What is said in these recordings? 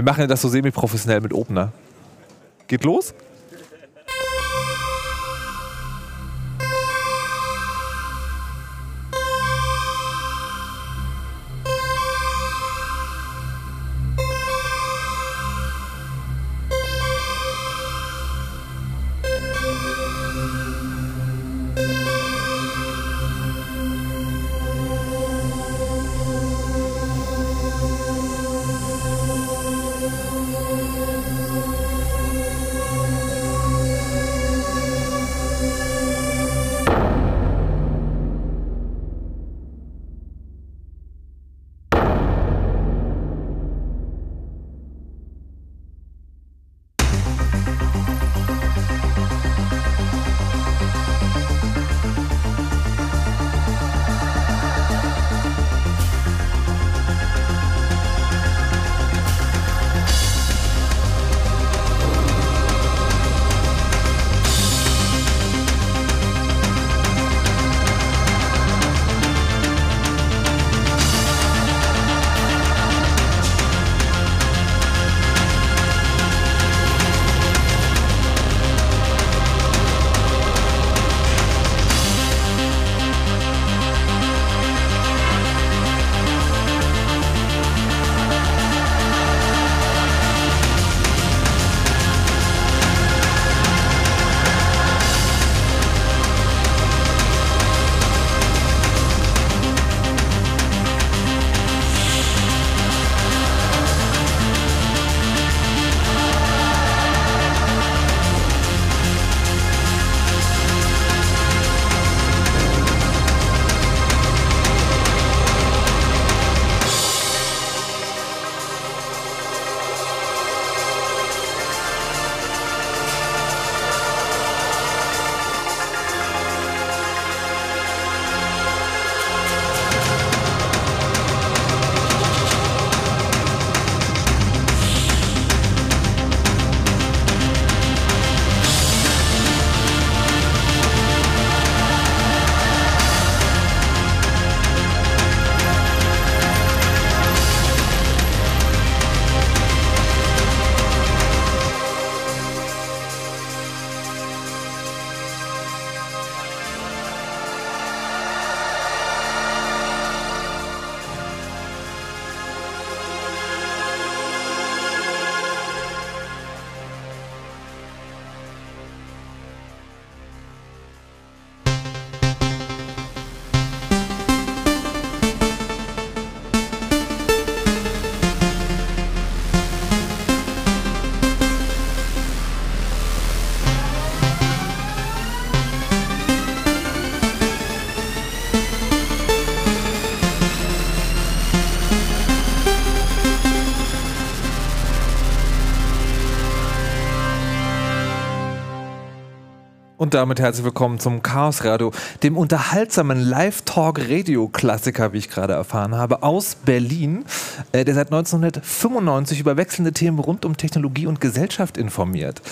Wir machen das so semi-professionell mit Opener. Geht los? Und damit herzlich willkommen zum Chaos Radio, dem unterhaltsamen Live-Talk-Radio-Klassiker, wie ich gerade erfahren habe, aus Berlin, der seit 1995 über wechselnde Themen rund um Technologie und Gesellschaft informiert.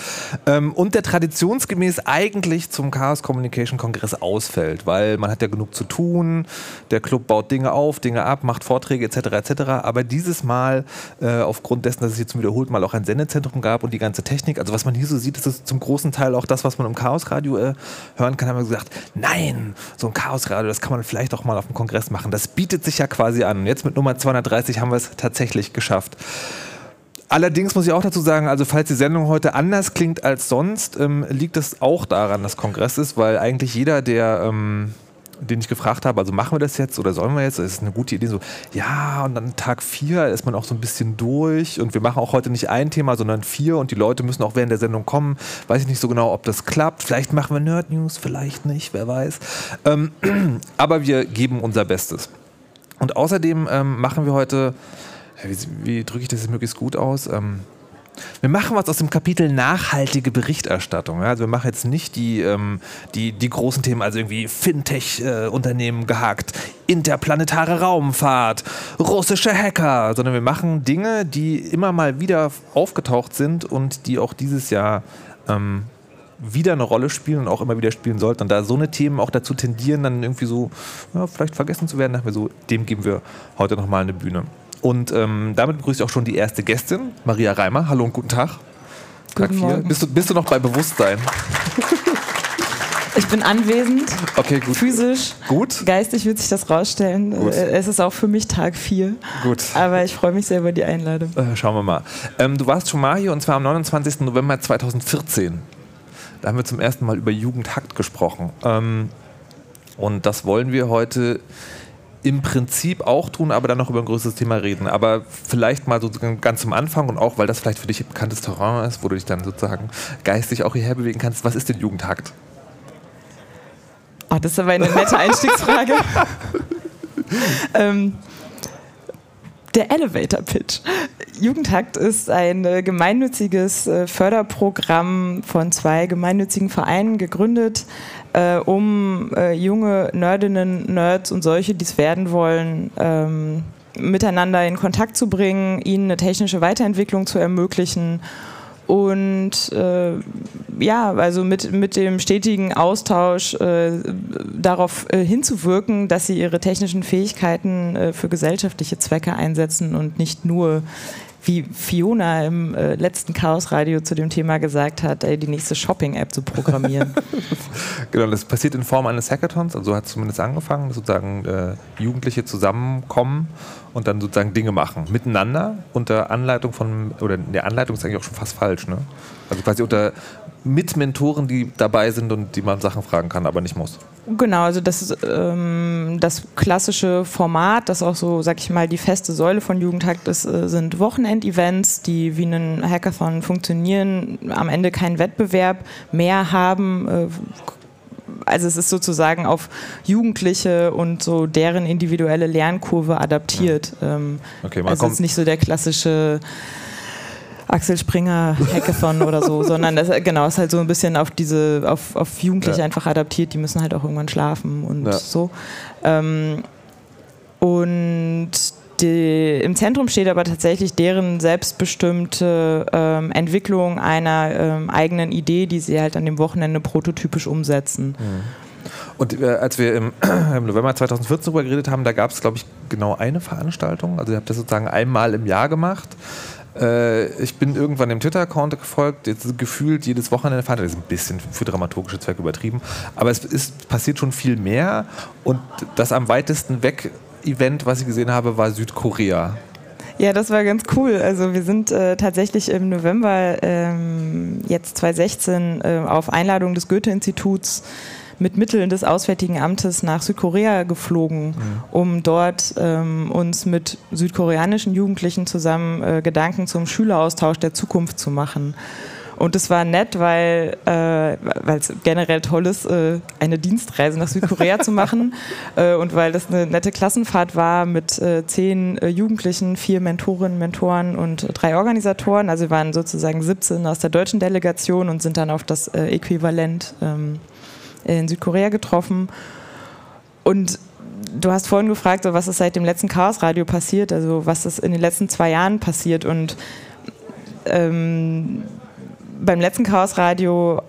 Ähm, und der traditionsgemäß eigentlich zum Chaos Communication Kongress ausfällt, weil man hat ja genug zu tun, der Club baut Dinge auf, Dinge ab, macht Vorträge etc. etc. Aber dieses Mal, äh, aufgrund dessen, dass es jetzt zum wiederholten Mal auch ein Sendezentrum gab und die ganze Technik, also was man hier so sieht, ist es zum großen Teil auch das, was man im Chaos Radio Radio äh, hören kann, haben wir gesagt, nein, so ein Chaosradio, das kann man vielleicht auch mal auf dem Kongress machen. Das bietet sich ja quasi an. Und jetzt mit Nummer 230 haben wir es tatsächlich geschafft. Allerdings muss ich auch dazu sagen, also falls die Sendung heute anders klingt als sonst, ähm, liegt es auch daran, dass Kongress ist, weil eigentlich jeder, der ähm, den ich gefragt habe, also machen wir das jetzt oder sollen wir jetzt? Das ist eine gute Idee. So, ja, und dann Tag vier ist man auch so ein bisschen durch und wir machen auch heute nicht ein Thema, sondern vier und die Leute müssen auch während der Sendung kommen. Weiß ich nicht so genau, ob das klappt. Vielleicht machen wir Nerd News, vielleicht nicht, wer weiß. Ähm, aber wir geben unser Bestes. Und außerdem ähm, machen wir heute, wie, wie drücke ich das jetzt möglichst gut aus? Ähm, wir machen was aus dem Kapitel nachhaltige Berichterstattung. Also wir machen jetzt nicht die, ähm, die, die großen Themen, also irgendwie Fintech-Unternehmen äh, gehackt, interplanetare Raumfahrt, russische Hacker, sondern wir machen Dinge, die immer mal wieder aufgetaucht sind und die auch dieses Jahr ähm, wieder eine Rolle spielen und auch immer wieder spielen sollten. Und da so eine Themen auch dazu tendieren, dann irgendwie so ja, vielleicht vergessen zu werden, dachten wir so, dem geben wir heute nochmal eine Bühne. Und ähm, damit begrüße ich auch schon die erste Gästin, Maria Reimer. Hallo und guten Tag. Guten Tag Morgen. Bist du, bist du noch bei Bewusstsein? Ich bin anwesend. Okay, gut. Physisch. Gut. Geistig wird sich das rausstellen. Gut. Äh, es ist auch für mich Tag 4. Gut. Aber ich freue mich sehr über die Einladung. Äh, schauen wir mal. Ähm, du warst schon mal hier und zwar am 29. November 2014. Da haben wir zum ersten Mal über Jugendhakt gesprochen. Ähm, und das wollen wir heute im Prinzip auch tun, aber dann noch über ein größeres Thema reden. Aber vielleicht mal so ganz zum Anfang und auch, weil das vielleicht für dich ein bekanntes Terrain ist, wo du dich dann sozusagen geistig auch hierher bewegen kannst. Was ist denn Jugendhakt? Oh, das ist aber eine nette Einstiegsfrage. ähm, der Elevator Pitch. Jugendhakt ist ein äh, gemeinnütziges äh, Förderprogramm von zwei gemeinnützigen Vereinen gegründet, äh, um junge Nerdinnen, Nerds und solche, die es werden wollen, ähm, miteinander in Kontakt zu bringen, ihnen eine technische Weiterentwicklung zu ermöglichen und äh, ja, also mit, mit dem stetigen Austausch äh, darauf äh, hinzuwirken, dass sie ihre technischen Fähigkeiten äh, für gesellschaftliche Zwecke einsetzen und nicht nur wie Fiona im äh, letzten Chaos-Radio zu dem Thema gesagt hat, ey, die nächste Shopping-App zu programmieren. genau, das passiert in Form eines Hackathons, also so hat es zumindest angefangen, dass sozusagen äh, Jugendliche zusammenkommen und dann sozusagen Dinge machen. Miteinander unter Anleitung von, oder der Anleitung ist eigentlich auch schon fast falsch, ne? Also quasi unter mit Mentoren, die dabei sind und die man Sachen fragen kann, aber nicht muss. Genau, also das ist ähm, das klassische Format, das auch so, sag ich mal, die feste Säule von Jugendhakt ist, äh, sind Wochenendevents, die wie ein Hackathon funktionieren, am Ende keinen Wettbewerb mehr haben. Äh, also es ist sozusagen auf Jugendliche und so deren individuelle Lernkurve adaptiert. Ja. Ähm, okay, also es ist nicht so der klassische Axel Springer Hackathon oder so, sondern das genau ist halt so ein bisschen auf diese, auf, auf Jugendliche ja. einfach adaptiert, die müssen halt auch irgendwann schlafen und ja. so. Ähm, und die, im Zentrum steht aber tatsächlich deren selbstbestimmte ähm, Entwicklung einer ähm, eigenen Idee, die sie halt an dem Wochenende prototypisch umsetzen. Mhm. Und äh, als wir im, im, November 2014 darüber geredet haben, da gab es, glaube ich, genau eine Veranstaltung. Also ihr habt das sozusagen einmal im Jahr gemacht. Äh, ich bin irgendwann dem Twitter-Account gefolgt, jetzt gefühlt jedes Wochenende fand das ist ein bisschen für dramaturgische Zwecke übertrieben, aber es ist, passiert schon viel mehr und das am weitesten weg Event, was ich gesehen habe, war Südkorea. Ja, das war ganz cool. Also wir sind äh, tatsächlich im November ähm, jetzt 2016 äh, auf Einladung des Goethe-Instituts mit Mitteln des Auswärtigen Amtes nach Südkorea geflogen, um dort ähm, uns mit südkoreanischen Jugendlichen zusammen äh, Gedanken zum Schüleraustausch der Zukunft zu machen. Und es war nett, weil äh, es generell toll ist, äh, eine Dienstreise nach Südkorea zu machen äh, und weil das eine nette Klassenfahrt war mit äh, zehn äh, Jugendlichen, vier Mentorinnen, Mentoren und drei Organisatoren. Also wir waren sozusagen 17 aus der deutschen Delegation und sind dann auf das äh, Äquivalent ähm, in Südkorea getroffen. Und du hast vorhin gefragt, was ist seit dem letzten Chaosradio passiert, also was ist in den letzten zwei Jahren passiert. Und ähm, beim letzten Chaosradio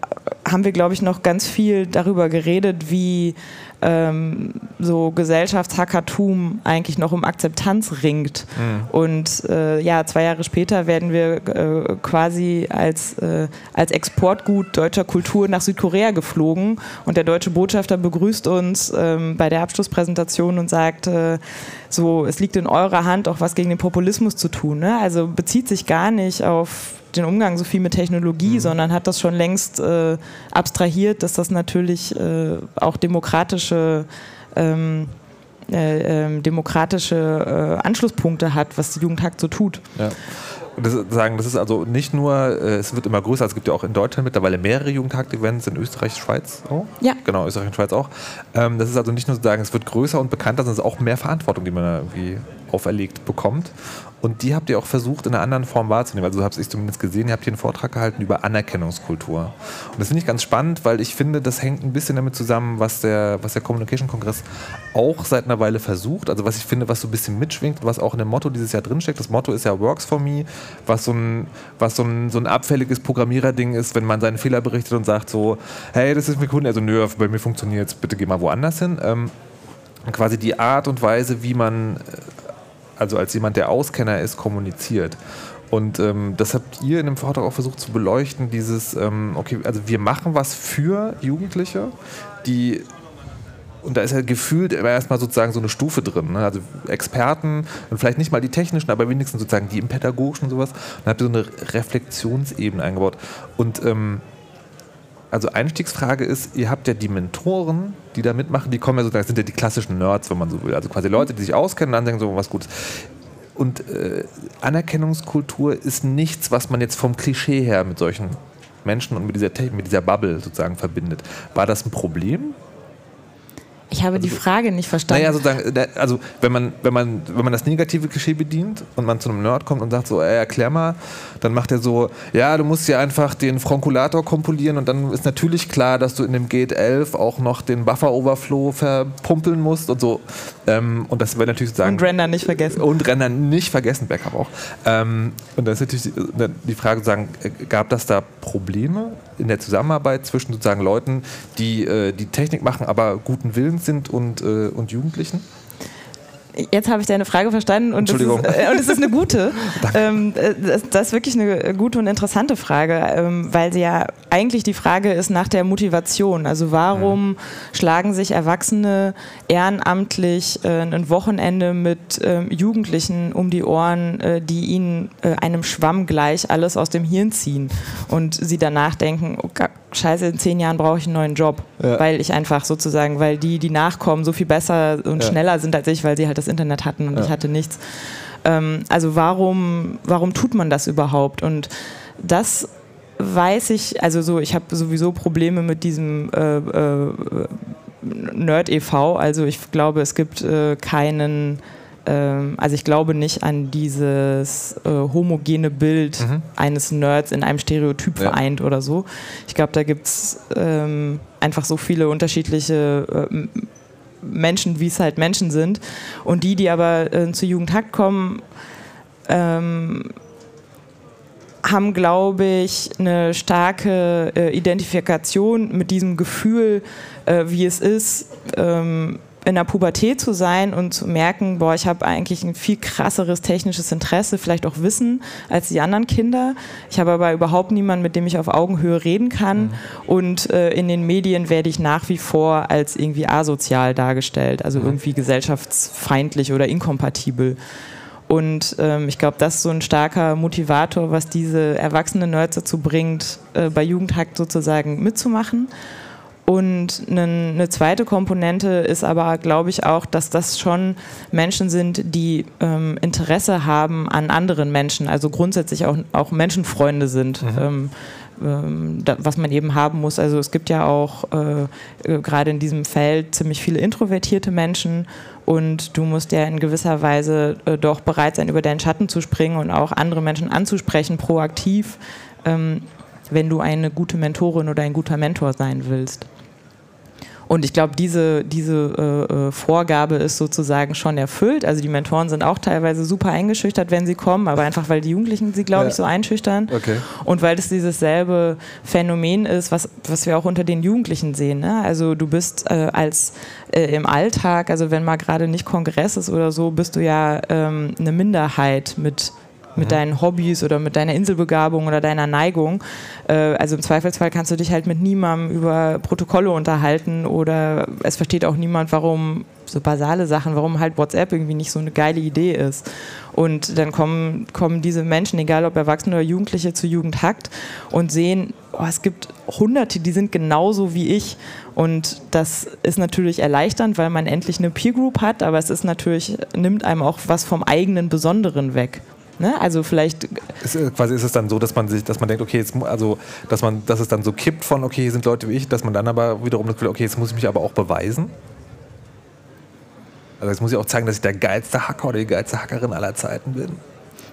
haben wir, glaube ich, noch ganz viel darüber geredet, wie ähm, so Gesellschaftshackertum eigentlich noch um Akzeptanz ringt. Mhm. Und äh, ja, zwei Jahre später werden wir äh, quasi als, äh, als Exportgut deutscher Kultur nach Südkorea geflogen und der deutsche Botschafter begrüßt uns ähm, bei der Abschlusspräsentation und sagt, äh, so, es liegt in eurer Hand, auch was gegen den Populismus zu tun. Ne? Also bezieht sich gar nicht auf den Umgang so viel mit Technologie, mhm. sondern hat das schon längst äh, abstrahiert, dass das natürlich äh, auch demokratische ähm, äh, ähm, demokratische äh, Anschlusspunkte hat, was die Jugendhakt so tut. Ja. Das, sagen, das ist also nicht nur, äh, es wird immer größer, es gibt ja auch in Deutschland mittlerweile mehrere Jugendhakt-Events, in Österreich, Schweiz auch. Ja. Genau, Österreich und Schweiz auch. Ähm, das ist also nicht nur zu sagen, es wird größer und bekannter, sondern es ist auch mehr Verantwortung, die man irgendwie auferlegt bekommt. Und die habt ihr auch versucht, in einer anderen Form wahrzunehmen. Also, so habe ich zumindest gesehen. Ihr habt hier einen Vortrag gehalten über Anerkennungskultur. Und das finde ich ganz spannend, weil ich finde, das hängt ein bisschen damit zusammen, was der, was der Communication Kongress auch seit einer Weile versucht. Also, was ich finde, was so ein bisschen mitschwingt, was auch in dem Motto dieses Jahr drinsteckt. Das Motto ist ja Works for Me, was so ein, was so ein, so ein abfälliges Programmiererding ist, wenn man seinen Fehler berichtet und sagt so, hey, das ist mir Kunden, also nö, bei mir funktioniert es, bitte geh mal woanders hin. Ähm, quasi die Art und Weise, wie man also als jemand, der Auskenner ist, kommuniziert. Und ähm, das habt ihr in dem Vortrag auch versucht zu beleuchten, dieses, ähm, okay, also wir machen was für Jugendliche, die und da ist ja gefühlt immer erstmal sozusagen so eine Stufe drin. Ne? Also Experten und vielleicht nicht mal die technischen, aber wenigstens sozusagen die im pädagogischen und sowas. Und dann habt ihr so eine Reflexionsebene eingebaut. Und ähm, also Einstiegsfrage ist, ihr habt ja die Mentoren, die da mitmachen, die kommen ja sozusagen, sind ja die klassischen Nerds, wenn man so will. Also quasi Leute, die sich auskennen und dann sagen so was Gutes. Und äh, Anerkennungskultur ist nichts, was man jetzt vom Klischee her mit solchen Menschen und mit dieser, mit dieser Bubble sozusagen verbindet. War das ein Problem? Ich habe Also die Frage nicht verstanden. Naja, sozusagen, äh, also wenn man, wenn man, wenn man das negative Klischee bedient und man zu einem Nerd kommt und sagt so, ey, erklär mal, dann macht er so, ja, du musst ja einfach den Fronkulator kompilieren und dann ist natürlich klar, dass du in dem Gate 11 auch noch den Buffer-Overflow verpumpeln musst und so. Ähm, und das wäre natürlich sozusagen... Und Render nicht vergessen. Und Render nicht vergessen, Backup auch. Ähm, und da ist natürlich die, die Frage, äh, gab das da Probleme in der Zusammenarbeit zwischen sozusagen Leuten, die äh, die Technik machen, aber guten Willens sind und, äh, und Jugendlichen? Jetzt habe ich deine Frage verstanden und, das ist, Entschuldigung. äh, und es ist eine gute. ähm, äh, das, das ist wirklich eine gute und interessante Frage, ähm, weil sie ja eigentlich die Frage ist nach der Motivation. Also warum schlagen sich Erwachsene ehrenamtlich äh, ein Wochenende mit ähm, Jugendlichen um die Ohren, äh, die ihnen äh, einem Schwamm gleich alles aus dem Hirn ziehen und sie danach denken, oh, Ga- scheiße, in zehn Jahren brauche ich einen neuen Job, Ja. weil ich einfach sozusagen, weil die, die nachkommen, so viel besser und Ja. schneller sind als ich, weil sie halt das Internet hatten und Ja. ich hatte nichts. Ähm, also warum, warum tut man das überhaupt? Und das weiß ich, also so, ich habe sowieso Probleme mit diesem äh, äh, Nerd e.V., also ich glaube, es gibt äh, keinen also ich glaube nicht an dieses äh, homogene Bild Mhm. eines Nerds in einem Stereotyp Ja. vereint oder so. Ich glaube, da gibt es ähm, einfach so viele unterschiedliche äh, Menschen, wie es halt Menschen sind. Und die, die aber äh, zu Jugendhakt kommen, ähm, haben, glaube ich, eine starke äh, Identifikation mit diesem Gefühl, äh, wie es ist, ähm, in der Pubertät zu sein und zu merken, boah, ich habe eigentlich ein viel krasseres technisches Interesse, vielleicht auch Wissen als die anderen Kinder. Ich habe aber überhaupt niemanden, mit dem ich auf Augenhöhe reden kann. Und äh, in den Medien werde ich nach wie vor als irgendwie asozial dargestellt, also irgendwie gesellschaftsfeindlich oder inkompatibel. Und ähm, ich glaube, das ist so ein starker Motivator, was diese erwachsenen Nerds dazu bringt, äh, bei Jugendhackt sozusagen mitzumachen. Und eine, zweite Komponente ist aber, glaube ich, auch, dass das schon Menschen sind, die ähm, Interesse haben an anderen Menschen, also grundsätzlich auch, auch Menschenfreunde sind. Ähm, ähm, da, was man eben haben muss. Also es gibt ja auch äh, äh, gerade in diesem Feld ziemlich viele introvertierte Menschen und du musst ja in gewisser Weise äh, doch bereit sein, über deinen Schatten zu springen und auch andere Menschen anzusprechen, proaktiv, ähm, wenn du eine gute Mentorin oder ein guter Mentor sein willst. Und ich glaube, diese, diese äh, äh, Vorgabe ist sozusagen schon erfüllt. Also die Mentoren sind auch teilweise super eingeschüchtert, wenn sie kommen, aber einfach weil die Jugendlichen sie, glaube Ja. ich, so einschüchtern. Okay. Und weil das dieses selbe Phänomen ist, was, was wir auch unter den Jugendlichen sehen. Ne? Also du bist äh, als äh, im Alltag, also wenn mal gerade nicht Kongress ist oder so, bist du ja ähm, eine Minderheit mit mit deinen Hobbys oder mit deiner Inselbegabung oder deiner Neigung. Äh, also im Zweifelsfall kannst du dich halt mit niemandem über Protokolle unterhalten oder es versteht auch niemand, warum so basale Sachen, warum halt WhatsApp irgendwie nicht so eine geile Idee ist. Und dann kommen, kommen diese Menschen, egal ob Erwachsene oder Jugendliche, zu Jugendhackt und sehen, oh, es gibt Hunderte, die sind genauso wie ich. Und das ist natürlich erleichternd, weil man endlich eine Peer Group hat, aber es ist natürlich, nimmt einem auch was vom eigenen Besonderen weg. Ne? Also vielleicht Ist, äh, quasi ist es dann so, dass man sich, dass man denkt, okay, jetzt, also, dass man, dass es dann so kippt von, okay, hier sind Leute wie ich, dass man dann aber wiederum das Gefühl, okay, jetzt muss ich mich aber auch beweisen. Also jetzt muss ich auch zeigen, dass ich der geilste Hacker oder die geilste Hackerin aller Zeiten bin.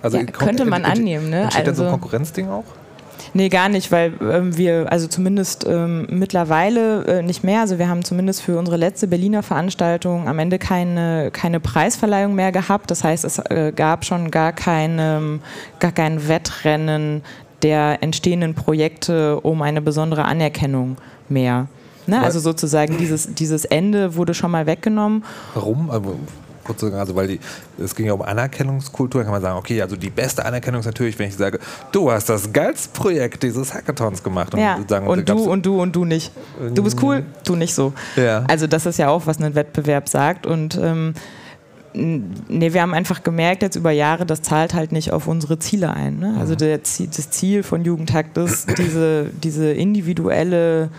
Also Ja, könnte man annehmen, ne? Entsteht dann so ein Also- Konkurrenzding auch? Nee, gar nicht, weil ähm, wir, also zumindest ähm, mittlerweile äh, nicht mehr, also wir haben zumindest für unsere letzte Berliner Veranstaltung am Ende keine, keine Preisverleihung mehr gehabt. Das heißt, es äh, gab schon gar, keine, gar kein Wettrennen der entstehenden Projekte um eine besondere Anerkennung mehr. Ne? Also sozusagen dieses, dieses Ende wurde schon mal weggenommen. Warum? Also, kurz sagen, also weil die, es ging ja um Anerkennungskultur, kann man sagen, okay, also die beste Anerkennung ist natürlich, wenn ich sage, du hast das geilste Projekt dieses Hackathons gemacht. Und, ja, sagen, und du und du und du nicht. Du bist cool, du nicht so. Ja. Also das ist ja auch, was ein Wettbewerb sagt und ähm, nee, wir haben einfach gemerkt jetzt über Jahre, das zahlt halt nicht auf unsere Ziele ein. Ne? Also der, das Ziel von Jugendtakt ist, diese, diese individuelle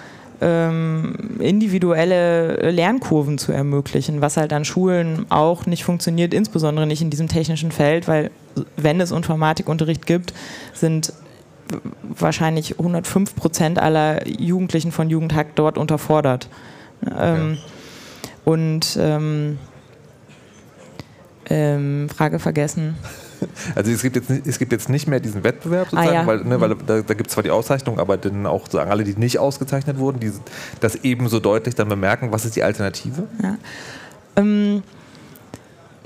ähm, individuelle Lernkurven zu ermöglichen, was halt an Schulen auch nicht funktioniert, insbesondere nicht in diesem technischen Feld, weil wenn es Informatikunterricht gibt, sind wahrscheinlich 105 Prozent aller Jugendlichen von Jugendhack dort unterfordert. Ähm, und ähm, ähm, Frage vergessen. Also es gibt, jetzt, es gibt jetzt nicht mehr diesen Wettbewerb sozusagen, ah, ja. weil, ne, weil mhm. da, da gibt es zwar die Auszeichnung, aber dann auch sozusagen alle, die nicht ausgezeichnet wurden, die das ebenso deutlich dann bemerken, was ist die Alternative? Ja. Ähm,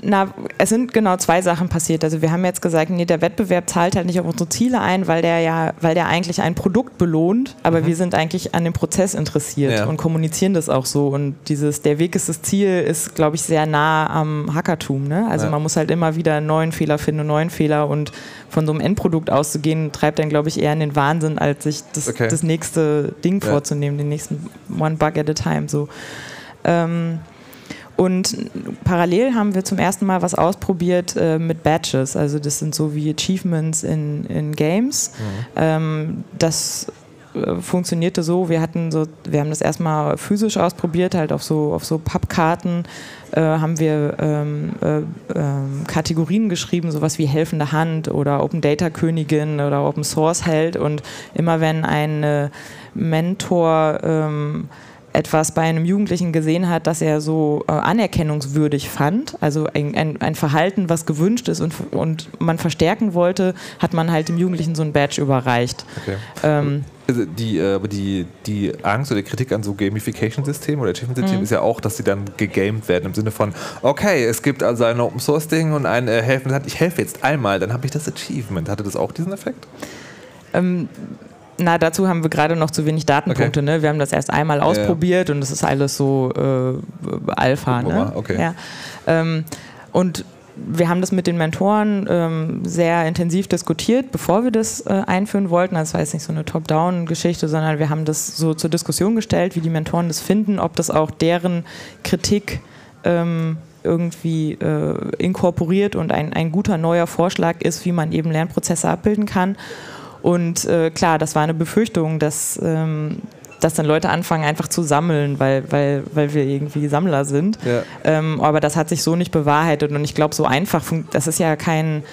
na, es sind genau zwei Sachen passiert. Also wir haben jetzt gesagt, nee, der Wettbewerb zahlt halt nicht auf unsere Ziele ein, weil der ja, weil der eigentlich ein Produkt belohnt, aber mhm. wir sind eigentlich an dem Prozess interessiert ja. und kommunizieren das auch so. Und dieses, der Weg ist das Ziel, ist, glaube ich, sehr nah am Hackertum. Ne? Also ja. man muss halt immer wieder einen neuen Fehler finden, neuen Fehler und von so einem Endprodukt auszugehen, treibt dann, glaube ich, eher in den Wahnsinn, als sich das, okay. das nächste Ding ja. vorzunehmen, den nächsten One Bug at a Time. So. Ähm, und parallel haben wir zum ersten Mal was ausprobiert äh, mit Badges. Also das sind so wie Achievements in, in Games. Mhm. Ähm, das äh, funktionierte so, wir hatten so, wir haben das erstmal physisch ausprobiert, halt auf so, auf so Pappkarten äh, haben wir ähm, äh, ähm, Kategorien geschrieben, sowas wie helfende Hand oder Open Data Königin oder Open Source Held und immer wenn ein Mentor ähm, etwas bei einem Jugendlichen gesehen hat, das er so äh, anerkennungswürdig fand, also ein, ein, ein, Verhalten, was gewünscht ist und, und man verstärken wollte, hat man halt dem Jugendlichen so ein Badge überreicht. Okay. Ähm, also die, äh, die, die Angst oder die Kritik an so Gamification-Systemen oder Achievement-Systemen mhm. ist ja auch, dass sie dann gegamed werden im Sinne von, okay, es gibt also ein Open-Source-Ding und ein äh, Helfen, ich helfe jetzt einmal, dann habe ich das Achievement. Hatte das auch diesen Effekt? Ähm, na, dazu haben wir gerade noch zu wenig Datenpunkte. Okay. Ne? Wir haben das erst einmal ausprobiert ja. und es ist alles so äh, Alpha. Ne? Okay. Ja. Ähm, und wir haben das mit den Mentoren ähm, sehr intensiv diskutiert, bevor wir das äh, einführen wollten. Das war jetzt nicht so eine Top-Down-Geschichte, sondern wir haben das so zur Diskussion gestellt, wie die Mentoren das finden, ob das auch deren Kritik ähm, irgendwie äh, inkorporiert und ein, ein guter neuer Vorschlag ist, wie man eben Lernprozesse abbilden kann. Und äh, klar, das war eine Befürchtung, dass, ähm, dass dann Leute anfangen einfach zu sammeln, weil, weil, weil wir irgendwie Sammler sind. Ja. Ähm, aber das hat sich so nicht bewahrheitet und ich glaube, so einfach, das ist ja kein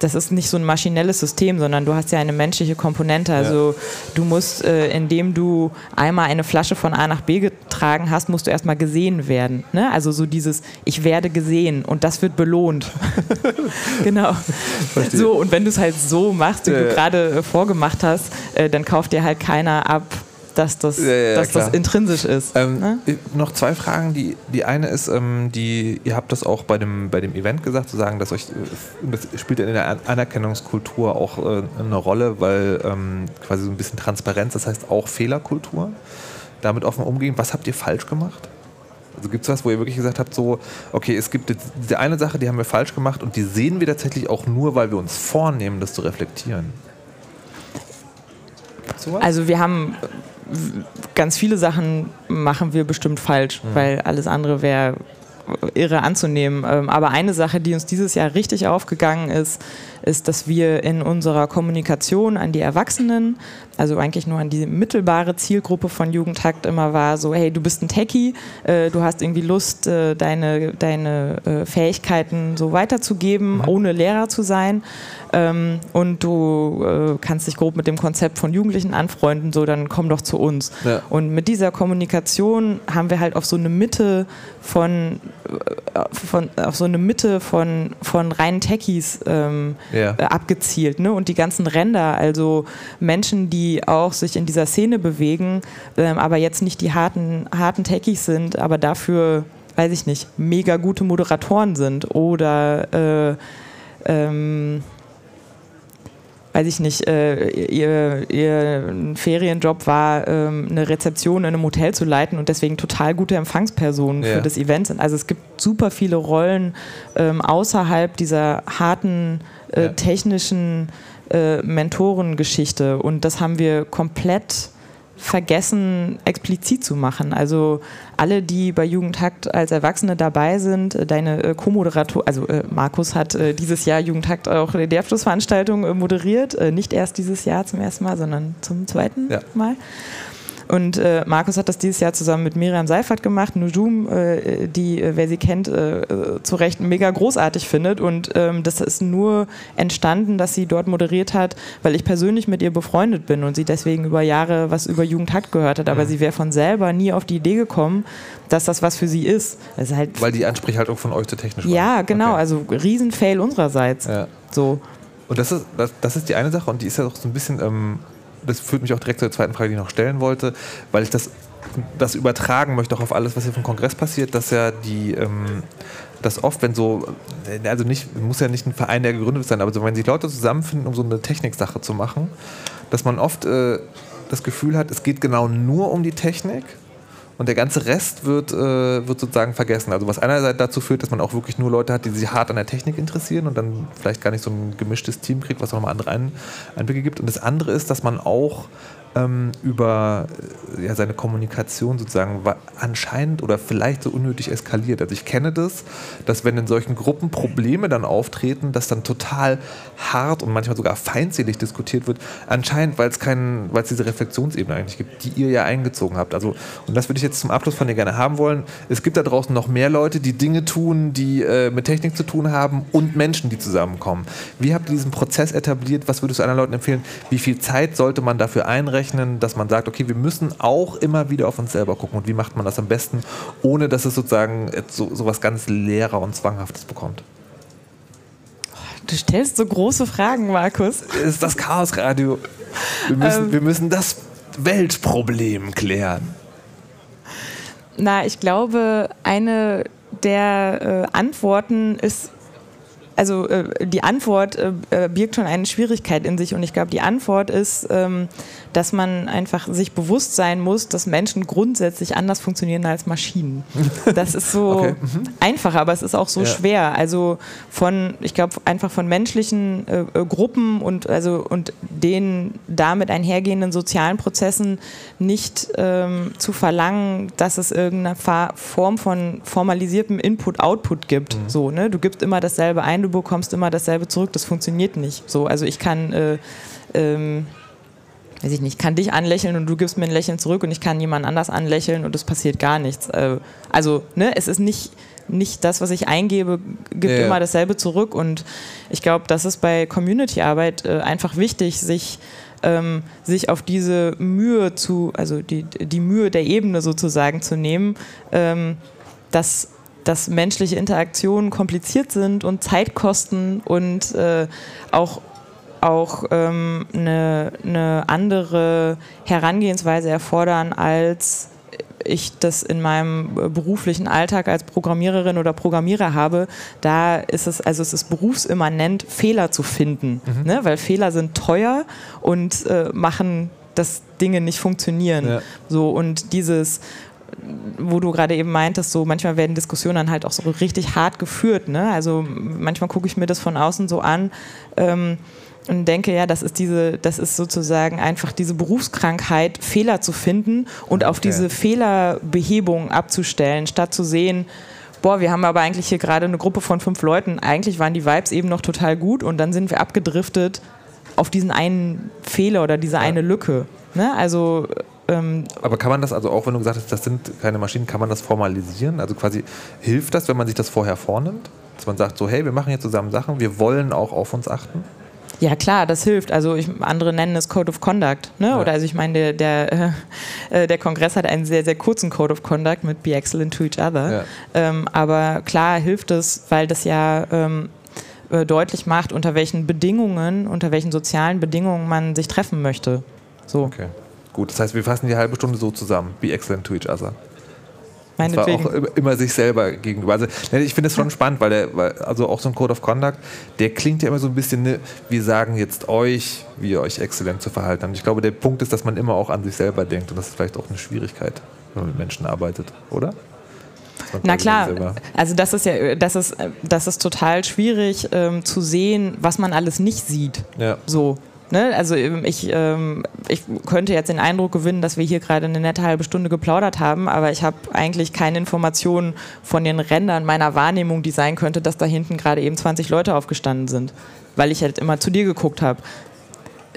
das ist nicht so ein maschinelles System, sondern du hast ja eine menschliche Komponente. Also ja. du musst, äh, indem du einmal eine Flasche von A nach B getragen hast, musst du erstmal gesehen werden. Ne? Also so dieses, ich werde gesehen und das wird belohnt. genau. Verstehe. So, und wenn du es halt so machst, wie ja, du gerade äh, vorgemacht hast, äh, dann kauft dir halt keiner ab, dass das, ja, ja, dass das intrinsisch ist. Ähm, ne? Noch zwei Fragen. Die, die eine ist, ähm, die, ihr habt das auch bei dem, bei dem Event gesagt, zu sagen, dass euch, äh, das spielt in der Anerkennungskultur auch äh, eine Rolle, weil ähm, quasi so ein bisschen Transparenz, das heißt auch Fehlerkultur, damit offen umgehen. Was habt ihr falsch gemacht? Also gibt es was, wo ihr wirklich gesagt habt, so, okay, es gibt diese eine Sache, die haben wir falsch gemacht und die sehen wir tatsächlich auch nur, weil wir uns vornehmen, das zu reflektieren? Also wir haben ganz viele Sachen machen wir bestimmt falsch, mhm. weil alles andere wäre irre anzunehmen. Ähm, aber eine Sache, die uns dieses Jahr richtig aufgegangen ist, ist, dass wir in unserer Kommunikation an die Erwachsenen, also eigentlich nur an die mittelbare Zielgruppe von Jugendhakt immer war, so, hey, du bist ein Techie, äh, du hast irgendwie Lust, äh, deine, deine äh, Fähigkeiten so weiterzugeben, mhm. ohne Lehrer zu sein. Ähm, und du äh, kannst dich grob mit dem Konzept von Jugendlichen anfreunden, so dann komm doch zu uns. Ja. Und mit dieser Kommunikation haben wir halt auf so eine Mitte von, äh, von auf so eine Mitte von, von reinen Techies ähm, ja. äh, abgezielt. Ne? Und die ganzen Ränder, also Menschen, die auch sich in dieser Szene bewegen, ähm, aber jetzt nicht die harten, harten Techies sind, aber dafür, weiß ich nicht, mega gute Moderatoren sind oder äh, ähm, weiß ich nicht, äh, ihr, ihr Ferienjob war, ähm, eine Rezeption in einem Hotel zu leiten und deswegen total gute Empfangspersonen ja. für das Event sind. Also es gibt super viele Rollen ähm, außerhalb dieser harten äh, ja. technischen äh, Mentorengeschichte und das haben wir komplett vergessen, explizit zu machen. Also alle, die bei Jugendhakt als Erwachsene dabei sind, äh, deine äh, Co-Moderator, also äh, Markus hat äh, dieses Jahr Jugendhakt auch die Abschlussveranstaltung äh, moderiert, nicht erst dieses Jahr zum ersten Mal, sondern zum zweiten ja. Mal. Und äh, Markus hat das dieses Jahr zusammen mit Miriam Seifert gemacht, Nujum, äh, die, äh, wer sie kennt, äh, zu Recht mega großartig findet. Und ähm, das ist nur entstanden, dass sie dort moderiert hat, weil ich persönlich mit ihr befreundet bin und sie deswegen über Jahre was über Jugendhakt gehört hat. Aber mhm. sie wäre von selber nie auf die Idee gekommen, dass das was für sie ist. ist halt weil die Ansprechhaltung von euch zu technisch war. Ja, genau. Okay. Also Riesenfail unsererseits. Ja. So. Und das ist, das, das, ist die eine Sache und die ist ja auch so ein bisschen ähm, das führt mich auch direkt zur zweiten Frage, die ich noch stellen wollte, weil ich das, das übertragen möchte auch auf alles, was hier vom Kongress passiert, dass ja die, ähm, dass oft, wenn so, also nicht, muss ja nicht ein Verein, der gegründet sein, aber so, wenn sich Leute zusammenfinden, um so eine Techniksache zu machen, dass man oft äh, das Gefühl hat, es geht genau nur um die Technik und der ganze Rest wird, äh, wird sozusagen vergessen. Also was einerseits dazu führt, dass man auch wirklich nur Leute hat, die sich hart an der Technik interessieren und dann vielleicht gar nicht so ein gemischtes Team kriegt, was auch nochmal andere Einblicke gibt. Und das andere ist, dass man auch ähm, über äh, ja, seine Kommunikation sozusagen anscheinend oder vielleicht so unnötig eskaliert. Also ich kenne das, dass wenn in solchen Gruppen Probleme dann auftreten, dass dann total hart und manchmal sogar feindselig diskutiert wird, anscheinend, weil es keinen, weil es diese Reflexionsebene eigentlich gibt, die ihr ja eingezogen habt. Also, und das würde ich jetzt zum Abschluss von dir gerne haben wollen. Es gibt da draußen noch mehr Leute, die Dinge tun, die äh, mit Technik zu tun haben und Menschen, die zusammenkommen. Wie habt ihr diesen Prozess etabliert? Was würdest du anderen Leuten empfehlen? Wie viel Zeit sollte man dafür einrechnen? Einrechnen, dass man sagt, okay, wir müssen auch immer wieder auf uns selber gucken. Und wie macht man das am besten, ohne dass es sozusagen so, so was ganz Lehrer und Zwanghaftes bekommt? Du stellst so große Fragen, Markus. Das ist das Chaosradio. Wir müssen, ähm, wir müssen das Weltproblem klären. Na, ich glaube, eine der äh, Antworten ist also äh, die Antwort äh, äh, birgt schon eine Schwierigkeit in sich und ich glaube, die Antwort ist, ähm, dass man einfach sich bewusst sein muss, dass Menschen grundsätzlich anders funktionieren als Maschinen. Das ist so okay. mhm. einfach, aber es ist auch so ja. schwer. Also von, ich glaube, einfach von menschlichen äh, äh, Gruppen und also und den damit einhergehenden sozialen Prozessen nicht ähm, zu verlangen, dass es irgendeine Form von formalisiertem Input-Output gibt. Mhm. So, ne? Du gibst immer dasselbe ein, du bekommst immer dasselbe zurück. Das funktioniert nicht. So, also ich kann äh, ähm, weiß ich nicht, kann dich anlächeln und du gibst mir ein Lächeln zurück und ich kann jemand anders anlächeln und es passiert gar nichts. Äh, also, ne, es ist nicht, nicht das, was ich eingebe, gibt ja. immer dasselbe zurück und ich glaube, das ist bei Community-Arbeit äh, einfach wichtig, sich ähm, sich auf diese Mühe zu, also die, die Mühe der Ebene sozusagen zu nehmen, ähm, dass dass menschliche Interaktionen kompliziert sind und Zeit kosten und äh, auch auch ähm, eine, eine andere Herangehensweise erfordern, als ich das in meinem beruflichen Alltag als Programmiererin oder Programmierer habe, da ist es, also es ist berufsimmanent, Fehler zu finden, mhm. ne? weil Fehler sind teuer und äh, machen, dass Dinge nicht funktionieren. Ja. So und dieses wo du gerade eben meintest, so manchmal werden Diskussionen dann halt auch so richtig hart geführt. Ne? Also manchmal gucke ich mir das von außen so an. Ähm, und denke, ja, das ist diese, das ist sozusagen einfach diese Berufskrankheit, Fehler zu finden und auf diese Fehlerbehebung abzustellen, statt zu sehen, boah, wir haben aber eigentlich hier gerade eine Gruppe von fünf Leuten, eigentlich waren die Vibes eben noch total gut und dann sind wir abgedriftet auf diesen einen Fehler oder diese ja. eine Lücke. Ne? Also ähm, aber kann man das, also auch wenn du gesagt hast, das sind keine Maschinen, kann man das formalisieren? Also quasi hilft das, wenn man sich das vorher vornimmt? Dass man sagt so, hey, wir machen hier zusammen Sachen, wir wollen auch auf uns achten? Ja klar, das hilft. Also ich, andere nennen es Code of Conduct. Ne? Ja. Oder also ich meine, der, der, äh, der, Kongress hat einen sehr, sehr kurzen Code of Conduct mit Be Excellent to Each Other. Ja. Ähm, aber klar hilft es, weil das ja ähm, äh, deutlich macht, unter welchen Bedingungen, unter welchen sozialen Bedingungen man sich treffen möchte. So. Okay. Gut, das heißt, wir fassen die halbe Stunde so zusammen. Be excellent to each other. Meinetwegen. auch immer sich selber gegenüber. Also ich finde es schon spannend, weil, der, weil also auch so ein Code of Conduct, der klingt ja immer so ein bisschen, ne, wir sagen jetzt euch, wie ihr euch exzellent zu verhalten habt. Ich glaube, der Punkt ist, dass man immer auch an sich selber denkt und das ist vielleicht auch eine Schwierigkeit, wenn man mit Menschen arbeitet, oder? Na klar, also das ist ja, das ist, das ist total schwierig ähm, zu sehen, was man alles nicht sieht. Ja. So. Ne? Also ähm, ich, ähm, ich könnte jetzt den Eindruck gewinnen, dass wir hier gerade eine nette halbe Stunde geplaudert haben, aber ich habe eigentlich keine Informationen von den Rändern meiner Wahrnehmung, die sein könnte, dass da hinten gerade eben 20 Leute aufgestanden sind, weil ich halt immer zu dir geguckt habe.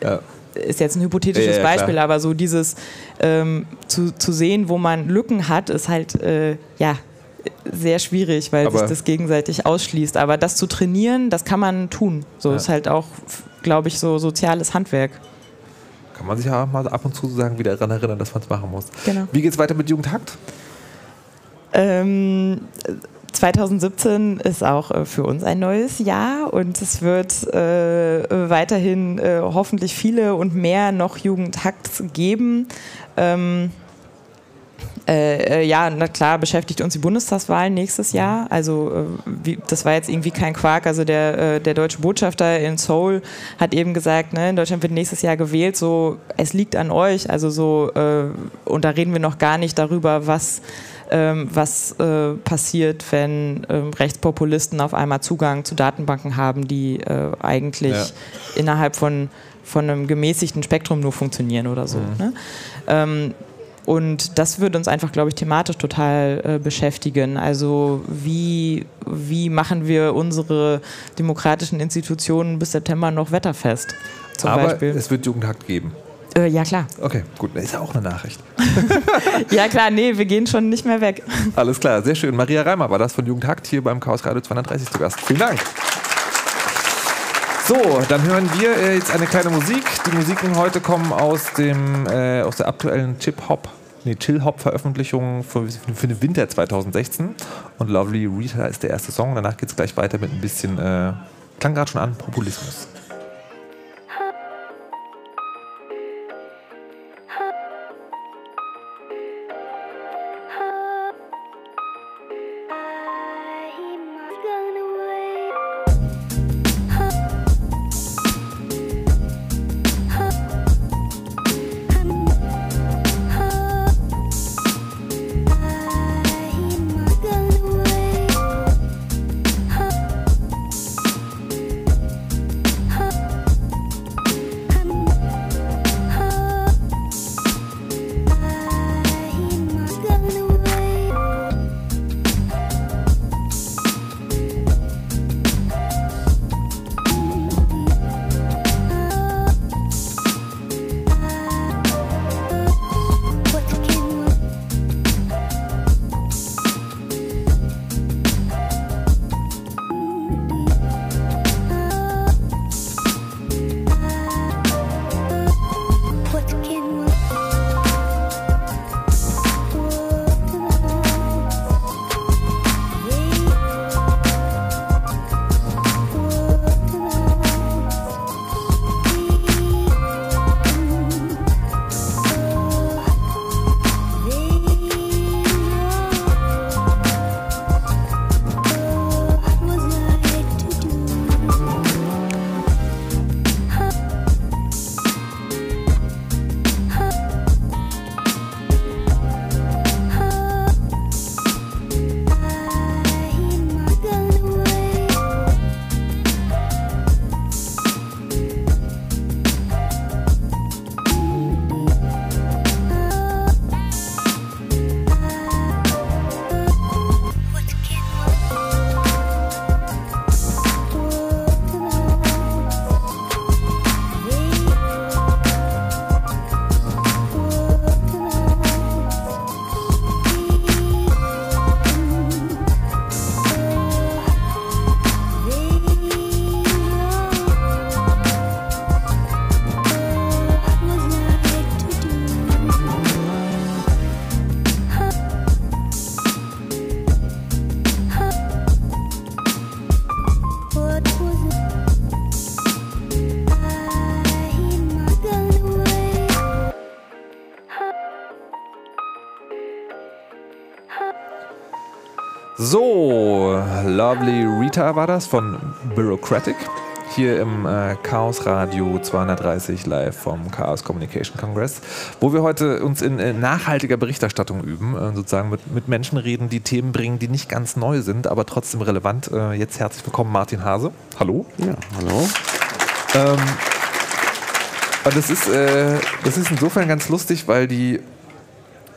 Ja ist jetzt ein hypothetisches ja, ja, Beispiel, aber so dieses ähm, zu, zu sehen, wo man Lücken hat, ist halt äh, ja sehr schwierig, weil aber sich das gegenseitig ausschließt. Aber das zu trainieren, das kann man tun. So ja. ist halt auch, glaube ich, so soziales Handwerk. Kann man sich ja mal ab und zu sagen, wieder daran erinnern, dass man es machen muss. Genau. Wie geht es weiter mit Jugendhakt? Ähm, 2017 ist auch äh, für uns ein neues Jahr und es wird äh, weiterhin äh, hoffentlich viele und mehr noch Jugendhacks geben. Ähm, äh, äh, ja, na klar, beschäftigt uns die Bundestagswahl nächstes Jahr. Also äh, wie, das war jetzt irgendwie kein Quark. Also der, äh, der deutsche Botschafter in Seoul hat eben gesagt, ne, in Deutschland wird nächstes Jahr gewählt. So, es liegt an euch. Also so, äh, und da reden wir noch gar nicht darüber, was ähm, was passiert, wenn ähm, Rechtspopulisten auf einmal Zugang zu Datenbanken haben, die eigentlich ja. innerhalb von, von einem gemäßigten Spektrum nur funktionieren oder so. Mhm. Ne? Ähm, und das wird uns einfach, glaube ich, thematisch total äh, beschäftigen. Also wie, wie machen wir unsere demokratischen Institutionen bis September noch wetterfest? Zum Aber Beispiel. es wird Jugendhakt geben. Äh, ja, klar. Okay, gut. Ist ja auch eine Nachricht. ja, klar, nee, wir gehen schon nicht mehr weg. Alles klar, sehr schön. Maria Reimer war das von Jugendhakt hier beim Chaos Radio 230 zu Gast. Vielen Dank. So, dann hören wir äh, jetzt eine kleine Musik. Die Musiken heute kommen aus, dem, äh, aus der aktuellen Chip-Hop, nee, Chill-Hop-Veröffentlichung für, für den Winter 2016. Und Lovely Rita ist der erste Song. Danach geht es gleich weiter mit ein bisschen, äh, klang gerade schon an, Populismus. Rita war das von Bureaucratic. Hier im äh, Chaos Radio 230 live vom Chaos Communication Congress, wo wir heute uns in äh, nachhaltiger Berichterstattung üben, äh, sozusagen mit, mit Menschen reden, die Themen bringen, die nicht ganz neu sind, aber trotzdem relevant. Äh, jetzt herzlich willkommen, Martin Hase. Hallo. Ja, hallo. Ähm, und das ist, äh, das ist insofern ganz lustig, weil die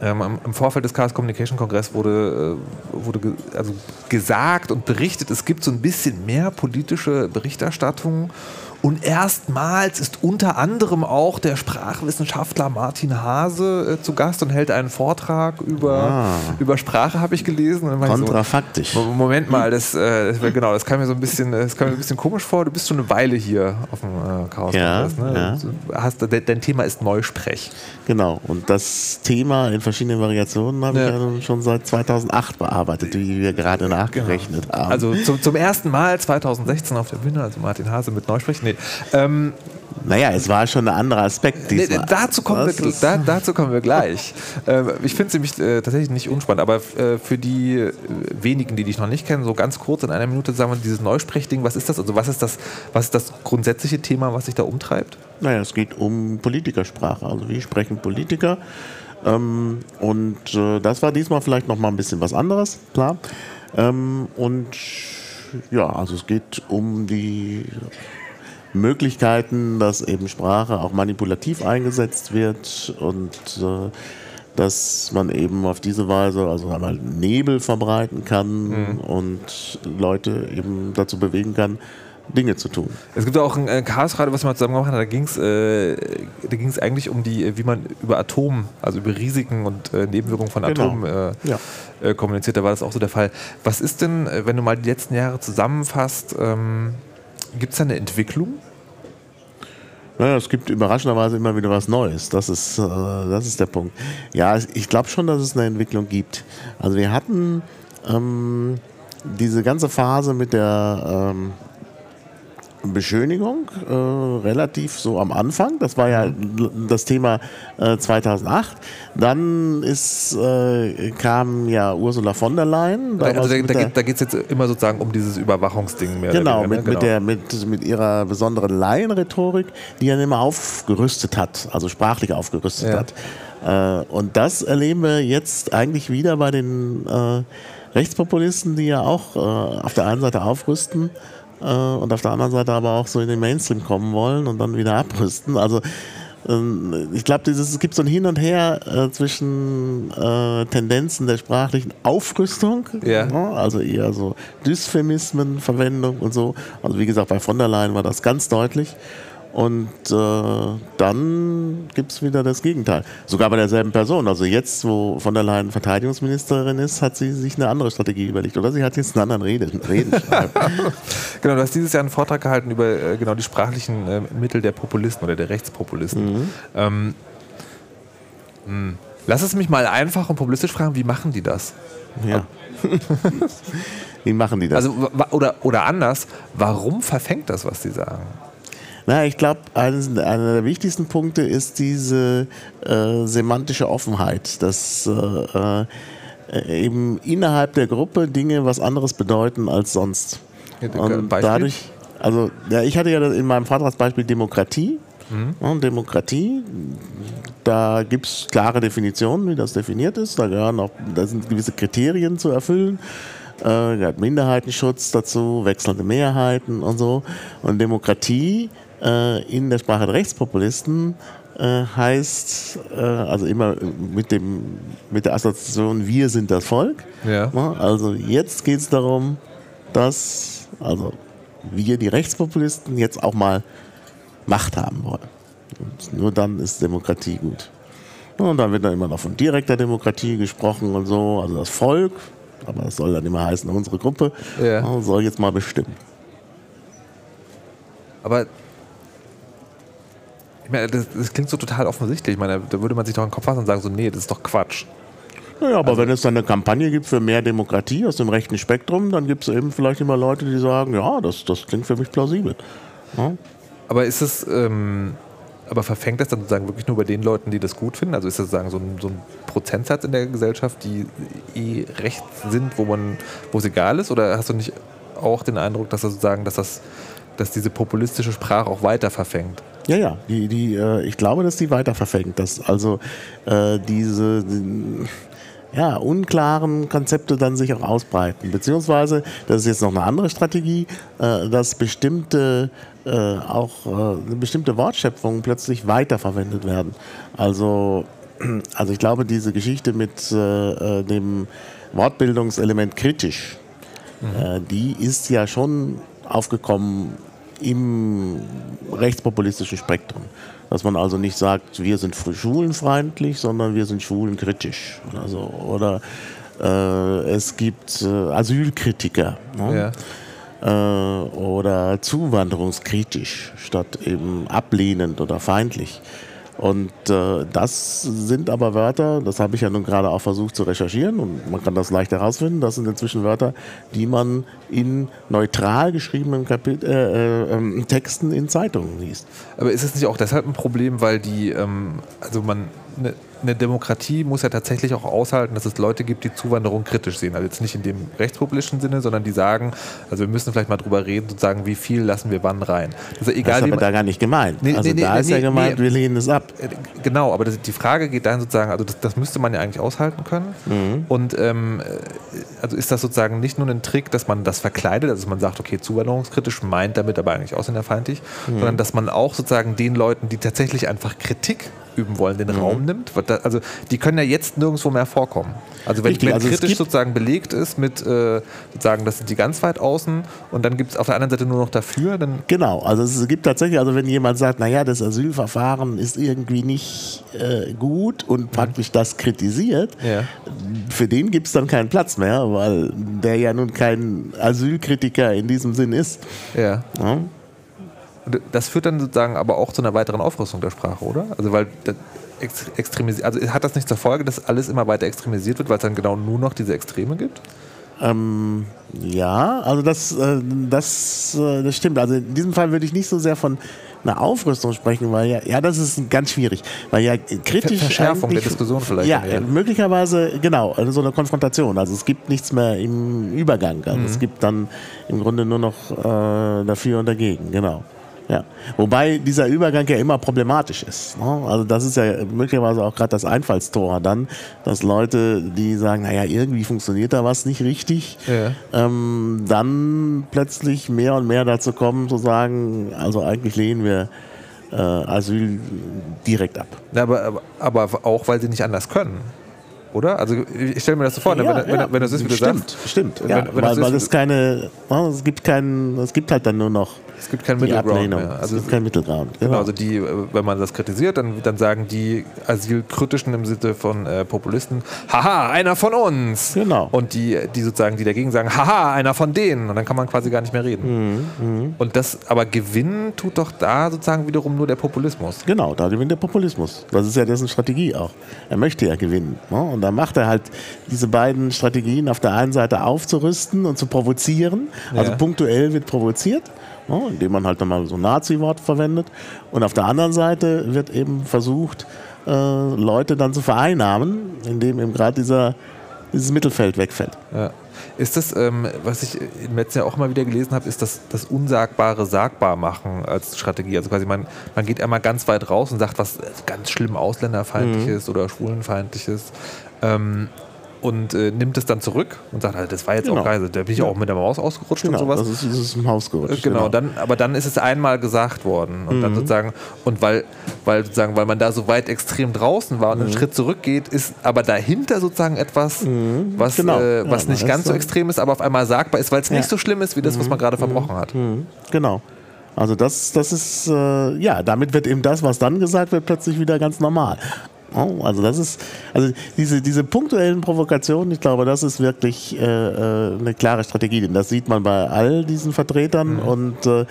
ähm, Im Vorfeld des Chaos Communication Kongress wurde, äh, wurde ge also gesagt und berichtet, es gibt so ein bisschen mehr politische Berichterstattung und erstmals ist unter anderem auch der Sprachwissenschaftler Martin Hase äh, zu Gast und hält einen Vortrag über, ah. über Sprache, habe ich gelesen. Kontrafaktisch. So, Moment mal, das, äh, genau, das kam mir so ein bisschen, das kam mir ein bisschen komisch vor. Du bist schon eine Weile hier auf dem äh, Chaos ja, ne? ja. Hast, dein Thema ist Neusprech. Genau, und das Thema in verschiedenen Variationen habe ja. ich ja schon seit 2008 bearbeitet, wie wir gerade nachgerechnet genau. haben. Also zum, zum ersten Mal 2016 auf der Bühne, also Martin Hase mit Neusprech. Nee, ähm, naja, es war schon ein anderer Aspekt diesmal. Nee, dazu, kommen wir, da, dazu kommen wir gleich. äh, ich finde es nämlich äh, tatsächlich nicht unspannend, aber äh, für die äh, wenigen, die dich noch nicht kennen, so ganz kurz in einer Minute sagen wir dieses Neusprechding, was ist das? Also was ist das, was ist das grundsätzliche Thema, was sich da umtreibt? Naja, es geht um Politikersprache. Also wie sprechen Politiker? Ähm, und äh, das war diesmal vielleicht noch mal ein bisschen was anderes, klar. Ähm, und ja, also es geht um die Möglichkeiten, dass eben Sprache auch manipulativ eingesetzt wird und äh, dass man eben auf diese Weise also einmal Nebel verbreiten kann mhm. und Leute eben dazu bewegen kann, Dinge zu tun. Es gibt auch ein äh, Chaosradio, was wir zusammen gemacht haben, da ging es äh, eigentlich um die, wie man über Atom, also über Risiken und äh, Nebenwirkungen von genau. Atomen äh, ja. Äh, kommuniziert. Da war das auch so der Fall. Was ist denn, äh, wenn du mal die letzten Jahre zusammenfasst, ähm, gibt es da eine Entwicklung? Naja, es gibt überraschenderweise immer wieder was Neues. Das ist, äh, das ist der Punkt. Ja, ich glaube schon, dass es eine Entwicklung gibt. Also wir hatten ähm, diese ganze Phase mit der ähm, Beschönigung äh, relativ so am Anfang. Das war ja das Thema äh, 2008. Dann ist, äh, kam ja Ursula von der Leyen. Also da, da, da geht es jetzt immer sozusagen um dieses Überwachungsding mehr. Genau, mit, genau. Mit, der, mit, mit ihrer besonderen Laienrhetorik, die ja immer aufgerüstet hat, also sprachlich aufgerüstet ja. hat. Äh, und das erleben wir jetzt eigentlich wieder bei den äh, Rechtspopulisten, die ja auch äh, auf der einen Seite aufrüsten und auf der anderen Seite aber auch so in den Mainstream kommen wollen und dann wieder abrüsten. Also ähm, ich glaube, es gibt so ein Hin und Her äh, zwischen äh, Tendenzen der sprachlichen Aufrüstung, ja. ne? also eher so Dysphemismenverwendung und so. Also wie gesagt, bei von der Leyen war das ganz deutlich. Und äh, dann gibt es wieder das Gegenteil. Sogar bei derselben Person. Also jetzt, wo von der Leyen Verteidigungsministerin ist, hat sie sich eine andere Strategie überlegt. Oder sie hat jetzt einen anderen Reden. Reden genau, du hast dieses Jahr einen Vortrag gehalten über äh, genau die sprachlichen äh, Mittel der Populisten oder der Rechtspopulisten. Mhm. Ähm, hm. Lass es mich mal einfach und populistisch fragen, wie machen die das? Ja. wie machen die das? Also, oder, oder anders, warum verfängt das, was sie sagen? Na, ich glaube, einer der wichtigsten Punkte ist diese äh, semantische Offenheit, dass äh, äh, eben innerhalb der Gruppe Dinge was anderes bedeuten als sonst. Und dadurch, also ja, ich hatte ja in meinem Vortragsbeispiel Demokratie. Mhm. Und Demokratie, da gibt es klare Definitionen, wie das definiert ist. Da gehören auch, da sind gewisse Kriterien zu erfüllen. Äh, gehört Minderheitenschutz dazu, wechselnde Mehrheiten und so. Und Demokratie in der Sprache der Rechtspopulisten äh, heißt, äh, also immer mit, dem, mit der Assoziation, wir sind das Volk. Ja. Also jetzt geht es darum, dass also wir, die Rechtspopulisten, jetzt auch mal Macht haben wollen. Und nur dann ist Demokratie gut. Und dann wird dann immer noch von direkter Demokratie gesprochen und so, also das Volk, aber das soll dann immer heißen, unsere Gruppe ja. soll jetzt mal bestimmen. Aber ich meine, das, das, klingt so total offensichtlich. Ich meine, da würde man sich doch in den Kopf fassen und sagen, so, nee, das ist doch Quatsch. Naja, aber also, wenn es dann eine Kampagne gibt für mehr Demokratie aus dem rechten Spektrum, dann gibt es eben vielleicht immer Leute, die sagen, ja, das, das klingt für mich plausibel. Ja? Aber ist es, ähm, aber verfängt das dann sozusagen wirklich nur bei den Leuten, die das gut finden? Also ist das sozusagen so ein, so ein Prozentsatz in der Gesellschaft, die eh rechts sind, wo man, wo es egal ist? Oder hast du nicht auch den Eindruck, dass das sozusagen, dass das, dass diese populistische Sprache auch weiter verfängt? Ja, ja, die, die, äh, ich glaube, dass die weiter verfängt. Dass also äh, diese die, ja, unklaren Konzepte dann sich auch ausbreiten. Beziehungsweise, das ist jetzt noch eine andere Strategie, äh, dass bestimmte äh, auch äh, bestimmte Wortschöpfungen plötzlich weiterverwendet werden. Also, also ich glaube, diese Geschichte mit äh, dem Wortbildungselement kritisch, mhm. die ist ja schon aufgekommen im rechtspopulistischen Spektrum. Dass man also nicht sagt, wir sind schwulenfeindlich, sondern wir sind schwulenkritisch. Oder, so. oder äh, es gibt äh, Asylkritiker. Ne? Ja. Äh, oder zuwanderungskritisch statt eben ablehnend oder feindlich. Und äh, das sind aber Wörter, das habe ich ja nun gerade auch versucht zu recherchieren und man kann das leicht herausfinden, das sind inzwischen Wörter, die man in neutral geschriebenen Kapit äh, äh, Texten in Zeitungen liest. Aber ist es nicht auch deshalb ein Problem, weil die, ähm, also man, ne, eine Demokratie muss ja tatsächlich auch aushalten, dass es Leute gibt, die Zuwanderung kritisch sehen. Also jetzt nicht in dem rechtspopulischen Sinne, sondern die sagen, also wir müssen vielleicht mal drüber reden und sagen, wie viel lassen wir wann rein. Also egal, das ist aber da gar nicht gemeint. Nee, also nee, da nee, ist ja gemeint, wir lehnen es ab. Äh, genau, aber das, die Frage geht dann sozusagen, also das, das, müsste man ja eigentlich aushalten können. Mhm. Und ähm, äh, also ist das sozusagen nicht nur ein Trick, dass man das verkleidet, also dass man sagt, okay, zuwanderungskritisch meint damit aber eigentlich ausländerfeindlich, mhm. sondern dass man auch sozusagen den Leuten, die tatsächlich einfach Kritik üben wollen, den mhm. Raum nimmt. Also die können ja jetzt nirgendwo mehr vorkommen. Also wenn, Richtig, wenn also kritisch sozusagen belegt ist mit äh, sozusagen, das sind die ganz weit außen und dann gibt es auf der anderen Seite nur noch dafür, dann. Genau, also es gibt tatsächlich, also wenn jemand sagt, naja, das Asylverfahren ist irgendwie nicht äh, gut und mhm. praktisch das kritisiert, ja. für den gibt es dann keinen Platz mehr, weil der ja nun kein Asylkritiker in diesem Sinn ist. ja? ja? Das führt dann sozusagen aber auch zu einer weiteren Aufrüstung der Sprache, oder? Also weil extremisiert, also hat das nicht zur Folge, dass alles immer weiter extremisiert wird, weil es dann genau nur noch diese Extreme gibt? Ähm, ja, also das, äh, das, äh, das stimmt. Also in diesem Fall würde ich nicht so sehr von einer Aufrüstung sprechen, weil ja, ja, das ist ganz schwierig, weil ja kritisch Verschärfung der Diskussion vielleicht. Ja, ja, möglicherweise genau, also so eine Konfrontation. Also es gibt nichts mehr im Übergang. Also mhm. es gibt dann im Grunde nur noch äh, dafür und dagegen. Genau. Ja. Wobei dieser Übergang ja immer problematisch ist. Ne? Also das ist ja möglicherweise auch gerade das Einfallstor dann, dass Leute, die sagen, naja, irgendwie funktioniert da was nicht richtig, ja. ähm, dann plötzlich mehr und mehr dazu kommen zu sagen, also eigentlich lehnen wir äh, Asyl direkt ab. Ja, aber, aber, aber auch, weil sie nicht anders können oder? Also ich stelle mir das so vor, ne? ja, wenn, ja. wenn, wenn, das ist, wie du stimmt, sagst. Stimmt, stimmt. Ja, weil, weil es keine, ne, es gibt keinen, es gibt halt dann nur noch es gibt kein Mittelground mehr. Also es gibt kein Mittelground. Genau. genau. also die, wenn man das kritisiert, dann, dann sagen die Asylkritischen im Sinne von äh, Populisten, haha, einer von uns. Genau. Und die, die sozusagen, die dagegen sagen, haha, einer von denen. Und dann kann man quasi gar nicht mehr reden. Mhm, mh. Und das, aber gewinnen tut doch da sozusagen wiederum nur der Populismus. Genau, da gewinnt der Populismus. Das ist ja dessen Strategie auch. Er möchte ja gewinnen. Ne? Und da macht er halt diese beiden Strategien auf der einen Seite aufzurüsten und zu provozieren. Also ja. punktuell wird provoziert ne, indem man halt dann mal so ein Nazi-Wort verwendet. Und auf der anderen Seite wird eben versucht, äh, Leute dann zu vereinnahmen, indem eben gerade dieser, dieses Mittelfeld wegfällt. Ja. Ist das, ähm, was ich im letzten Jahr auch immer wieder gelesen habe, ist das, das Unsagbare sagbar machen als Strategie. Also quasi man, man geht einmal ganz weit raus und sagt, was ganz schlimm ausländerfeindliches mhm. oder schwulenfeindliches. Ähm, und äh, nimmt es dann zurück und sagt, halt, das war jetzt genau. auch geil. Da bin ich ja. auch mit der Maus ausgerutscht genau, und sowas. Das ist, das ist im Haus gerutscht. Genau, genau, Dann, aber dann ist es einmal gesagt worden. Und mhm. dann sozusagen, und weil, weil sozusagen, weil man da so weit extrem draußen war und mhm. einen Schritt zurückgeht, ist aber dahinter sozusagen etwas, mhm. was, genau. äh, was ja, nicht ganz so extrem ist, aber auf einmal sagbar ist, weil es ja. nicht so schlimm ist wie das, was man mhm. gerade verbrochen hat. Mhm. Genau. Also das, das ist, äh, ja, damit wird eben das, was dann gesagt wird, plötzlich wieder ganz normal. Oh, also das ist, also diese, diese punktuellen Provokationen, ich glaube, das ist wirklich äh, äh, eine klare Strategie. Denn das sieht man bei all diesen Vertretern mhm. und äh,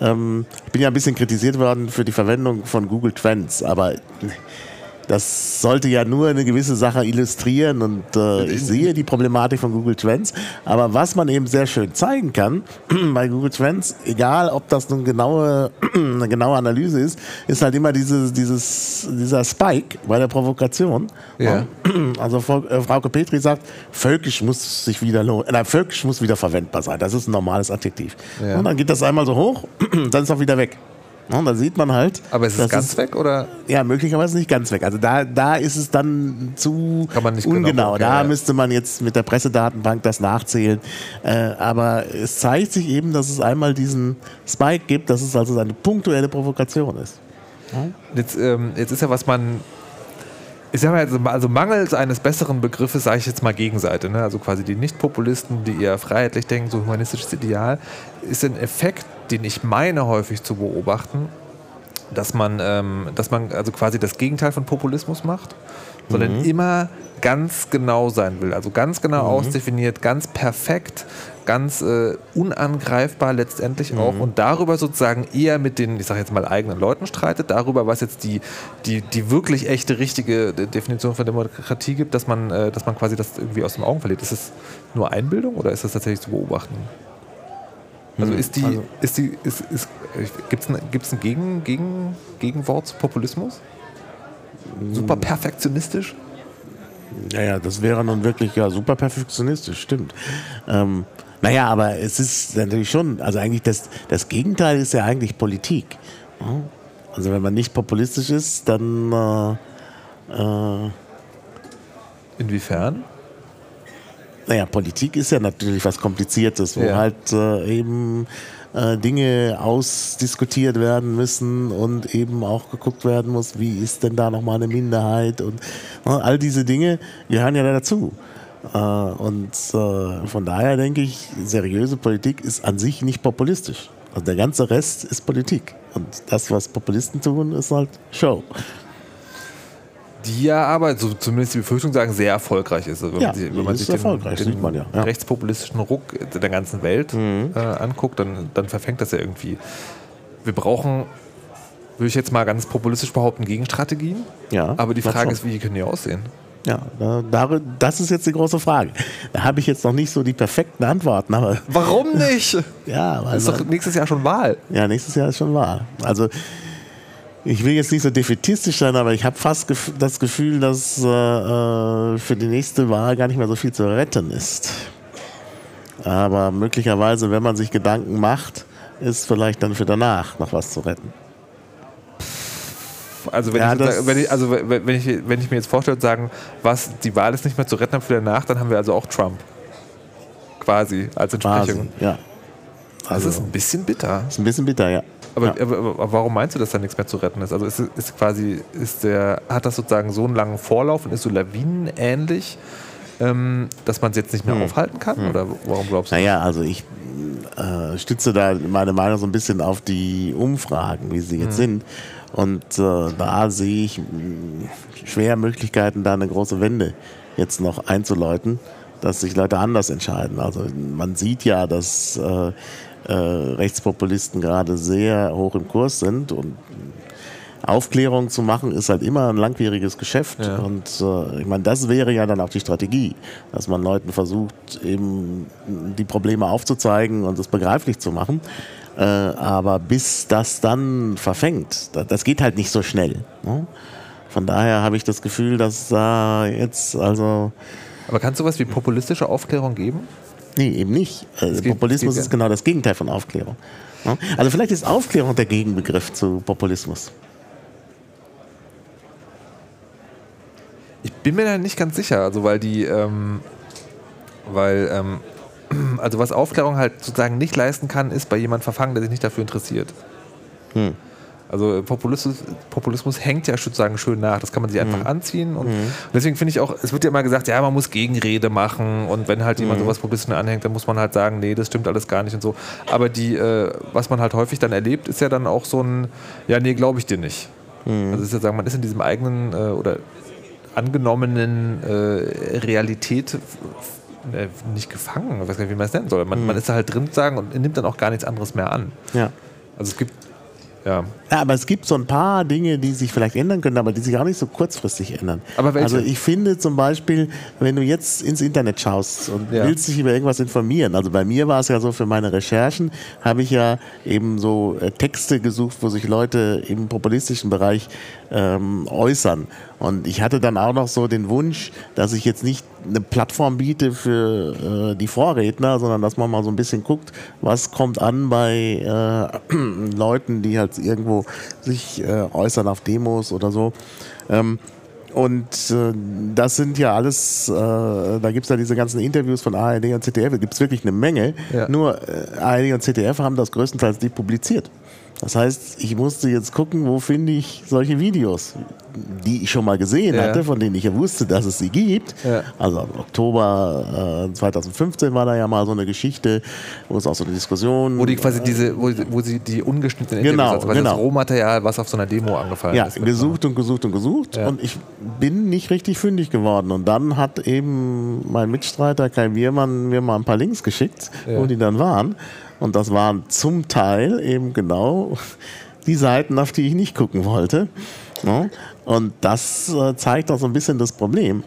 ähm, ich bin ja ein bisschen kritisiert worden für die Verwendung von Google Trends, aber das sollte ja nur eine gewisse Sache illustrieren und äh, ich sehe die Problematik von Google Trends. Aber was man eben sehr schön zeigen kann bei Google Trends, egal ob das nun genaue, eine genaue Analyse ist, ist halt immer dieses, dieses, dieser Spike bei der Provokation. Ja. Also Frau, äh, Frauke Petri sagt, völkisch muss sich wieder lohnen, nein, völkisch muss wieder verwendbar sein. Das ist ein normales Adjektiv. Ja. Und dann geht das einmal so hoch, dann ist auch wieder weg. Und dann sieht man halt. Aber ist es ganz weg oder? Ja, möglicherweise nicht ganz weg. Also da, da ist es dann zu Kann man nicht genau ungenau. gucken, da ja. müsste man jetzt mit der Pressedatenbank das nachzählen. Äh, aber es zeigt sich eben, dass es einmal diesen Spike gibt, dass es also eine punktuelle Provokation ist. Jetzt, ähm, jetzt ist ja was man. Ich sag mal, also, also mangels eines besseren Begriffes sage ich jetzt mal Gegenseite. Ne? Also quasi die Nicht-Populisten, die eher freiheitlich denken, so humanistisches Ideal, ist ein Effekt, den ich meine häufig zu beobachten, dass man, ähm, dass man also quasi das Gegenteil von Populismus macht, sondern immer ganz genau sein will. Also ganz genau ausdefiniert, ganz perfekt, ganz äh, unangreifbar letztendlich auch und darüber sozusagen eher mit den, ich sage jetzt mal, eigenen Leuten streitet, darüber, was jetzt die, die, die wirklich echte, richtige De- Definition von Demokratie gibt, dass man, äh, dass man quasi das irgendwie aus den Augen verliert. Ist das nur Einbildung oder ist das tatsächlich zu beobachten? Also ist die, also- ist die, ist, ist, gibt es ein, gibt's ein Gegen, Gegen, Gegenwort zu Populismus? Super perfektionistisch? Ja, ja, das wäre nun wirklich ja, super perfektionistisch, stimmt. Ähm, naja, aber es ist natürlich schon, also eigentlich das, das Gegenteil ist ja eigentlich Politik. ja. Also wenn man nicht populistisch ist, dann äh, äh, Inwiefern? Naja, Politik ist ja natürlich was Kompliziertes, wo Ja. halt äh, eben äh, Dinge ausdiskutiert werden müssen und eben auch geguckt werden muss, wie ist denn da nochmal eine Minderheit und äh, all diese Dinge gehören ja da dazu. Äh, und äh, von daher denke ich, seriöse Politik ist an sich nicht populistisch. Also der ganze Rest ist Politik. Und das, was Populisten tun, ist halt Show. Die ja aber, so zumindest die Befürchtung sagen, sehr erfolgreich ist. Also wenn Ja, man, sich- wenn man ist sich den, erfolgreich, den man ja, ja. rechtspopulistischen Ruck der ganzen Welt Mhm. äh, anguckt, dann, dann verfängt das ja irgendwie. Wir brauchen, würde ich jetzt mal ganz populistisch behaupten, Gegenstrategien. Ja, aber die Frage schon. ist, wie können die aussehen? Ja, da, das ist jetzt die große Frage. Da habe ich jetzt noch nicht so die perfekten Antworten, aber Warum nicht? ja, weil ist doch nächstes Jahr schon Wahl. Ja, nächstes Jahr ist schon wahr. Also ich will jetzt nicht so defetistisch sein, aber ich habe fast gef das Gefühl, dass äh, äh, für die nächste Wahl gar nicht mehr so viel zu retten ist. Aber möglicherweise, wenn man sich Gedanken macht, ist vielleicht dann für danach noch was zu retten. Also wenn, Ja, ich, das- sozusagen- wenn, ich, also wenn, ich, wenn ich mir jetzt vorstelle und sagen, was, die Wahl ist nicht mehr zu retten haben für danach, dann haben wir also auch Trump. Quasi als Quasi, Entsprechung. ja. Das Also, ist ein bisschen bitter. ist ein bisschen bitter, ja. Aber, ja. aber, aber warum meinst du, dass da nichts mehr zu retten ist? Also ist, ist quasi, ist der, hat das sozusagen so einen langen Vorlauf und ist so lawinenähnlich, ähm, dass man es jetzt nicht mehr aufhalten kann? Oder warum glaubst du? Hm. Naja, also ich äh, stütze da meine Meinung so ein bisschen auf die Umfragen, wie sie jetzt sind. Und äh, da sehe ich mh, schwer Möglichkeiten, da eine große Wende jetzt noch einzuläuten, dass sich Leute anders entscheiden. Also man sieht ja, dass äh, äh, Rechtspopulisten gerade sehr hoch im Kurs sind und Aufklärung zu machen ist halt immer ein langwieriges Geschäft. Ja. Und äh, ich meine, das wäre ja dann auch die Strategie, dass man Leuten versucht, eben die Probleme aufzuzeigen und es begreiflich zu machen. Äh, aber bis das dann verfängt, das, das geht halt nicht so schnell. Ne? Von daher habe ich das Gefühl, dass da jetzt also Aber kann es sowas wie populistische Aufklärung geben? Nee, eben nicht. Äh, geht- Populismus ist genau das Gegenteil von Aufklärung. Ja? Also vielleicht ist Aufklärung der Gegenbegriff zu Populismus. Ich bin mir da nicht ganz sicher, also weil die, ähm, weil, ähm, also was Aufklärung halt sozusagen nicht leisten kann, ist bei jemandem verfangen, der sich nicht dafür interessiert. Hm. Also Populismus, Populismus hängt ja sozusagen schön nach. Das kann man sich einfach anziehen. Und, und deswegen finde ich auch, es wird ja immer gesagt, ja, man muss Gegenrede machen. Und wenn halt jemand sowas Populistisches anhängt, dann muss man halt sagen, nee, das stimmt alles gar nicht und so. Aber die, äh, was man halt häufig dann erlebt, ist ja dann auch so ein, ja, nee, glaube ich dir nicht. Also es ist ja sagen, man ist in diesem eigenen äh, oder angenommenen äh, Realität äh, nicht gefangen, ich weiß gar nicht, wie man es nennen soll. Man, man ist da halt drin sagen und nimmt dann auch gar nichts anderes mehr an. Ja. Also es gibt, Ja. Ja, aber es gibt so ein paar Dinge, die sich vielleicht ändern können, aber die sich auch nicht so kurzfristig ändern. Aber welche? Also ich finde zum Beispiel, wenn du jetzt ins Internet schaust und Ja. willst dich über irgendwas informieren, also bei mir war es ja so, für meine Recherchen habe ich ja eben so äh, Texte gesucht, wo sich Leute im populistischen Bereich ähm, äußern. Und ich hatte dann auch noch so den Wunsch, dass ich jetzt nicht eine Plattform biete für äh, die Vorredner, sondern dass man mal so ein bisschen guckt, was kommt an bei äh, Leuten, die halt irgendwo sich äh, äußern auf Demos oder so. Ähm, und äh, das sind ja alles, äh, da gibt es ja diese ganzen Interviews von ARD und ZDF, da gibt es wirklich eine Menge. Ja. Nur äh, ARD und ZDF haben das größtenteils depubliziert. Das heißt, ich musste jetzt gucken, wo finde ich solche Videos, die ich schon mal gesehen Ja. hatte, von denen ich ja wusste, dass es sie gibt. Ja. Also im Oktober äh, 2015 war da ja mal so eine Geschichte, wo es auch so eine Diskussion Wo die quasi diese, wo, wo sie die ungeschnittenen Genau, Interviews, also genau. das Rohmaterial, was auf so einer Demo angefallen ja, ist. gesucht und gesucht und gesucht Ja. und ich bin nicht richtig fündig geworden. Und dann hat eben mein Mitstreiter Kai Biermann mir mal ein paar Links geschickt, Ja. wo die dann waren. Und das waren zum Teil eben genau die Seiten, auf die ich nicht gucken wollte. Ne? Und das äh, zeigt auch so ein bisschen das Problem.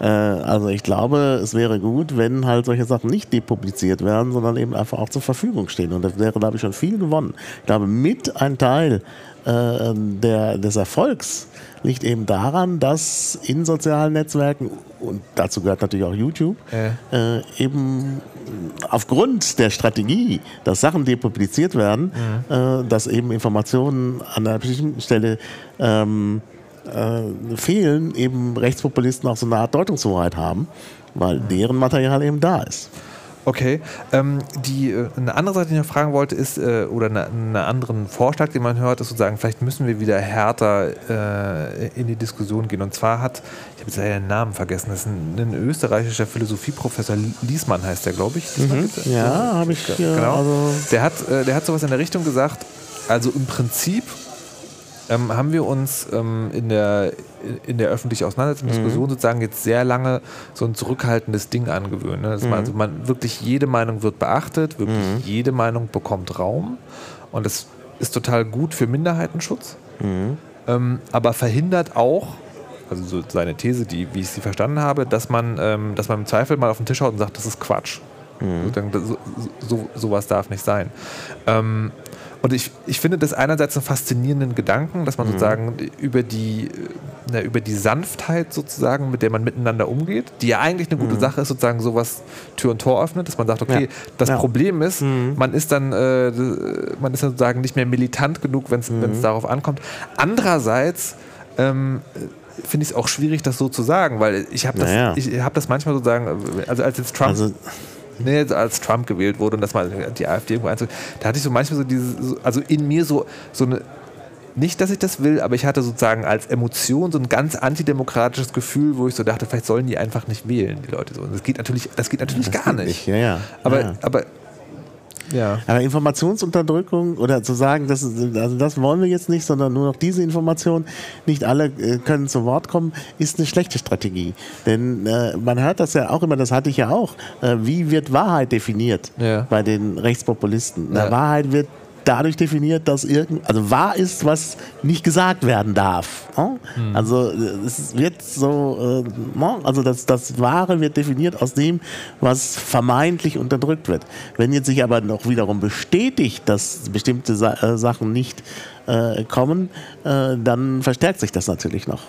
Äh, also ich glaube, es wäre gut, wenn halt solche Sachen nicht depubliziert werden, sondern eben einfach auch zur Verfügung stehen. Und das wäre, glaube ich, schon viel gewonnen. Ich glaube, mit ein Teil äh, der, des Erfolgs liegt eben daran, dass in sozialen Netzwerken, und dazu gehört natürlich auch YouTube, äh, eben aufgrund der Strategie, dass Sachen depubliziert werden, äh, dass eben Informationen an einer bestimmten Stelle ähm, äh, fehlen, eben Rechtspopulisten auch so eine Art Deutungshoheit haben, weil deren Material eben da ist. Okay. Ähm, die, äh, eine andere Sache, die ich noch fragen wollte, ist, äh, oder eine, einen anderen Vorschlag, den man hört, ist sozusagen, vielleicht müssen wir wieder härter äh, in die Diskussion gehen. Und zwar hat, ich habe jetzt leider den Namen vergessen, das ist ein, ein österreichischer Philosophieprofessor, Liesmann heißt der, glaube ich. Mhm. Ja, habe ich, äh, Genau. also- der, hat, äh, der hat sowas in der Richtung gesagt, also im Prinzip ähm, haben wir uns ähm, in, der, in der öffentlichen Auseinandersetzung, Diskussion sozusagen jetzt sehr lange so ein zurückhaltendes Ding angewöhnt. Ne? Dass man, also man wirklich jede Meinung wird beachtet, wirklich jede Meinung bekommt Raum und das ist total gut für Minderheitenschutz, ähm, aber verhindert auch, also so seine These, die, wie ich sie verstanden habe, dass man, ähm, dass man im Zweifel mal auf den Tisch haut und sagt, das ist Quatsch. Das- So, so, sowas darf nicht sein. Ähm, und ich, ich finde das einerseits einen faszinierenden Gedanken, dass man sozusagen über die, äh, na, über die Sanftheit sozusagen, mit der man miteinander umgeht, die ja eigentlich eine gute Sache ist, sozusagen sowas Tür und Tor öffnet, dass man sagt, okay, Ja. das Ja. Problem ist, man ist dann, äh, man ist dann sozusagen nicht mehr militant genug, wenn es darauf ankommt. Andererseits ähm, finde ich es auch schwierig, das so zu sagen, weil ich habe das, Naja. ich hab das manchmal sozusagen, also als jetzt Trump Also jetzt als Trump gewählt wurde und das mal die AfD irgendwo einzug, da hatte ich so manchmal so dieses, so- also in mir so, so eine, nicht, dass ich das will, aber ich hatte sozusagen als Emotion so ein ganz antidemokratisches Gefühl, wo ich so dachte, vielleicht sollen die einfach nicht wählen, die Leute so. Und das geht natürlich, das geht natürlich gar nicht. Ja, ja. Aber, ja. aber, ja. Aber Informationsunterdrückung oder zu sagen, das, also das wollen wir jetzt nicht, sondern nur noch diese Information, nicht alle äh, können zu Wort kommen, ist eine schlechte Strategie. Denn äh, man hört das ja auch immer, das hatte ich ja auch, äh, wie wird Wahrheit definiert Ja. bei den Rechtspopulisten? Na. Wahrheit wird dadurch definiert, dass irgend, also wahr ist, was nicht gesagt werden darf. ne? Hm. Also es wird so, äh, ne? also das, das Wahre wird definiert aus dem, was vermeintlich unterdrückt wird. Wenn jetzt sich aber noch wiederum bestätigt, dass bestimmte Sa äh, Sachen nicht äh, kommen, äh, dann verstärkt sich das natürlich noch.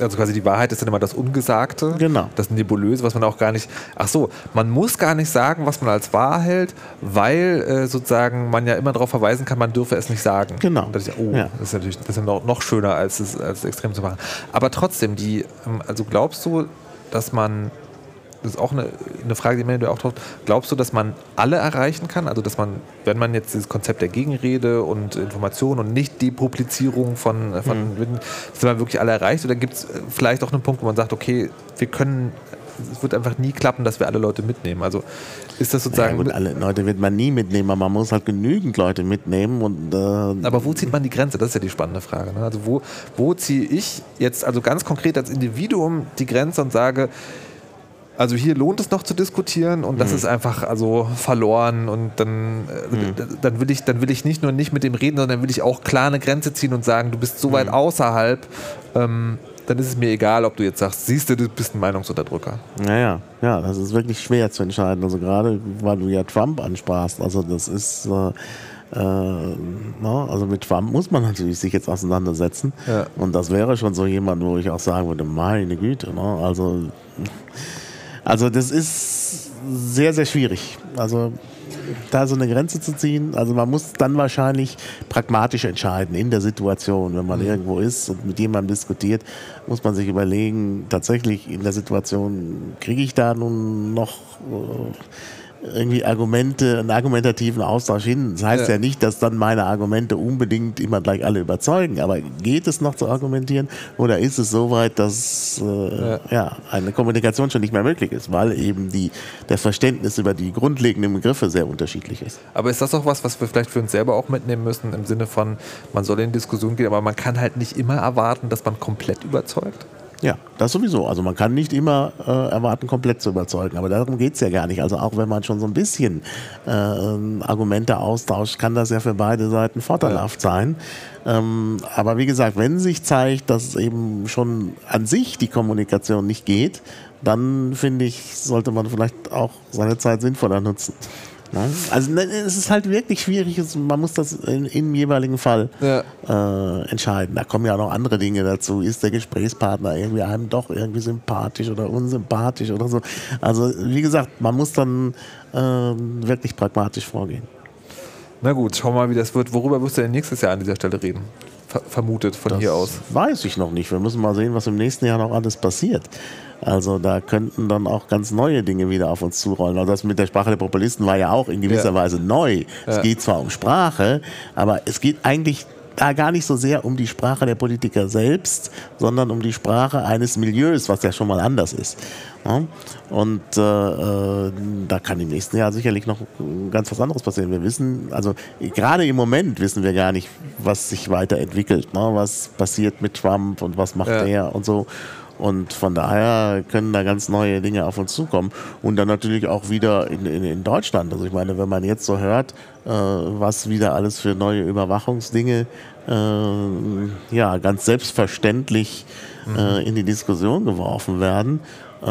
Also quasi die Wahrheit ist dann immer das Ungesagte. Genau. Das Nebulöse, was man auch gar nicht. Ach so, man muss gar nicht sagen, was man als wahr hält, weil äh, sozusagen man ja immer darauf verweisen kann, man dürfe es nicht sagen. Genau. Das ist, oh, Ja. das ist natürlich das ist ja noch, noch schöner, als es als extrem zu machen. Aber trotzdem, die, ähm, also glaubst du, dass man. Das ist auch eine, eine Frage, die mir auch taucht. Glaubst du, dass man alle erreichen kann? Also, dass man, wenn man jetzt dieses Konzept der Gegenrede und Information und Nicht-Depublizierung von, von Mhm. dass man wirklich alle erreicht? Oder gibt es vielleicht auch einen Punkt, wo man sagt, okay, wir können, es wird einfach nie klappen, dass wir alle Leute mitnehmen? Also, ist das Ja, sozusagen. gut, alle Leute wird man nie mitnehmen, aber man muss halt genügend Leute mitnehmen und äh, Aber wo zieht man die Grenze? Das ist ja die spannende Frage. Ne? Also wo, wo ziehe ich jetzt also ganz konkret als Individuum die Grenze und sage, Also hier lohnt es noch zu diskutieren und das Mhm. ist einfach also verloren und dann, Mhm. d- dann will ich dann will ich nicht nur nicht mit dem reden, sondern will ich auch klar eine Grenze ziehen und sagen, du bist so Mhm. weit außerhalb, ähm, dann ist es mir egal, ob du jetzt sagst, siehst du, du bist ein Meinungsunterdrücker. Naja, ja, das ist wirklich schwer zu entscheiden. Also gerade, weil du ja Trump ansprachst, also das ist, äh, äh, na, also mit Trump muss man natürlich sich jetzt auseinandersetzen. Ja. Und das wäre schon so jemand, wo ich auch sagen würde, meine Güte, ne? also, also das ist sehr, sehr schwierig. Also da so eine Grenze zu ziehen, also man muss dann wahrscheinlich pragmatisch entscheiden in der Situation, wenn man irgendwo ist und mit jemandem diskutiert, muss man sich überlegen, tatsächlich in der Situation, kriege ich da nun noch äh, irgendwie Argumente, einen argumentativen Austausch hin. Das heißt Ja. ja, nicht, dass dann meine Argumente unbedingt immer gleich alle überzeugen, aber geht es noch zu argumentieren oder ist es so weit, dass äh, ja. eine Kommunikation schon nicht mehr möglich ist, weil eben die, das Verständnis über die grundlegenden Begriffe sehr unterschiedlich ist. Aber ist das auch was, was wir vielleicht für uns selber auch mitnehmen müssen, im Sinne von, man soll in Diskussion gehen, aber man kann halt nicht immer erwarten, dass man komplett überzeugt? Ja, das sowieso. Also man kann nicht immer äh, erwarten, komplett zu überzeugen, aber darum geht es ja gar nicht. Also auch wenn man schon so ein bisschen äh, Argumente austauscht, kann das ja für beide Seiten vorteilhaft sein. Ähm, aber wie gesagt, wenn sich zeigt, dass eben schon an sich die Kommunikation nicht geht, dann finde ich, sollte man vielleicht auch seine Zeit sinnvoller nutzen. Ne? Also ne, es ist halt wirklich schwierig, man muss das in, im jeweiligen Fall Ja. äh, entscheiden. Da kommen ja auch noch andere Dinge dazu. Ist der Gesprächspartner irgendwie einem doch irgendwie sympathisch oder unsympathisch oder so? Also wie gesagt, man muss dann ähm, wirklich pragmatisch vorgehen. Na gut, schau mal, wie das wird. Worüber wirst du denn nächstes Jahr an dieser Stelle reden? Ver vermutet von hier aus. Weiß ich noch nicht. Wir müssen mal sehen, was im nächsten Jahr noch alles passiert. Also da könnten dann auch ganz neue Dinge wieder auf uns zurollen. Also das mit der Sprache der Populisten war ja auch in gewisser Ja. Weise neu. Es Ja. geht zwar um Sprache, aber es geht eigentlich da gar nicht so sehr um die Sprache der Politiker selbst, sondern um die Sprache eines Milieus, was ja schon mal anders ist. Und äh, äh, da kann im nächsten Jahr sicherlich noch ganz was anderes passieren. Wir wissen, also gerade im Moment wissen wir gar nicht, was sich weiterentwickelt, ne? was passiert mit Trump und was macht Ja. er und so. Und von daher können da ganz neue Dinge auf uns zukommen. Und dann natürlich auch wieder in, in, in Deutschland. Also ich meine, wenn man jetzt so hört, äh, was wieder alles für neue Überwachungsdinge äh, ja, ganz selbstverständlich äh, in die Diskussion geworfen werden, äh,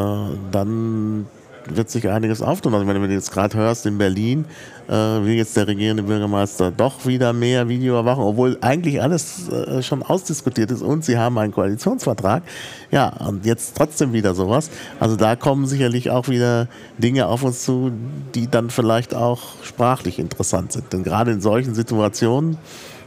dann wird sich einiges auftun. Also wenn du jetzt gerade hörst, in Berlin äh, will jetzt der regierende Bürgermeister doch wieder mehr Videoüberwachung, obwohl eigentlich alles äh, schon ausdiskutiert ist und sie haben einen Koalitionsvertrag. Ja, und jetzt trotzdem wieder sowas. Also da kommen sicherlich auch wieder Dinge auf uns zu, die dann vielleicht auch sprachlich interessant sind. Denn gerade in solchen Situationen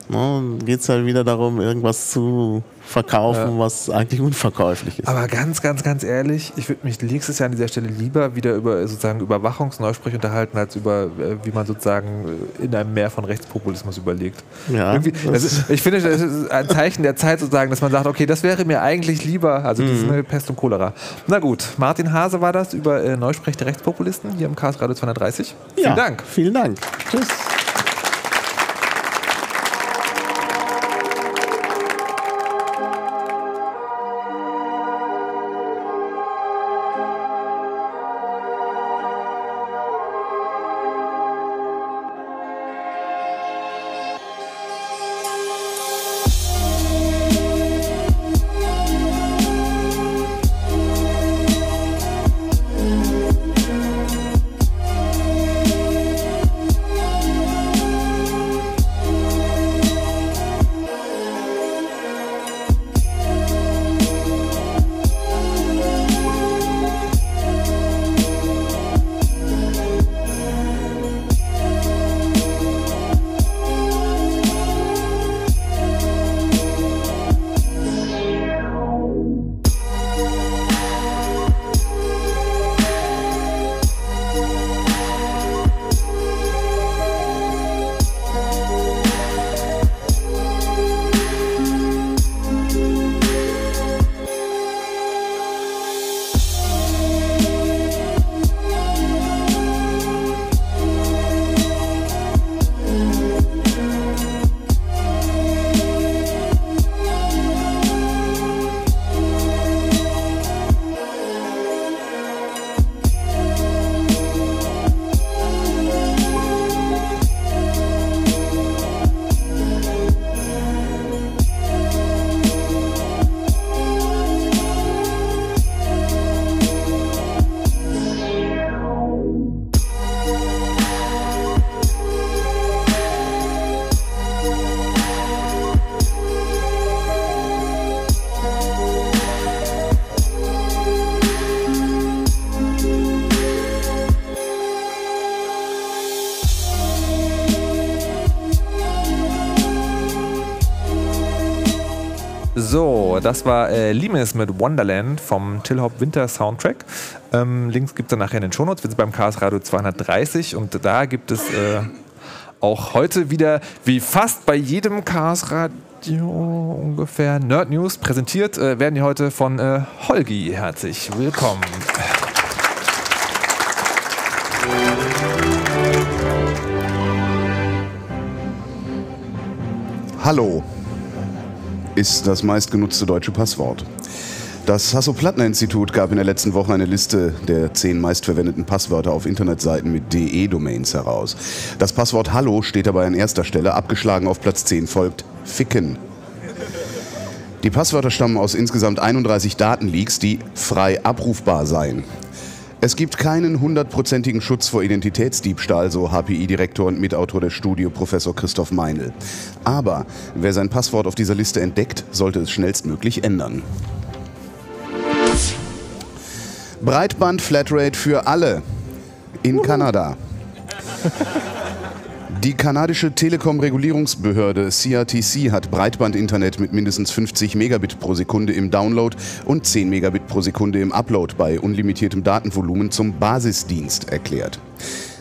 ne, geht es halt wieder darum, irgendwas zu verkaufen, was eigentlich unverkäuflich ist. Aber ganz, ganz, ganz ehrlich, ich würde mich nächstes Jahr an dieser Stelle lieber wieder über sozusagen Überwachungsneusprech unterhalten, als über, äh, wie man sozusagen äh, in einem Meer von Rechtspopulismus überlegt. Ja, ist, ich finde, das ist ein Zeichen der Zeit sozusagen, dass man sagt, okay, das wäre mir eigentlich lieber, also das ist eine Pest und Cholera. Na gut, Martin Hase war das über äh, Neusprech der Rechtspopulisten hier im Chaos Radio 230. Vielen Ja, Dank. Vielen Dank. Tschüss. Das war äh, Limes mit Wonderland vom Till Hop Winter Soundtrack. Ähm, Links gibt es dann nachher in den Shownotes. Wir sind beim Chaos Radio 230 und da gibt es äh, auch heute wieder, wie fast bei jedem Chaos Radio ungefähr, Nerd News. Präsentiert äh, werden die heute von äh, Holgi. Herzlich willkommen. Hallo ist das meistgenutzte deutsche Passwort. Das Hasso-Plattner-Institut gab in der letzten Woche eine Liste der zehn meistverwendeten Passwörter auf Internetseiten mit DE-Domains heraus. Das Passwort Hallo steht dabei an erster Stelle, abgeschlagen auf Platz 10 folgt Ficken. Die Passwörter stammen aus insgesamt 31 Datenleaks, die frei abrufbar seien. Es gibt keinen hundertprozentigen Schutz vor Identitätsdiebstahl, so HPI-Direktor und Mitautor der Studie Professor Christoph Meinl. Aber wer sein Passwort auf dieser Liste entdeckt, sollte es schnellstmöglich ändern. Breitband Flatrate für alle in Kanada. Die kanadische Telekom-Regulierungsbehörde CRTC hat Breitbandinternet mit mindestens 50 Megabit pro Sekunde im Download und 10 Megabit pro Sekunde im Upload bei unlimitiertem Datenvolumen zum Basisdienst erklärt.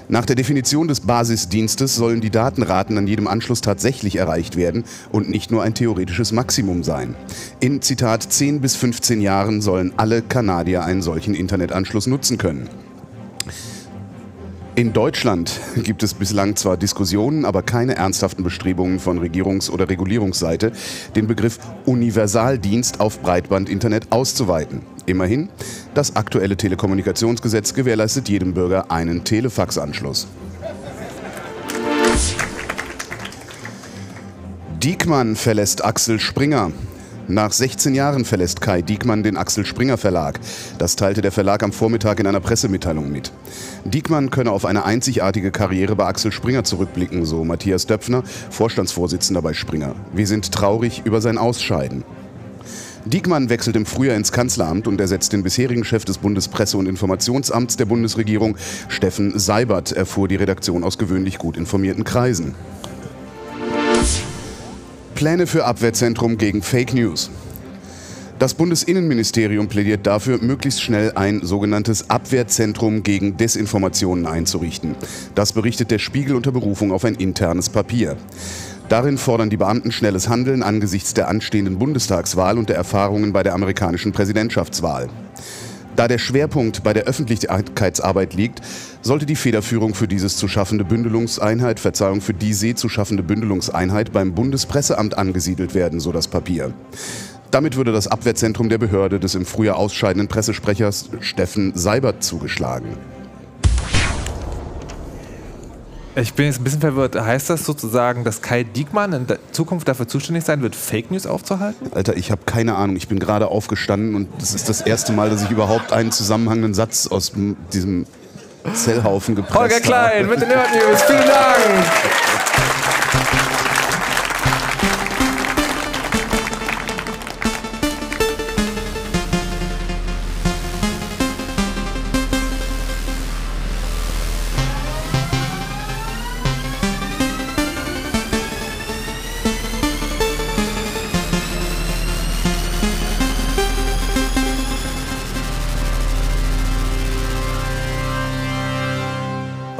Nach der Definition des Basisdienstes sollen die Datenraten an jedem Anschluss tatsächlich erreicht werden und nicht nur ein theoretisches Maximum sein. In Zitat 10 bis 15 Jahren sollen alle Kanadier einen solchen Internetanschluss nutzen können. In Deutschland gibt es bislang zwar Diskussionen, aber keine ernsthaften Bestrebungen von Regierungs- oder Regulierungsseite, den Begriff Universaldienst auf Breitbandinternet auszuweiten. Immerhin, das aktuelle Telekommunikationsgesetz gewährleistet jedem Bürger einen Telefaxanschluss. Diekmann verlässt Axel Springer. Nach 16 Jahren verlässt Kai Diekmann den Axel Springer Verlag. Das teilte der Verlag am Vormittag in einer Pressemitteilung mit. Diekmann könne auf eine einzigartige Karriere bei Axel Springer zurückblicken, so Matthias Döpfner, Vorstandsvorsitzender bei Springer. Wir sind traurig über sein Ausscheiden. Diekmann wechselt im Frühjahr ins Kanzleramt und ersetzt den bisherigen Chef des Bundespresse- und Informationsamts der Bundesregierung, Steffen Seibert, erfuhr die Redaktion aus gewöhnlich gut informierten Kreisen. Pläne für Abwehrzentrum gegen Fake News. Das Bundesinnenministerium plädiert dafür, möglichst schnell ein sogenanntes Abwehrzentrum gegen Desinformationen einzurichten. Das berichtet der Spiegel unter Berufung auf ein internes Papier. Darin fordern die Beamten schnelles Handeln angesichts der anstehenden Bundestagswahl und der Erfahrungen bei der amerikanischen Präsidentschaftswahl. Da der Schwerpunkt bei der Öffentlichkeitsarbeit liegt, sollte die Federführung für dieses zu schaffende Bündelungseinheit, Verzeihung, für diese zu schaffende Bündelungseinheit beim Bundespresseamt angesiedelt werden, so das Papier. Damit würde das Abwehrzentrum der Behörde des im Frühjahr ausscheidenden Pressesprechers Steffen Seibert zugeschlagen. Ich bin jetzt ein bisschen verwirrt. Heißt das sozusagen, dass Kai Diekmann in Zukunft dafür zuständig sein wird, Fake News aufzuhalten? Alter, ich habe keine Ahnung. Ich bin gerade aufgestanden und das ist das erste Mal, dass ich überhaupt einen zusammenhangenden Satz aus diesem Zellhaufen gepresst Holger Klein mit den Nerd News. Vielen Dank.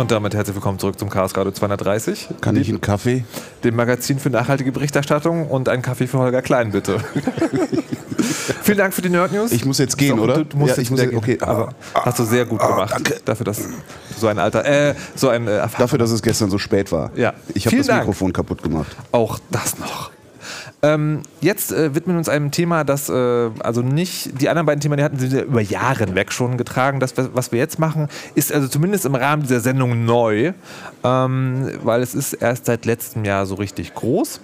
Und damit herzlich willkommen zurück zum Chaos Radio 230. Kann ich einen Kaffee? Dem Magazin für nachhaltige Berichterstattung und einen Kaffee für Holger Klein, bitte. Vielen Dank für die Nerd News. Ich muss jetzt gehen, so, oder? Du, musst ja, ich muss jetzt, okay. Aber hast du sehr gut ah, gemacht. Danke. Dafür, dass so ein alter, äh, so ein äh, Dafür, dass es gestern so spät war. Ja. Ich habe das Dank. Mikrofon kaputt gemacht. Auch das noch. Ähm, jetzt äh, widmen wir uns einem Thema, das äh, also nicht, die anderen beiden Themen, die hatten sie über Jahre weg schon getragen. Das, was wir jetzt machen, ist also zumindest im Rahmen dieser Sendung neu, ähm, weil es ist erst seit letztem Jahr so richtig groß.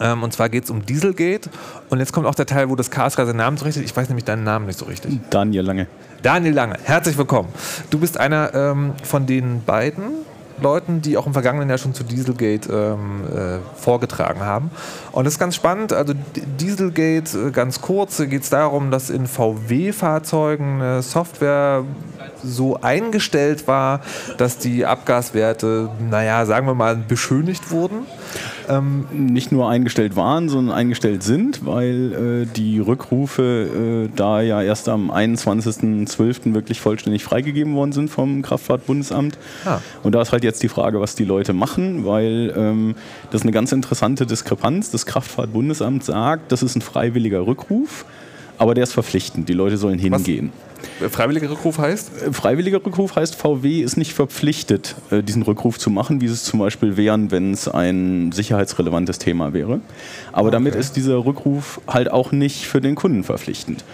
Ähm, und zwar geht es um Dieselgate. Und jetzt kommt auch der Teil, wo das Chaos seinen Namen so richtig. Ich weiß nämlich deinen Namen nicht so richtig. Daniel Lange. Daniel Lange, herzlich willkommen. Du bist einer ähm, von den beiden Leuten, die auch im vergangenen Jahr schon zu Dieselgate ähm, äh, vorgetragen haben. Und das ist ganz spannend. Also Dieselgate, äh, ganz kurz, geht es darum, dass in VW-Fahrzeugen eine Software so eingestellt war, dass die Abgaswerte, naja, sagen wir mal, beschönigt wurden. Ähm, nicht nur eingestellt waren, sondern eingestellt sind, weil äh, die Rückrufe äh, da ja erst am 21.12. wirklich vollständig freigegeben worden sind vom Kraftfahrtbundesamt. Ah. Und da ist halt jetzt die Frage, was die Leute machen, weil ähm, das ist eine ganz interessante Diskrepanz. Das Kraftfahrtbundesamt sagt, das ist ein freiwilliger Rückruf, aber der ist verpflichtend. Die Leute sollen hingehen. Freiwilliger Rückruf heißt? Freiwilliger Rückruf heißt, VW ist nicht verpflichtet, äh, diesen Rückruf zu machen, wie es zum Beispiel wären, wenn es ein sicherheitsrelevantes Thema wäre. Aber okay. damit ist dieser Rückruf halt auch nicht für den Kunden verpflichtend.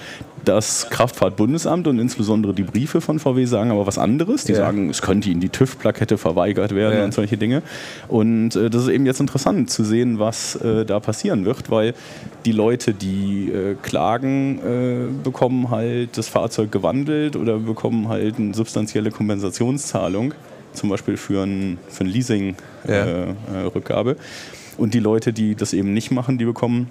Das Kraftfahrtbundesamt und insbesondere die Briefe von VW sagen aber was anderes. Die ja. sagen, es könnte ihnen die TÜV-Plakette verweigert werden ja. und solche Dinge. Und äh, das ist eben jetzt interessant zu sehen, was äh, da passieren wird, weil die Leute, die äh, klagen, äh, bekommen halt das Fahrzeug gewandelt oder bekommen halt eine substanzielle Kompensationszahlung, zum Beispiel für ein, für ein Leasing-Rückgabe. Ja. Äh, und die Leute, die das eben nicht machen, die bekommen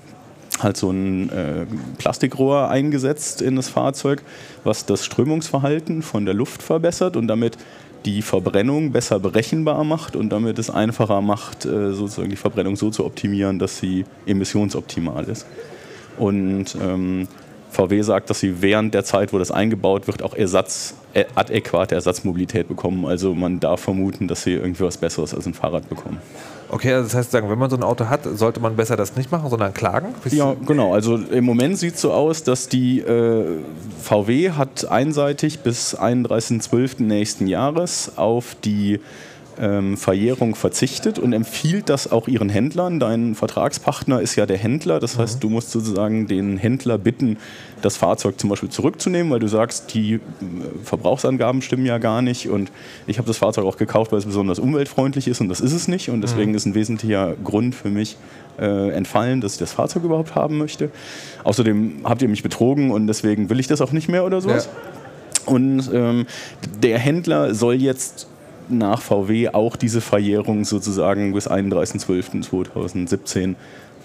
halt so ein äh, Plastikrohr eingesetzt in das Fahrzeug, was das Strömungsverhalten von der Luft verbessert und damit die Verbrennung besser berechenbar macht und damit es einfacher macht, äh, sozusagen die Verbrennung so zu optimieren, dass sie emissionsoptimal ist. Und ähm, VW sagt, dass sie während der Zeit, wo das eingebaut wird, auch Ersatz, äh, adäquate Ersatzmobilität bekommen. Also man darf vermuten, dass sie irgendwie was Besseres als ein Fahrrad bekommen. Okay, also das heißt, sagen, wenn man so ein Auto hat, sollte man besser das nicht machen, sondern klagen? Ja, genau. Also im Moment sieht es so aus, dass die äh, VW hat einseitig bis 31.12. nächsten Jahres auf die ähm, Verjährung verzichtet und empfiehlt das auch ihren Händlern. Dein Vertragspartner ist ja der Händler, das heißt, mhm. du musst sozusagen den Händler bitten, das Fahrzeug zum Beispiel zurückzunehmen, weil du sagst, die äh, Verbrauchsangaben stimmen ja gar nicht und ich habe das Fahrzeug auch gekauft, weil es besonders umweltfreundlich ist und das ist es nicht und deswegen mhm. ist ein wesentlicher Grund für mich äh, entfallen, dass ich das Fahrzeug überhaupt haben möchte. Außerdem habt ihr mich betrogen und deswegen will ich das auch nicht mehr oder sowas. Ja. Und ähm, der Händler soll jetzt nach VW auch diese Verjährung sozusagen bis 31.12.2017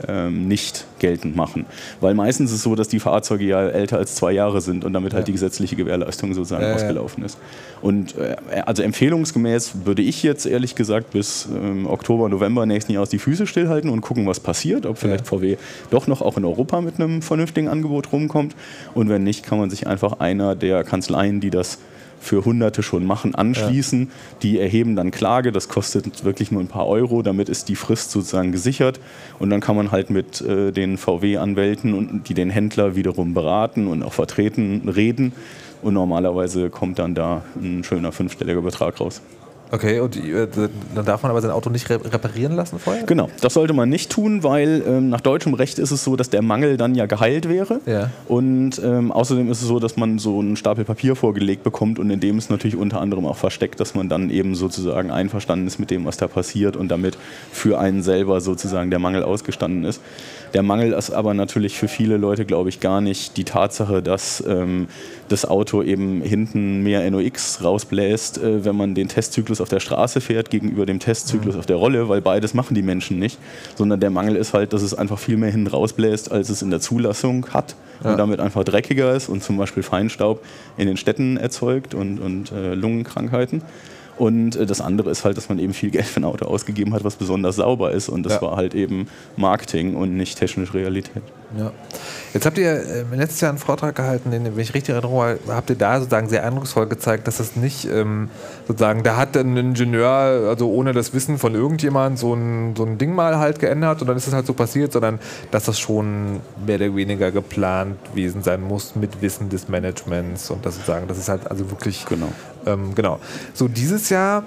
ähm, nicht geltend machen. Weil meistens ist es so, dass die Fahrzeuge ja älter als zwei Jahre sind und damit halt die gesetzliche Gewährleistung sozusagen ja, ausgelaufen ist. Und äh, also empfehlungsgemäß würde ich jetzt ehrlich gesagt bis ähm, Oktober, November nächsten Jahres die Füße stillhalten und gucken, was passiert, ob vielleicht VW doch noch auch in Europa mit einem vernünftigen Angebot rumkommt. Und wenn nicht, kann man sich einfach einer der Kanzleien, die das für Hunderte schon machen, anschließen. Ja. Die erheben dann Klage, das kostet wirklich nur ein paar Euro, damit ist die Frist sozusagen gesichert. Und dann kann man halt mit äh, den VW-Anwälten, die den Händler wiederum beraten und auch vertreten, reden. Und normalerweise kommt dann da ein schöner fünfstelliger Betrag raus. Okay, und äh, dann darf man aber sein Auto nicht reparieren lassen vorher? Genau, das sollte man nicht tun, weil ähm, nach deutschem Recht ist es so, dass der Mangel dann ja geheilt wäre. Ja. Und ähm, außerdem ist es so, dass man so einen Stapel Papier vorgelegt bekommt und in dem ist natürlich unter anderem auch versteckt, dass man dann eben sozusagen einverstanden ist mit dem, was da passiert und damit für einen selber sozusagen der Mangel ausgestanden ist. Der Mangel ist aber natürlich für viele Leute, glaube ich, gar nicht die Tatsache, dass ähm, das Auto eben hinten mehr NOx rausbläst, äh, wenn man den Testzyklus auf der Straße fährt, gegenüber dem Testzyklus mhm. auf der Rolle, weil beides machen die Menschen nicht. Sondern der Mangel ist halt, dass es einfach viel mehr hinten rausbläst, als es in der Zulassung hat und damit einfach dreckiger ist und zum Beispiel Feinstaub in den Städten erzeugt und, und äh, Lungenkrankheiten. Und äh, das andere ist halt, dass man eben viel Geld für ein Auto ausgegeben hat, was besonders sauber ist. Und das ja. war halt eben Marketing und nicht technische Realität. Ja. Jetzt habt ihr äh, letztes Jahr einen Vortrag gehalten, den, wenn ich richtig erinnere, habt ihr da sozusagen sehr eindrucksvoll gezeigt, dass es nicht ähm, sozusagen, da hat ein Ingenieur, also ohne das Wissen von irgendjemand, so ein, so ein Ding mal halt geändert und dann ist es halt so passiert, sondern dass das schon mehr oder weniger geplant gewesen sein muss mit Wissen des Managements und das sozusagen, das ist halt also wirklich genau. Ähm, genau. So dieses Jahr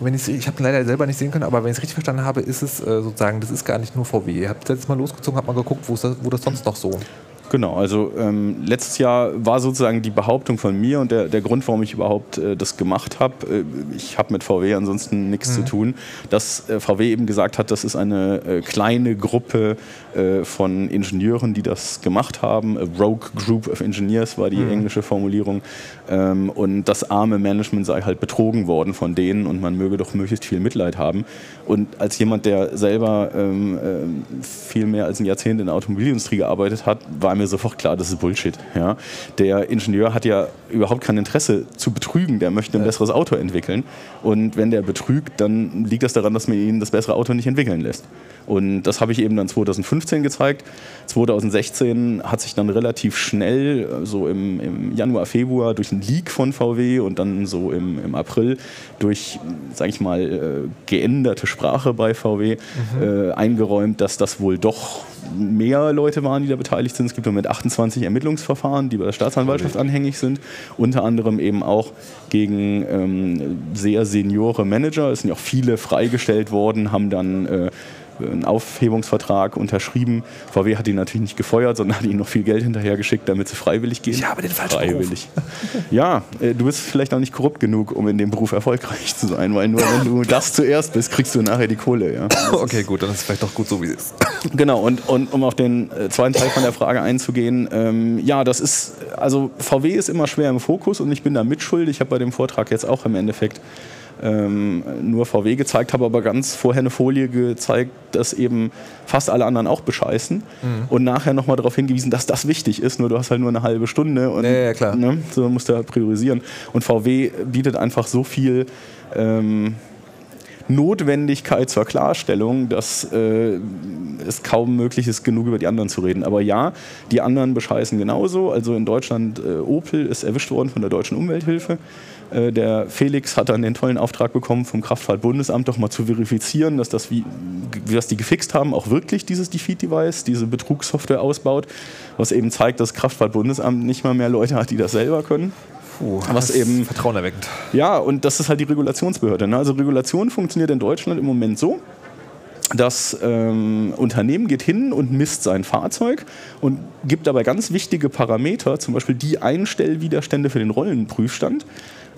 wenn ich ich habe leider selber nicht sehen können, aber wenn ich es richtig verstanden habe, ist es äh, sozusagen, das ist gar nicht nur VW. Ihr habt letztes Mal losgezogen, habt mal geguckt, wo, das, wo das sonst noch so Genau, also ähm, letztes Jahr war sozusagen die Behauptung von mir und der, der Grund, warum ich überhaupt äh, das gemacht habe, äh, ich habe mit VW ansonsten nichts mhm. zu tun, dass äh, VW eben gesagt hat, das ist eine äh, kleine Gruppe von Ingenieuren, die das gemacht haben. A Rogue Group of Engineers war die mhm. englische Formulierung. Ähm, und das arme Management sei halt betrogen worden von denen und man möge doch möglichst viel Mitleid haben. Und als jemand, der selber ähm, äh, viel mehr als ein Jahrzehnt in der Automobilindustrie gearbeitet hat, war mir mir sofort klar, das ist Bullshit. Ja? Der Ingenieur hat ja überhaupt kein Interesse zu betrügen, der möchte ein besseres Auto entwickeln. Und wenn der betrügt, dann liegt das daran, dass man ihn das bessere Auto nicht entwickeln lässt. Und das habe ich eben dann 2015 gezeigt. 2016 hat sich dann relativ schnell, so im, im Januar, Februar, durch einen Leak von VW und dann so im, im April durch, sage ich mal, äh, geänderte Sprache bei VW mhm. äh, eingeräumt, dass das wohl doch mehr Leute waren, die da beteiligt sind. Es gibt im Moment 28 Ermittlungsverfahren, die bei der Staatsanwaltschaft anhängig sind. Unter anderem eben auch gegen ähm, sehr seniore Manager. Es sind ja auch viele freigestellt worden, haben dann äh, einen Aufhebungsvertrag unterschrieben. VW hat ihn natürlich nicht gefeuert, sondern hat ihnen noch viel Geld hinterhergeschickt, damit sie freiwillig gehen. Ich habe den falschen freiwillig. Beruf. Ja, äh, du bist vielleicht auch nicht korrupt genug, um in dem Beruf erfolgreich zu sein, weil nur wenn du das zuerst bist, kriegst du nachher die Kohle. Ja. Okay, gut, dann ist es vielleicht doch gut so, wie es ist. Genau, und, und um auf den äh, zweiten Teil von der Frage einzugehen, ähm, ja, das ist, also VW ist immer schwer im Fokus und ich bin da mitschuld. Ich habe bei dem Vortrag jetzt auch im Endeffekt ähm, nur VW gezeigt, habe aber ganz vorher eine Folie gezeigt, dass eben fast alle anderen auch bescheißen mhm. und nachher nochmal darauf hingewiesen, dass das wichtig ist, nur du hast halt nur eine halbe Stunde und ja, ja, klar. Ne, so musst du halt priorisieren. Und VW bietet einfach so viel ähm, Notwendigkeit zur Klarstellung, dass äh, es kaum möglich ist, genug über die anderen zu reden. Aber ja, die anderen bescheißen genauso. Also in Deutschland, äh, Opel ist erwischt worden von der Deutschen Umwelthilfe. Äh, der Felix hat dann den tollen Auftrag bekommen vom Kraftfahrtbundesamt doch mal zu verifizieren, dass das, wie, was die gefixt haben, auch wirklich dieses Defeat-Device, diese Betrugssoftware ausbaut, was eben zeigt, dass das Kraftfahrtbundesamt nicht mal mehr Leute hat, die das selber können. Puh, was eben Vertrauen erweckend. Ja, und das ist halt die Regulationsbehörde. Ne? Also Regulation funktioniert in Deutschland im Moment so, das ähm, Unternehmen geht hin und misst sein Fahrzeug und gibt dabei ganz wichtige Parameter, zum Beispiel die Einstellwiderstände für den Rollenprüfstand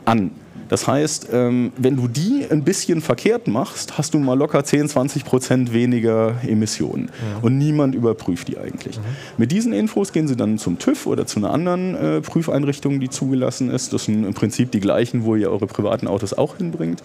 an. Das heißt, ähm, wenn du die ein bisschen verkehrt machst, hast du mal locker 10, 20 Prozent weniger Emissionen. Ja. Und niemand überprüft die eigentlich. Mhm. Mit diesen Infos gehen sie dann zum TÜV oder zu einer anderen äh, Prüfeinrichtung, die zugelassen ist. Das sind im Prinzip die gleichen, wo ihr eure privaten Autos auch hinbringt.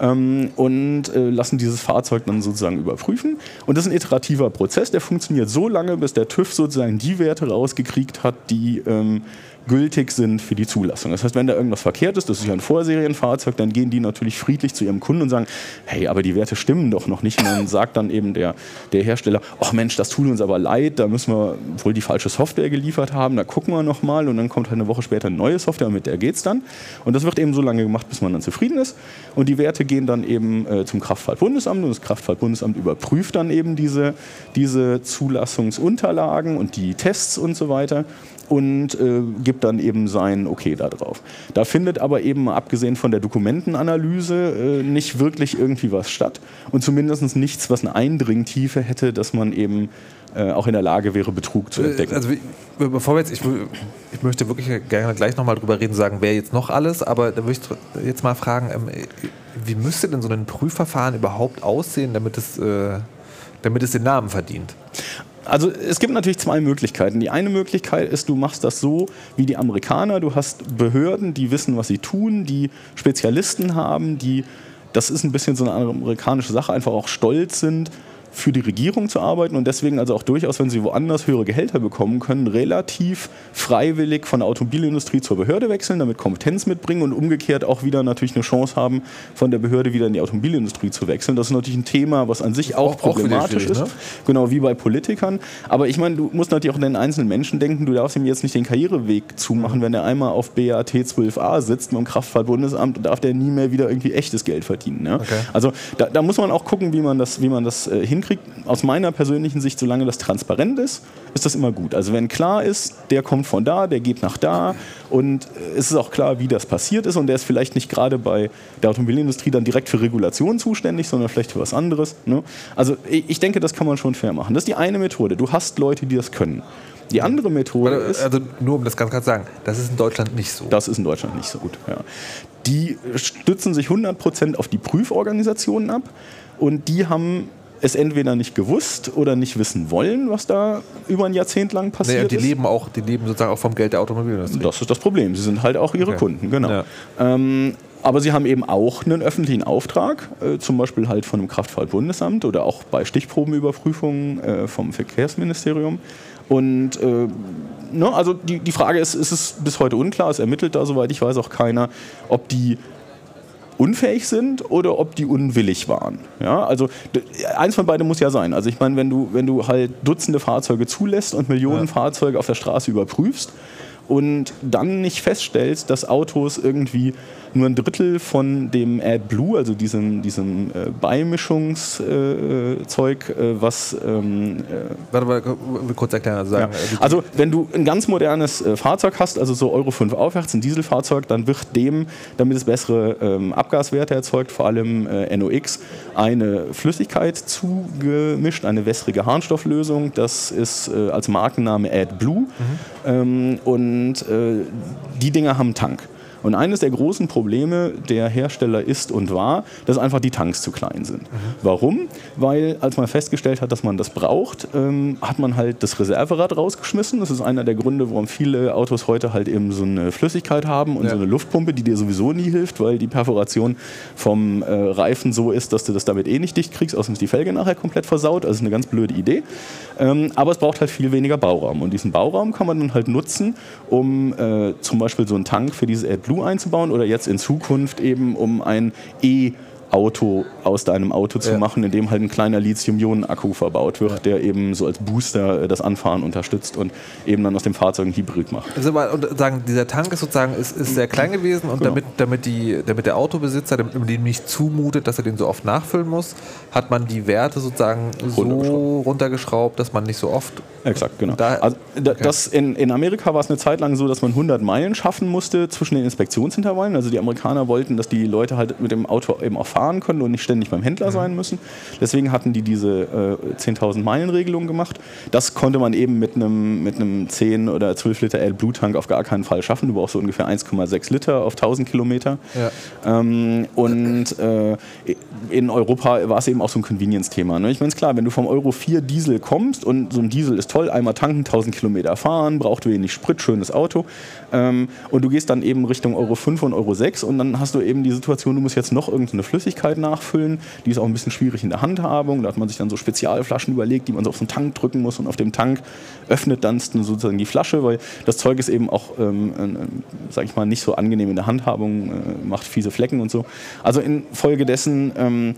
Ähm, und äh, lassen dieses Fahrzeug dann sozusagen überprüfen. Und das ist ein iterativer Prozess, der funktioniert so lange, bis der TÜV sozusagen die Werte rausgekriegt hat, die ähm, gültig sind für die Zulassung. Das heißt, wenn da irgendwas verkehrt ist, das ist ja ein Vorserienfahrzeug, dann gehen die natürlich friedlich zu ihrem Kunden und sagen, hey, aber die Werte stimmen doch noch nicht. Und dann sagt dann eben der, der Hersteller, ach Mensch, das tut uns aber leid, da müssen wir wohl die falsche Software geliefert haben, da gucken wir nochmal und dann kommt halt eine Woche später eine neue Software, mit der geht es dann. Und das wird eben so lange gemacht, bis man dann zufrieden ist. Und die Werte gehen dann eben äh, zum Kraftfahrtbundesamt und das Kraftfahrtbundesamt überprüft dann eben diese, diese Zulassungsunterlagen und die Tests und so weiter und äh, gibt dann eben sein Okay da drauf. Da findet aber eben, abgesehen von der Dokumentenanalyse, äh, nicht wirklich irgendwie was statt und zumindest nichts, was eine Eindringtiefe hätte, dass man eben äh, auch in der Lage wäre, Betrug zu entdecken. Also, bevor wir jetzt, ich, ich möchte wirklich gerne gleich nochmal drüber reden, sagen, wer jetzt noch alles, aber da würde ich jetzt mal fragen, ähm, wie müsste denn so ein Prüfverfahren überhaupt aussehen, damit es, äh, damit es den Namen verdient? Also es gibt natürlich zwei Möglichkeiten. Die eine Möglichkeit ist, du machst das so wie die Amerikaner. Du hast Behörden, die wissen, was sie tun, die Spezialisten haben, die, das ist ein bisschen so eine amerikanische Sache, einfach auch stolz sind für die Regierung zu arbeiten und deswegen also auch durchaus, wenn sie woanders höhere Gehälter bekommen können, relativ freiwillig von der Automobilindustrie zur Behörde wechseln, damit Kompetenz mitbringen und umgekehrt auch wieder natürlich eine Chance haben, von der Behörde wieder in die Automobilindustrie zu wechseln. Das ist natürlich ein Thema, was an sich auch, auch problematisch auch ist, ne? genau wie bei Politikern. Aber ich meine, du musst natürlich auch an den einzelnen Menschen denken, du darfst ihm jetzt nicht den Karriereweg zumachen, wenn er einmal auf BAT 12a sitzt mit dem Kraftfahrtbundesamt, darf der nie mehr wieder irgendwie echtes Geld verdienen. Ne? Okay. Also da, da, muss man auch gucken, wie man das, wie man das äh, hinkriegt hinkriegt, aus meiner persönlichen Sicht, solange das transparent ist, ist das immer gut. Also wenn klar ist, der kommt von da, der geht nach da und es ist auch klar, wie das passiert ist und der ist vielleicht nicht gerade bei der Automobilindustrie dann direkt für Regulation zuständig, sondern vielleicht für was anderes. Ne? Also ich denke, das kann man schon fair machen. Das ist die eine Methode. Du hast Leute, die das können. Die andere Methode ist. Also nur um das ganz klar zu sagen, das ist in Deutschland nicht so. Das ist in Deutschland nicht so gut. Ja. Die stützen sich 100% auf die Prüforganisationen ab und die haben es entweder nicht gewusst oder nicht wissen wollen, was da über ein Jahrzehnt lang passiert nee, die ist. Leben auch, die leben sozusagen auch vom Geld der Automobilindustrie. Das ist das Problem. Sie sind halt auch ihre okay. Kunden, genau. Ja. Ähm, aber sie haben eben auch einen öffentlichen Auftrag, äh, zum Beispiel halt von dem Kraftfahrtbundesamt oder auch bei Stichprobenüberprüfungen äh, vom Verkehrsministerium. Und äh, ne, also die, die Frage ist, ist es bis heute unklar, es ermittelt da, soweit ich weiß, auch keiner, ob die unfähig sind oder ob die unwillig waren. Ja, also eins von beiden muss ja sein. Also ich meine, wenn du, wenn du halt Dutzende Fahrzeuge zulässt und Millionen ja. Fahrzeuge auf der Straße überprüfst und dann nicht feststellst, dass Autos irgendwie nur ein Drittel von dem AdBlue, also diesem, diesem äh, Beimischungszeug, äh, äh, was. Ähm, äh, Warte mal, kurz erklären. Also, sagen, ja. also, wenn du ein ganz modernes äh, Fahrzeug hast, also so Euro 5 aufwärts, ein Dieselfahrzeug, dann wird dem, damit es bessere ähm, Abgaswerte erzeugt, vor allem äh, NOx, eine Flüssigkeit zugemischt, eine wässrige Harnstofflösung. Das ist als Markenname AdBlue. Mhm. Ähm, und die Dinger haben einen Tank. Und eines der großen Probleme der Hersteller ist und war, dass einfach die Tanks zu klein sind. Mhm. Warum? Weil als man festgestellt hat, dass man das braucht, ähm, hat man halt das Reserverad rausgeschmissen. Das ist einer der Gründe, warum viele Autos heute halt eben so eine Flüssigkeit haben und ja. so eine Luftpumpe, die dir sowieso nie hilft, weil die Perforation vom äh, Reifen so ist, dass du das damit eh nicht dicht kriegst, außerdem ist die Felge nachher komplett versaut. Also ist eine ganz blöde Idee. Ähm, aber es braucht halt viel weniger Bauraum. Und diesen Bauraum kann man dann halt nutzen, um äh, zum Beispiel so einen Tank für dieses AdBlue Einzubauen oder jetzt in Zukunft eben um ein E- Auto aus deinem Auto zu ja. machen, in dem halt ein kleiner Lithium-Ionen-Akku verbaut wird, ja. der eben so als Booster äh, das Anfahren unterstützt und eben dann aus dem Fahrzeug ein Hybrid macht. Also und sagen, dieser Tank ist sozusagen ist, ist sehr klein gewesen und genau. damit, damit, die, damit der Autobesitzer dem nicht zumutet, dass er den so oft nachfüllen muss, hat man die Werte sozusagen so runtergeschraubt, dass man nicht so oft Exakt, genau. Da, also, okay. das in, in Amerika war es eine Zeit lang so, dass man 100 Meilen schaffen musste zwischen den Inspektionsintervallen. Also die Amerikaner wollten, dass die Leute halt mit dem Auto eben auch fahren können und nicht ständig beim Händler mhm. sein müssen. Deswegen hatten die diese äh, 10.000 Meilen Regelung gemacht. Das konnte man eben mit einem mit 10 oder 12 Liter AdBlue-Tank auf gar keinen Fall schaffen. Du brauchst so ungefähr 1,6 Liter auf 1000 Kilometer. Ja. Ähm, und äh, in Europa war es eben auch so ein Convenience-Thema. Ne? Ich meine, es klar, wenn du vom Euro 4 Diesel kommst und so ein Diesel ist toll, einmal tanken, 1000 Kilometer fahren, braucht wenig Sprit, schönes Auto. Ähm, und du gehst dann eben Richtung Euro 5 und Euro 6 und dann hast du eben die Situation, du musst jetzt noch irgendeine Flüssigkeit nachfüllen. Die ist auch ein bisschen schwierig in der Handhabung. Da hat man sich dann so Spezialflaschen überlegt, die man so auf den Tank drücken muss und auf dem Tank öffnet dann sozusagen die Flasche, weil das Zeug ist eben auch, ähm, äh, sag ich mal, nicht so angenehm in der Handhabung, äh, macht fiese Flecken und so. Also infolgedessen ähm,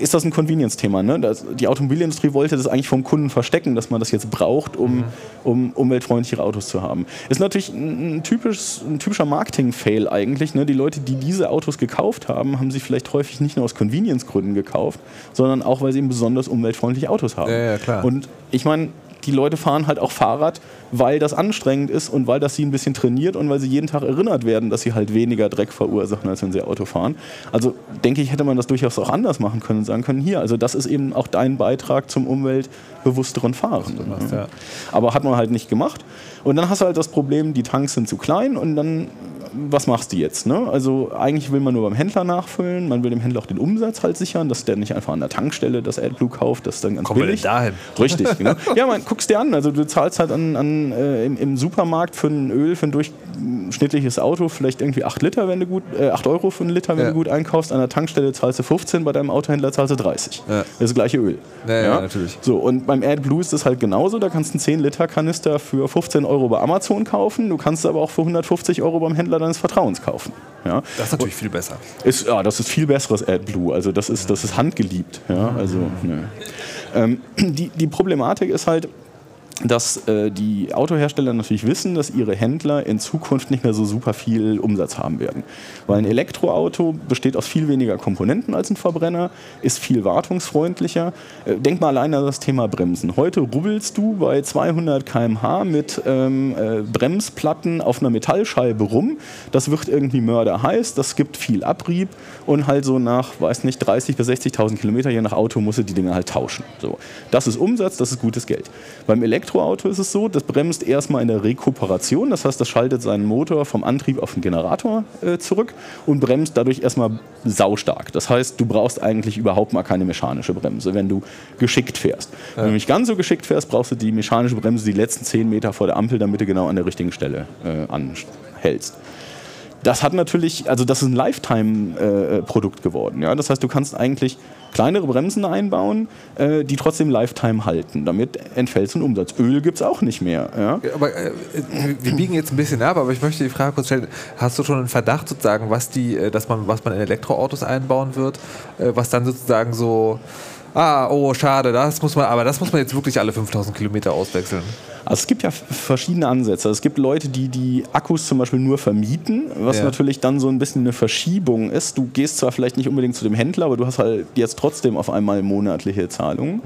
ist das ein Convenience-Thema. Ne? die Automobilindustrie wollte das eigentlich vom Kunden verstecken, dass man das jetzt braucht, um, mhm. um umweltfreundlichere Autos zu haben. Ist natürlich ein, typisch, ein typischer Marketing-Fail eigentlich. Ne? Die Leute, die diese Autos gekauft haben, haben sie vielleicht häufig nicht nur aus Convenience-Gründen gekauft, sondern auch, weil sie eben besonders umweltfreundliche Autos haben. Ja, ja, Und ich meine, die Leute fahren halt auch Fahrrad, weil das anstrengend ist und weil das sie ein bisschen trainiert und weil sie jeden Tag erinnert werden, dass sie halt weniger Dreck verursachen, als wenn sie Auto fahren. Also denke ich, hätte man das durchaus auch anders machen können und sagen können, hier, also das ist eben auch dein Beitrag zum umweltbewussteren Fahren. Ja. Aber hat man halt nicht gemacht. Und dann hast du halt das Problem, die Tanks sind zu klein und dann was machst du jetzt? Ne? Also eigentlich will man nur beim Händler nachfüllen, man will dem Händler auch den Umsatz halt sichern, dass der nicht einfach an der Tankstelle das AdBlue kauft, das ist dann ganz Kommen billig. Dahin? Richtig, genau. Ja, man guckst dir an, also du zahlst halt an, an äh, im, im, Supermarkt für ein Öl, für ein durchschnittliches Auto vielleicht irgendwie 8 Liter, wenn du gut, äh, 8 Euro für einen Liter, wenn ja. du gut einkaufst, an der Tankstelle zahlst du 15, bei deinem Autohändler zahlst du 30. Ja. Das gleiche Öl. Ja, ja, natürlich. So, und beim AdBlue ist das halt genauso, da kannst du einen 10 Liter Kanister für 15 Euro bei Amazon kaufen, du kannst aber auch für 150 Euro beim Händler deines Vertrauens kaufen kaufen. Ja? Das ist natürlich viel besser. Ist, ja, das ist viel besseres AdBlue. Also das ist, das ist handgeliebt. Ja? Also, ne. ähm, die, die Problematik ist halt, dass äh, die Autohersteller natürlich wissen, dass ihre Händler in Zukunft nicht mehr so super viel Umsatz haben werden. Weil ein Elektroauto besteht aus viel weniger Komponenten als ein Verbrenner, ist viel wartungsfreundlicher. Äh, denk mal alleine an das Thema Bremsen. Heute rubbelst du bei 200 km/h mit ähm, äh, Bremsplatten auf einer Metallscheibe rum. Das wird irgendwie mörderheiß, das gibt viel Abrieb und halt so nach, weiß nicht, 30.000 bis 60.000 Kilometer je nach Auto musst du die Dinger halt tauschen. So. Das ist Umsatz, das ist gutes Geld. Beim Elektro Elektroauto ist es so, das bremst erstmal in der Rekuperation, das heißt, das schaltet seinen Motor vom Antrieb auf den Generator äh, zurück und bremst dadurch erstmal saustark. Das heißt, du brauchst eigentlich überhaupt mal keine mechanische Bremse, wenn du geschickt fährst. Ja. Wenn du nicht ganz so geschickt fährst, brauchst du die mechanische Bremse die letzten 10 Meter vor der Ampel, damit du genau an der richtigen Stelle äh, anhältst. das hat natürlich, also das ist ein Lifetime-Produkt äh, geworden. Ja? Das heißt, du kannst eigentlich kleinere Bremsen einbauen, äh, die trotzdem Lifetime halten. Damit entfällt so ein Umsatz. Öl gibt es auch nicht mehr. Ja? Aber äh, wir biegen jetzt ein bisschen ab, aber ich möchte die Frage kurz stellen: Hast du schon einen Verdacht sozusagen, was die, äh, dass man, was man in Elektroautos einbauen wird, äh, was dann sozusagen so ah, oh, schade, das muss man, aber das muss man jetzt wirklich alle 5000 Kilometer auswechseln. Also es gibt ja verschiedene Ansätze. Also es gibt Leute, die die Akkus zum Beispiel nur vermieten, was ja. natürlich dann so ein bisschen eine Verschiebung ist. Du gehst zwar vielleicht nicht unbedingt zu dem Händler, aber du hast halt jetzt trotzdem auf einmal monatliche Zahlungen. Mhm.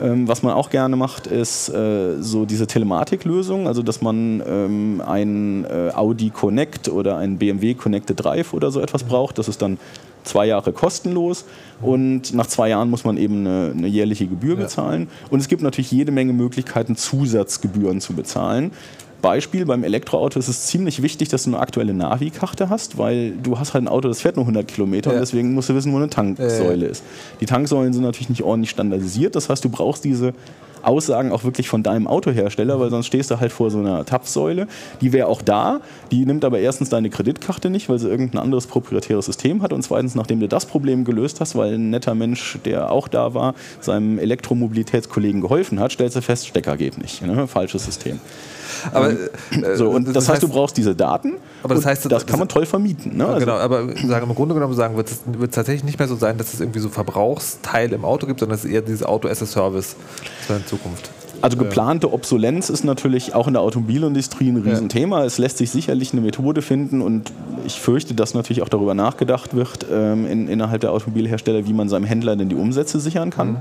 Ähm, was man auch gerne macht, ist äh, so diese Telematiklösung, also dass man ähm, ein äh, Audi Connect oder ein BMW Connected Drive oder so etwas mhm. braucht. Das ist dann zwei Jahre kostenlos und nach zwei Jahren muss man eben eine, eine jährliche Gebühr ja. bezahlen. Und es gibt natürlich jede Menge Möglichkeiten, Zusatzgebühren zu bezahlen. Beispiel, beim Elektroauto ist es ziemlich wichtig, dass du eine aktuelle Navi-Karte hast, weil du hast halt ein Auto, das fährt nur 100 Kilometer ja. und deswegen musst du wissen, wo eine Tanksäule ja, ist. Die Tanksäulen sind natürlich nicht ordentlich standardisiert, das heißt, du brauchst diese Aussagen auch wirklich von deinem Autohersteller, weil sonst stehst du halt vor so einer Tapfsäule. Die wäre auch da, die nimmt aber erstens deine Kreditkarte nicht, weil sie irgendein anderes proprietäres System hat und zweitens, nachdem du das Problem gelöst hast, weil ein netter Mensch, der auch da war, seinem Elektromobilitätskollegen geholfen hat, stellst du fest, Stecker geht nicht. Ne? Falsches System. Aber, ähm, äh, so, und das, das heißt, heißt, du brauchst diese Daten. Aber das heißt, das, das kann man toll vermieten. Ne? Also genau, aber sagen, im Grunde genommen sagen, wird es wird tatsächlich nicht mehr so sein, dass es irgendwie so Verbrauchsteile im Auto gibt, sondern es ist eher dieses Auto as a Service in Zukunft. Also geplante Obsolenz ist natürlich auch in der Automobilindustrie ein Riesenthema. Ja. Es lässt sich sicherlich eine Methode finden und ich fürchte, dass natürlich auch darüber nachgedacht wird ähm, in, innerhalb der Automobilhersteller, wie man seinem Händler denn die Umsätze sichern kann. Mhm.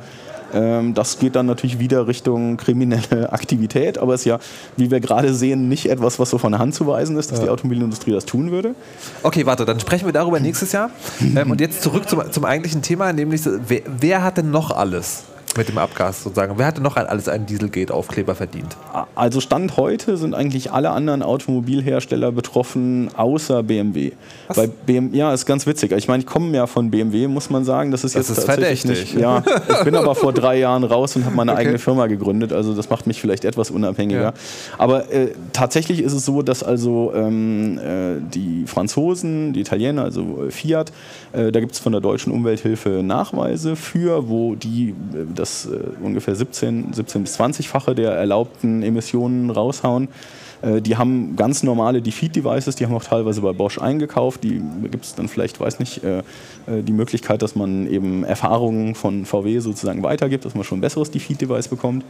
Ähm, das geht dann natürlich wieder Richtung kriminelle Aktivität, aber es ist ja, wie wir gerade sehen, nicht etwas, was so von der Hand zu weisen ist, dass ja. die Automobilindustrie das tun würde. Okay, warte, dann sprechen wir darüber nächstes Jahr. ähm, und jetzt zurück zum, zum eigentlichen Thema, nämlich wer, wer hat denn noch alles? Mit dem Abgas sozusagen. Wer hatte noch alles einen Dieselgate-Aufkleber verdient? Also Stand heute sind eigentlich alle anderen Automobilhersteller betroffen, außer BMW. Was? Bei BMW, ja, ist ganz witzig. Ich meine, ich komme ja von BMW, muss man sagen. Das ist das jetzt ist verdächtig. Nicht, ja, ich bin aber vor drei Jahren raus und habe meine okay. eigene Firma gegründet. Also das macht mich vielleicht etwas unabhängiger. Ja. Aber äh, tatsächlich ist es so, dass also ähm, äh, die Franzosen, die Italiener, also äh, Fiat, äh, da gibt es von der deutschen Umwelthilfe Nachweise für, wo die äh, das äh, ungefähr 17, 17 bis 20-fache der erlaubten Emissionen raushauen. Äh, die haben ganz normale Defeat-Devices, die haben auch teilweise bei Bosch eingekauft. Die gibt es dann vielleicht, weiß nicht, äh, die Möglichkeit, dass man eben Erfahrungen von VW sozusagen weitergibt, dass man schon ein besseres Defeat-Device bekommt.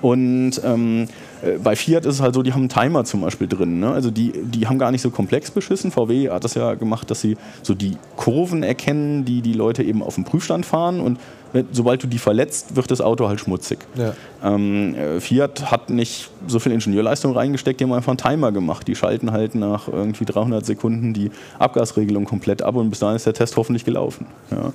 Und ähm, äh, bei Fiat ist es halt so, die haben einen Timer zum Beispiel drin. Ne? Also die, die haben gar nicht so komplex beschissen. VW hat das ja gemacht, dass sie so die Kurven erkennen, die die Leute eben auf dem Prüfstand fahren und sobald du die verletzt, wird das Auto halt schmutzig. Ja. Ähm, äh, Fiat hat nicht so viel Ingenieurleistung reingesteckt, die haben einfach einen Timer gemacht. Die schalten halt nach irgendwie 300 Sekunden die Abgasregelung komplett ab und bis dahin ist der Test hoffentlich gelaufen. Ja.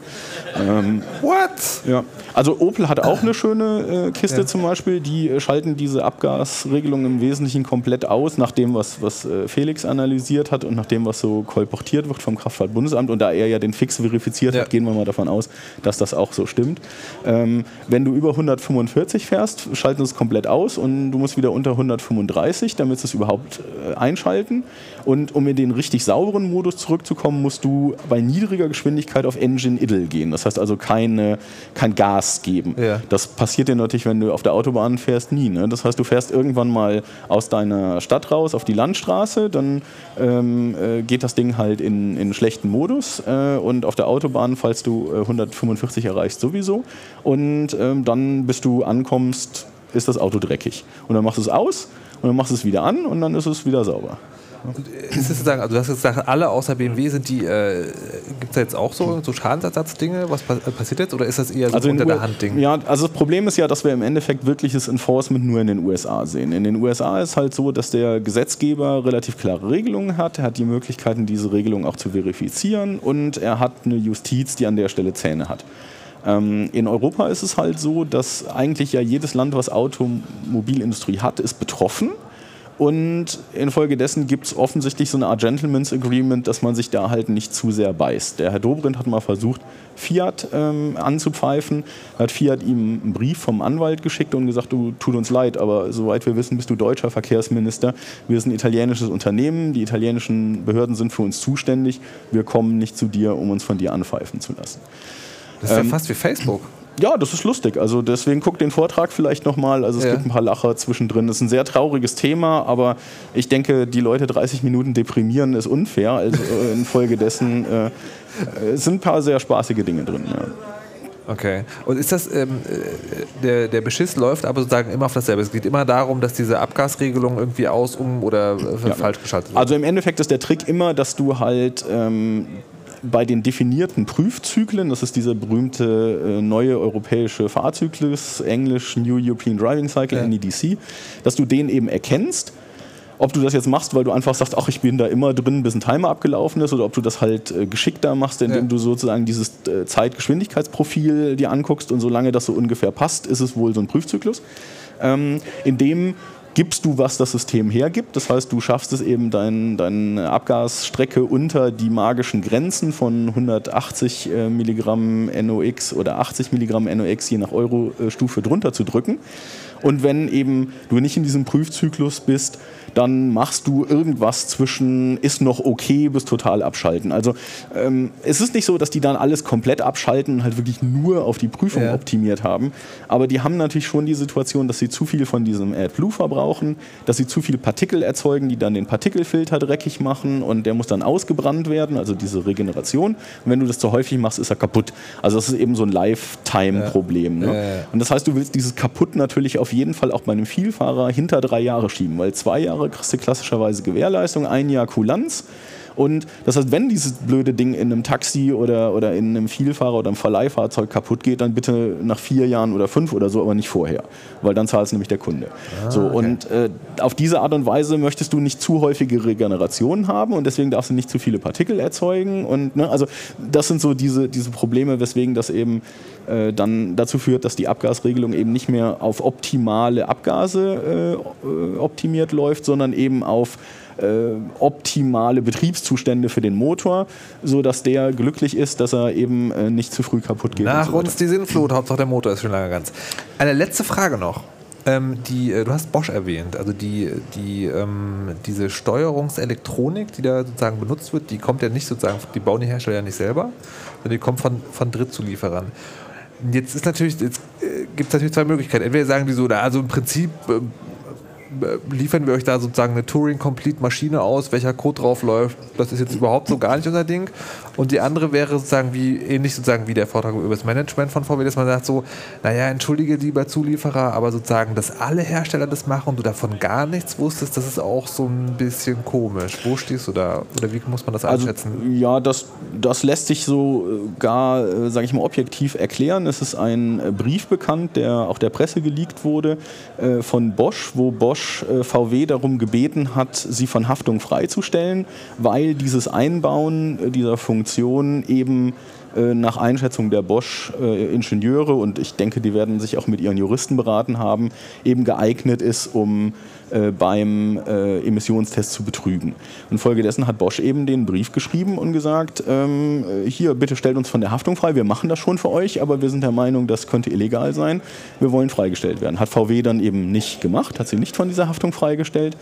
Ähm, What? Ja. Also Opel hat auch eine schöne äh, Kiste ja. zum Beispiel. Die äh, schalten diese Abgasregelung im Wesentlichen komplett aus, nach dem, was, was äh, Felix analysiert hat und nach dem, was so kolportiert wird vom Kraftfahrtbundesamt. Und da er ja den Fix verifiziert hat, gehen wir mal davon aus, dass das auch so stimmt stimmt. Ähm, wenn du über 145 fährst, schalten sie es komplett aus und du musst wieder unter 135, damit sie es überhaupt äh, einschalten. Und um in den richtig sauberen Modus zurückzukommen, musst du bei niedriger Geschwindigkeit auf Engine Idle gehen. Das heißt also keine, kein Gas geben. Ja. Das passiert dir natürlich, wenn du auf der Autobahn fährst, nie. Ne? Das heißt, du fährst irgendwann mal aus deiner Stadt raus auf die Landstraße, dann ähm, äh, geht das Ding halt in, in schlechten Modus äh, und auf der Autobahn, falls du äh, 145 erreichst, sowieso. Und ähm, dann, bis du ankommst, ist das Auto dreckig. Und dann machst du es aus und dann machst du es wieder an und dann ist es wieder sauber. Ist es sozusagen, also du hast gesagt, alle außer BMW sind die, äh, gibt es da jetzt auch so, so Schadensersatzdinge? Was pa passiert jetzt oder ist das eher so also unter der Hand Ding? Ja, also das Problem ist ja, dass wir im Endeffekt wirkliches Enforcement nur in den USA sehen. In den USA ist halt so, dass der Gesetzgeber relativ klare Regelungen hat. Er hat die Möglichkeiten, diese Regelungen auch zu verifizieren und er hat eine Justiz, die an der Stelle Zähne hat. Ähm, in Europa ist es halt so, dass eigentlich ja jedes Land, was Automobilindustrie hat, ist betroffen Und infolgedessen gibt es offensichtlich so eine Art Gentleman's Agreement, dass man sich da halt nicht zu sehr beißt. Der Herr Dobrindt hat mal versucht, Fiat ähm, anzupfeifen. Hat Fiat ihm einen Brief vom Anwalt geschickt und gesagt, du tut uns leid, aber soweit wir wissen, bist du deutscher Verkehrsminister. Wir sind ein italienisches Unternehmen, die italienischen Behörden sind für uns zuständig. Wir kommen nicht zu dir, um uns von dir anpfeifen zu lassen. Das ist ja fast wie Facebook. Ja, das ist lustig. Also deswegen guckt den Vortrag vielleicht nochmal. Also es Ja. gibt ein paar Lacher zwischendrin. Das ist ein sehr trauriges Thema, aber ich denke, die Leute 30 Minuten deprimieren ist unfair. Also äh, infolgedessen äh, äh, sind ein paar sehr spaßige Dinge drin. Ja. Okay. Und ist das, ähm, äh, der, der Beschiss läuft aber sozusagen immer auf dasselbe. Es geht immer darum, dass diese Abgasregelung irgendwie aus, um oder äh, Ja. falsch geschaltet wird. Also im Endeffekt ist der Trick immer, dass du halt ähm, bei den definierten Prüfzyklen, das ist dieser berühmte äh, neue europäische Fahrzyklus, Englisch New European Driving Cycle, Ja. NEDC, dass du den eben erkennst. Ob du das jetzt machst, weil du einfach sagst, ach, ich bin da immer drin, bis ein Timer abgelaufen ist, oder ob du das halt äh, geschickter machst, indem Ja. du sozusagen dieses äh, Zeitgeschwindigkeitsprofil dir anguckst und solange das so ungefähr passt, ist es wohl so ein Prüfzyklus. Ähm, in dem gibst du, was das System hergibt. Das heißt, du schaffst es eben, dein, deine Abgasstrecke unter die magischen Grenzen von 180 äh, Milligramm NOx oder 80 Milligramm NOx je nach Euro-Stufe drunter zu drücken. Und wenn eben du nicht in diesem Prüfzyklus bist, dann machst du irgendwas zwischen ist noch okay bis total abschalten. Also ähm, es ist nicht so, dass die dann alles komplett abschalten und halt wirklich nur auf die Prüfung Ja. optimiert haben. Aber die haben natürlich schon die Situation, dass sie zu viel von diesem AdBlue verbrauchen, dass sie zu viele Partikel erzeugen, die dann den Partikelfilter dreckig machen und der muss dann ausgebrannt werden, also diese Regeneration. Und wenn du das zu häufig machst, ist er kaputt. Also das ist eben so ein Lifetime-Problem. Ne? Ja, ja, ja. Und das heißt, du willst dieses kaputt natürlich auf jeden Fall auch bei einem Vielfahrer hinter drei Jahre schieben, weil zwei Jahre kriegst du klassischerweise Gewährleistung, ein Jahr Kulanz. Und das heißt, wenn dieses blöde Ding in einem Taxi oder, oder in einem Vielfahrer oder einem Verleihfahrzeug kaputt geht, dann bitte nach vier Jahren oder fünf oder so, aber nicht vorher, weil dann zahlt es nämlich der Kunde. so, Und äh, auf diese Art und Weise möchtest du nicht zu häufige Regenerationen haben und deswegen darfst du nicht zu viele Partikel erzeugen. Und ne, also das sind so diese, diese Probleme, weswegen das eben äh, dann dazu führt, dass die Abgasregelung eben nicht mehr auf optimale Abgase äh, äh, optimiert läuft, sondern eben auf optimale Betriebszustände für den Motor, sodass der glücklich ist, dass er eben äh, nicht zu früh kaputt geht. Nach so uns die Sinnflut, Hauptsache der Motor ist schon lange ganz. Eine letzte Frage noch. Ähm, die, äh, du hast Bosch erwähnt, also die, die, ähm, diese Steuerungselektronik, die da sozusagen benutzt wird, die kommt ja nicht sozusagen, die bauen die Hersteller ja nicht selber, sondern die kommt von, von Drittzulieferern. Jetzt ist natürlich, jetzt äh, gibt es natürlich zwei Möglichkeiten. Entweder sagen die so, na, also im Prinzip äh, äh, liefern wir euch da sozusagen eine Touring-Complete-Maschine aus, welcher Code drauf läuft. Das ist jetzt überhaupt so gar nicht unser Ding. Und die andere wäre sozusagen wie, ähnlich sozusagen wie der Vortrag über das Management von VW, dass man sagt so, naja, entschuldige lieber Zulieferer, aber sozusagen, dass alle Hersteller das machen und du davon gar nichts wusstest, das ist auch so ein bisschen komisch. Wo stehst du da? Oder wie muss man das Also, einschätzen? ja, das, das lässt sich so äh, gar, äh, sage ich mal, objektiv erklären. Es ist ein äh, Brief bekannt, der auch der Presse geleakt wurde, von Bosch, wo Bosch VW darum gebeten hat, sie von Haftung freizustellen, weil dieses Einbauen dieser Funktion eben äh, nach Einschätzung der Bosch-Ingenieure, und ich denke, die werden sich auch mit ihren Juristen beraten haben, eben geeignet ist, um äh, beim äh, Emissionstest zu betrügen. Und folgedessen hat Bosch eben den Brief geschrieben und gesagt, ähm, äh, hier, bitte stellt uns von der Haftung frei, wir machen das schon für euch, aber wir sind der Meinung, das könnte illegal sein, wir wollen freigestellt werden. Hat VW dann eben nicht gemacht, hat sie nicht von dieser Haftung freigestellt.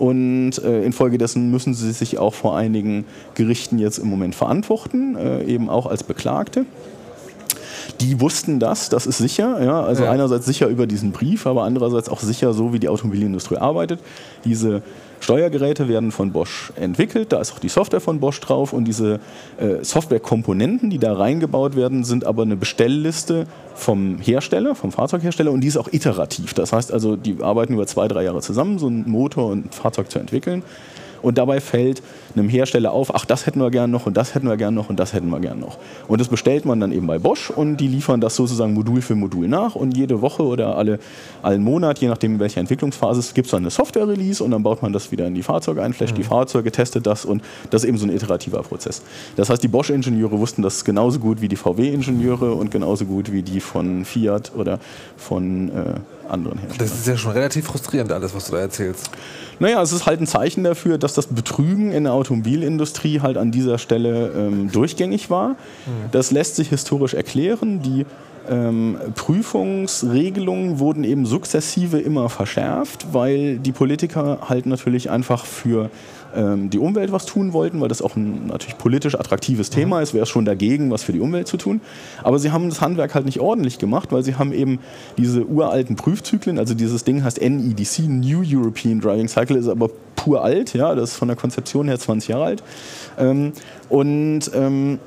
Und äh, infolgedessen müssen sie sich auch vor einigen Gerichten jetzt im Moment verantworten, äh, eben auch als Beklagte. Die wussten das, das ist sicher. Ja? Also Ja. einerseits sicher über diesen Brief, aber andererseits auch sicher so, wie die Automobilindustrie arbeitet. Diese Steuergeräte werden von Bosch entwickelt, da ist auch die Software von Bosch drauf und diese äh, Softwarekomponenten, die da reingebaut werden, sind aber eine Bestellliste vom Hersteller, vom Fahrzeughersteller und die ist auch iterativ. Das heißt also, die arbeiten über zwei, drei Jahre zusammen, so einen Motor und ein Fahrzeug zu entwickeln. Und dabei fällt einem Hersteller auf, ach, das hätten wir gern noch und das hätten wir gern noch und das hätten wir gern noch. Und das bestellt man dann eben bei Bosch und die liefern das sozusagen Modul für Modul nach und jede Woche oder alle, allen Monat, je nachdem in welcher Entwicklungsphase es gibt, es dann eine Software-Release und dann baut man das wieder in die Fahrzeuge ein, flasht die Fahrzeuge, testet das und das ist eben so ein iterativer Prozess. Das heißt, die Bosch-Ingenieure wussten das genauso gut wie die VW-Ingenieure und genauso gut wie die von Fiat oder von äh, anderen Herstellern. Das ist ja schon relativ frustrierend, alles, was du da erzählst. Naja, es ist halt ein Zeichen dafür, dass das Betrügen in der Automobilindustrie halt an dieser Stelle ähm, durchgängig war. Das lässt sich historisch erklären. Die ähm, Prüfungsregelungen wurden eben sukzessive immer verschärft, weil die Politiker halt natürlich einfach für die Umwelt was tun wollten, weil das auch ein natürlich politisch attraktives Thema ist, wäre es schon dagegen, was für die Umwelt zu tun. Aber sie haben das Handwerk halt nicht ordentlich gemacht, weil sie haben eben diese uralten Prüfzyklen, also dieses Ding heißt NEDC, New European Driving Cycle, ist aber pur alt, ja, das ist von der Konzeption her 20 Jahre alt. Ähm, und ähm,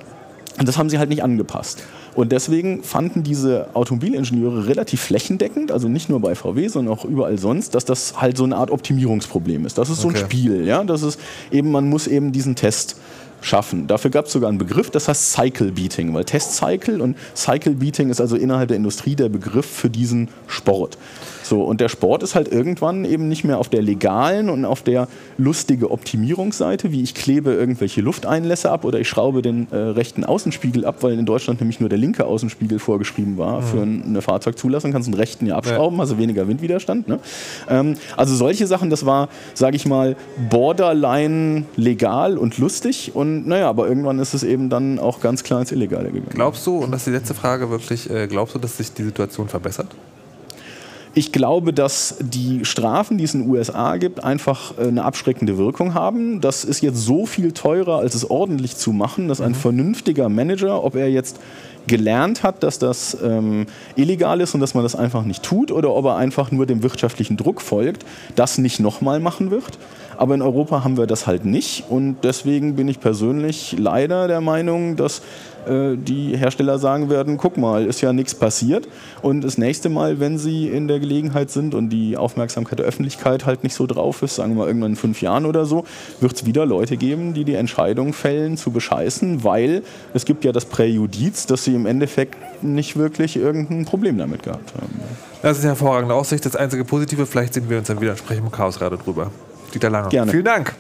das haben sie halt nicht angepasst. Und deswegen fanden diese Automobilingenieure relativ flächendeckend, also nicht nur bei VW, sondern auch überall sonst, dass das halt so eine Art Optimierungsproblem ist. Das ist so ein Okay. Spiel, ja. Das ist eben, man muss eben diesen Test schaffen. Dafür gab es sogar einen Begriff, das heißt Cycle Beating, weil Test Cycle und Cycle Beating ist also innerhalb der Industrie der Begriff für diesen Sport. So, und der Sport ist halt irgendwann eben nicht mehr auf der legalen und auf der lustige Optimierungsseite, wie ich klebe irgendwelche Lufteinlässe ab oder ich schraube den äh, rechten Außenspiegel ab, weil in Deutschland nämlich nur der linke Außenspiegel vorgeschrieben war für ein- eine Fahrzeugzulassung, kannst du den rechten ja abschrauben, also weniger Windwiderstand. Ne? Ähm, also solche Sachen, das war, sage ich mal, borderline legal und lustig und naja, aber irgendwann ist es eben dann auch ganz klar ins Illegale gegangen. Glaubst du, und das ist die letzte Frage wirklich, äh, glaubst du, dass sich die Situation verbessert? Ich glaube, dass die Strafen, die es in den USA gibt, einfach äh, eine abschreckende Wirkung haben. Das ist jetzt so viel teurer, als es ordentlich zu machen, dass ein vernünftiger Manager, ob er jetzt gelernt hat, dass das ähm, illegal ist und dass man das einfach nicht tut, oder ob er einfach nur dem wirtschaftlichen Druck folgt, das nicht nochmal machen wird. Aber in Europa haben wir das halt nicht und deswegen bin ich persönlich leider der Meinung, dass die Hersteller sagen werden, guck mal, ist ja nichts passiert und das nächste Mal, wenn sie in der Gelegenheit sind und die Aufmerksamkeit der Öffentlichkeit halt nicht so drauf ist, sagen wir mal irgendwann in fünf Jahren oder so, wird es wieder Leute geben, die die Entscheidung fällen zu bescheißen, weil es gibt ja das Präjudiz, dass sie im Endeffekt nicht wirklich irgendein Problem damit gehabt haben. Das ist eine hervorragende Aussicht. Das einzige Positive, vielleicht sehen wir uns dann wieder entsprechend im Chaosradio drüber. Dieter Lange. Gerne. Vielen Dank.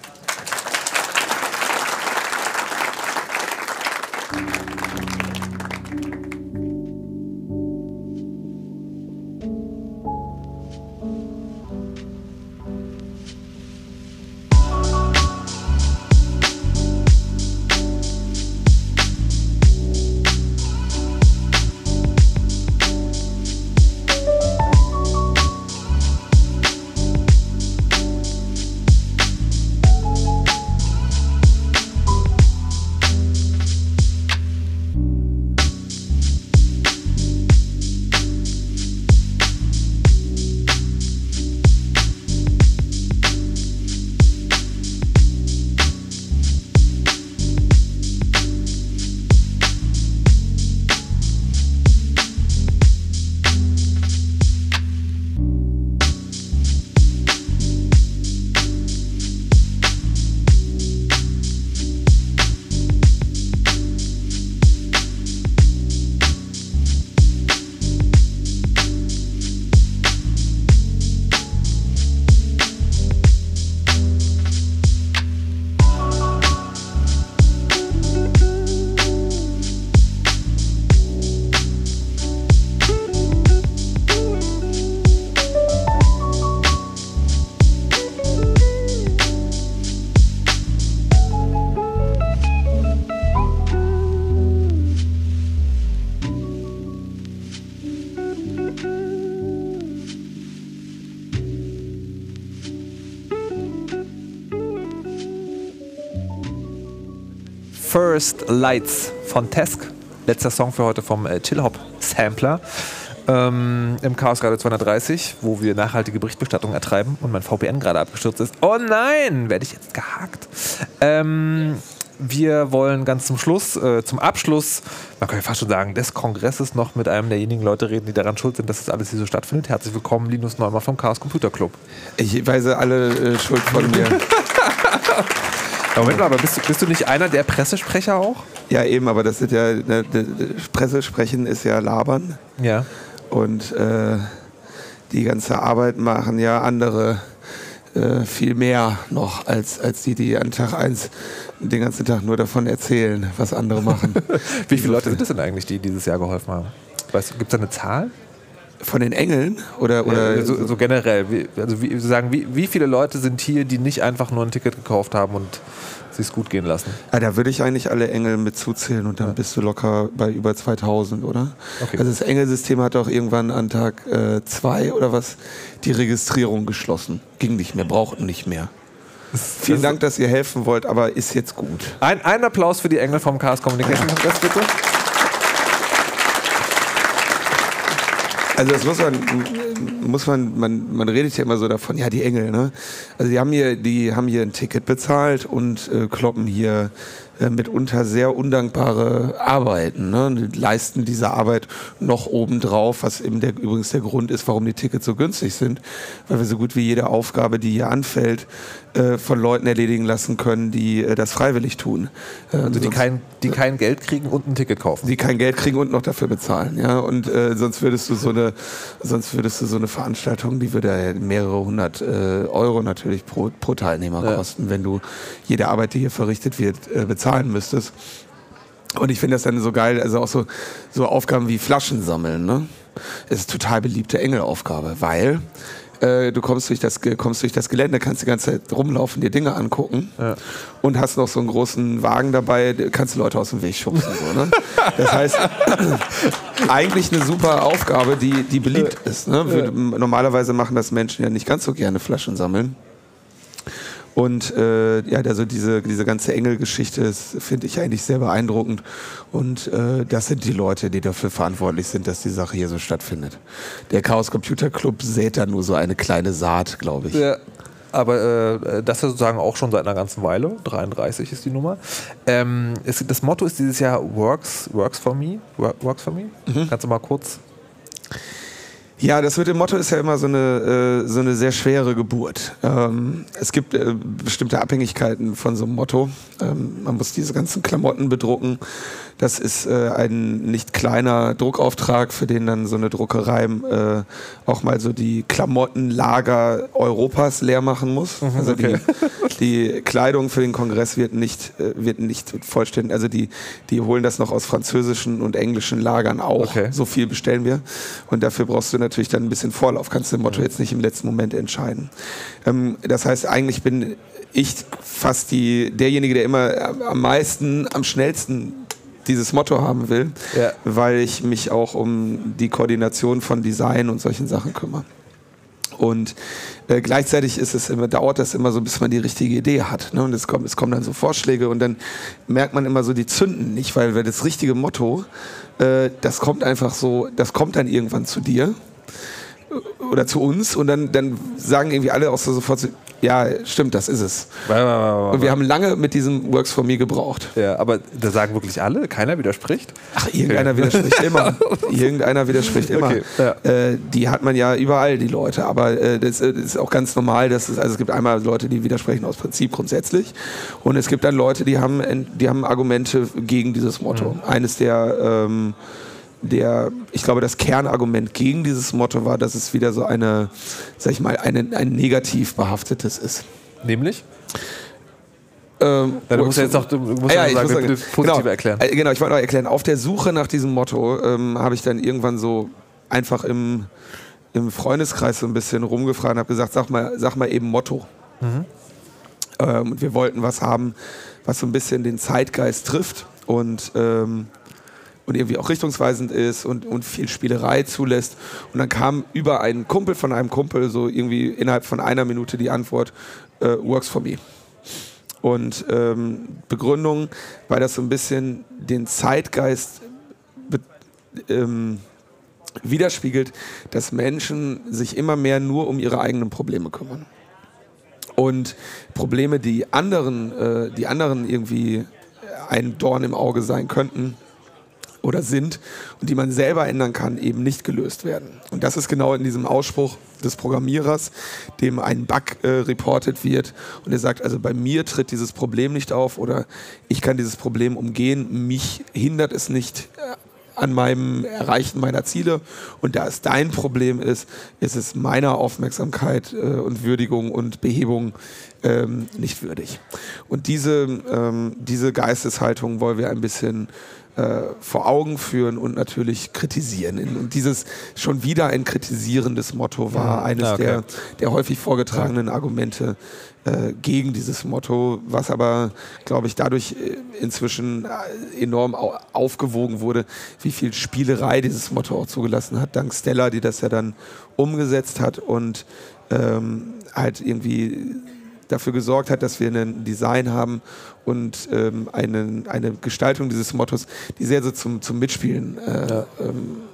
Lights von Tesk. Letzter Song für heute vom äh, Chill Hop Sampler. Ähm, Im Chaos Radio 230, wo wir nachhaltige Berichtbestattung ertreiben und mein VPN gerade abgestürzt ist. Oh nein, werde ich jetzt gehakt. Ähm, wir wollen ganz zum Schluss, äh, zum Abschluss, man kann ja fast schon sagen, des Kongresses noch mit einem derjenigen Leute reden, die daran schuld sind, dass das alles hier so stattfindet. Herzlich willkommen, Linus Neumann vom Chaos Computer Club. Ich weise alle äh, Schuld von mir. Moment mal, aber bist du, bist du nicht einer der Pressesprecher auch? ja, eben, aber das sind ja, ne, ne, Presse sprechen ist ja labern. Ja. Und äh, die ganze Arbeit machen ja andere äh, viel mehr noch, als, als die, die an Tag 1 den ganzen Tag nur davon erzählen, was andere machen. Wie viele Leute sind das denn eigentlich, die dieses Jahr geholfen haben? Weißt du, gibt es da eine Zahl? Von den Engeln oder, oder Ja, so, so generell. Wie, also wie, sagen, wie, wie viele Leute sind hier, die nicht einfach nur ein Ticket gekauft haben und sich gut gehen lassen? Ja, da würde ich eigentlich alle Engel mit zuzählen und dann bist du locker bei über 2000, oder? Okay. Also das Engelsystem hat auch irgendwann an Tag 2 oder was die Registrierung geschlossen. Ging nicht mehr, brauchten nicht mehr. Vielen Dank, dass ihr helfen wollt, aber ist jetzt gut. Ein, ein Applaus für die Engel vom Chaos Communication Kongress, bitte. Also das muss man, muss man, man, man redet ja immer so davon, ja die Engel, ne? Also die haben hier, die haben hier ein Ticket bezahlt und äh, kloppen hier äh, mitunter sehr undankbare Arbeiten, ne? Und leisten diese Arbeit noch obendrauf, was eben der, übrigens der Grund ist, warum die Tickets so günstig sind, weil wir so gut wie jede Aufgabe, die hier anfällt, äh, von Leuten erledigen lassen können, die äh, das freiwillig tun. Äh, Also die kein, die kein Geld kriegen und ein Ticket kaufen. die kein Geld kriegen und noch dafür bezahlen, ja. Und äh, sonst würdest du so eine, sonst würdest du so eine Veranstaltung, die würde mehrere hundert äh, Euro natürlich pro, pro Teilnehmer Ja. kosten, wenn du jede Arbeit, die hier verrichtet wird, äh, bezahlen müsstest. Und ich finde das dann so geil, also auch so, so Aufgaben wie Flaschen sammeln, ne? Das ist total beliebte Engelaufgabe, weil äh, du kommst durch, das, kommst durch das Gelände, kannst die ganze Zeit rumlaufen, dir Dinge angucken Ja. und hast noch so einen großen Wagen dabei, da kannst du Leute aus dem Weg schubsen. So, ne? Das heißt, eigentlich eine super Aufgabe, die, die beliebt ist. Ne? Wir, normalerweise machen das Menschen ja nicht ganz so gerne Flaschen sammeln. Und äh, ja, also diese, diese ganze Engelgeschichte ist, finde ich eigentlich sehr beeindruckend. Und äh, das sind die Leute, die dafür verantwortlich sind, dass die Sache hier so stattfindet. Der Chaos Computer Club sät da nur so eine kleine Saat, glaube ich. Ja. Aber äh, das ja sozusagen auch schon seit einer ganzen Weile. 33 ist die Nummer. Ähm, es, das Motto ist dieses Jahr Works, works for me. Wor- Works for me. Kannst du mal kurz. Ja, das mit dem Motto ist ja immer so eine, äh, so eine sehr schwere Geburt. Ähm, es gibt äh, bestimmte Abhängigkeiten von so einem Motto. Ähm, man muss diese ganzen Klamotten bedrucken. Das ist äh, ein nicht kleiner Druckauftrag, für den dann so eine Druckerei äh, auch mal so die Klamottenlager Europas leer machen muss. Also die, die Kleidung für den Kongress wird nicht, äh, wird nicht vollständig, also die, die holen das noch aus französischen und englischen Lagern auch. Okay. So viel bestellen wir. Und dafür brauchst du natürlich dann ein bisschen Vorlauf. Kannst du im Motto jetzt nicht im letzten Moment entscheiden. Ähm, das heißt, eigentlich bin ich fast die, derjenige, der immer am meisten, am schnellsten dieses Motto haben will, Ja. weil ich mich auch um die Koordination von Design und solchen Sachen kümmere. Und äh, gleichzeitig ist es immer, dauert das immer so, bis man die richtige Idee hat. Ne? Und es, kommt, es kommen dann so Vorschläge und dann merkt man immer so, die zünden nicht, weil, weil das richtige Motto, äh, das kommt einfach so, das kommt dann irgendwann zu dir oder zu uns und dann, dann sagen irgendwie alle auch so sofort, so, ja, stimmt, das ist es. Und wir haben lange mit diesem Works for Me gebraucht. Ja, aber da sagen wirklich alle, keiner widerspricht. Ach, irgendeiner widerspricht immer. Irgendeiner widerspricht immer. Okay, ja. äh, die hat man ja überall, die Leute. Aber äh, das, äh, das ist auch ganz normal. Dass es, also es gibt einmal Leute, die widersprechen aus Prinzip grundsätzlich. Und es gibt dann Leute, die haben, en- die haben Argumente gegen dieses Motto. Eines der, ähm, der, ich glaube, das Kernargument gegen dieses Motto war, dass es wieder so eine, sag ich mal, eine, ein negativ behaftetes ist. Nämlich? Ähm, Ja, du musst ja jetzt noch, du musst ja Ah, ich sagen, muss sagen, positiv genau, erklären. Äh, genau, ich wollte noch erklären. Auf der Suche nach diesem Motto ähm, habe ich dann irgendwann so einfach im, im Freundeskreis so ein bisschen rumgefragt und habe gesagt, sag mal, sag mal eben Motto. Ähm, und wir wollten was haben, was so ein bisschen den Zeitgeist trifft und, ähm, und irgendwie auch richtungsweisend ist und, und viel Spielerei zulässt. Und dann kam über einen Kumpel von einem Kumpel so irgendwie innerhalb von einer Minute die Antwort, äh, works for me. Und ähm, Begründung, weil das so ein bisschen den Zeitgeist ähm, widerspiegelt, dass Menschen sich immer mehr nur um ihre eigenen Probleme kümmern. Und Probleme, die anderen, äh, die anderen irgendwie ein Dorn im Auge sein könnten, oder sind und die man selber ändern kann, eben nicht gelöst werden. Und das ist genau in diesem Ausspruch des Programmierers, dem ein Bug äh, reportet wird und er sagt, also bei mir tritt dieses Problem nicht auf oder ich kann dieses Problem umgehen, mich hindert es nicht äh, an meinem Erreichen meiner Ziele und da es dein Problem ist, ist es meiner Aufmerksamkeit äh, und Würdigung und Behebung ähm, nicht würdig. Und diese, ähm, diese Geisteshaltung wollen wir ein bisschen vor Augen führen und natürlich kritisieren. Und dieses schon wieder ein kritisierendes Motto war eines okay. der, der häufig vorgetragenen Argumente äh, gegen dieses Motto, was aber, glaube ich, dadurch äh, inzwischen äh, enorm au aufgewogen wurde, wie viel Spielerei dieses Motto auch zugelassen hat, dank Stella, die das ja dann umgesetzt hat und ähm, halt irgendwie dafür gesorgt hat, dass wir ein Design haben und ähm, eine, eine Gestaltung dieses Mottos, die sehr so zum, zum Mitspielen äh, ähm, äh,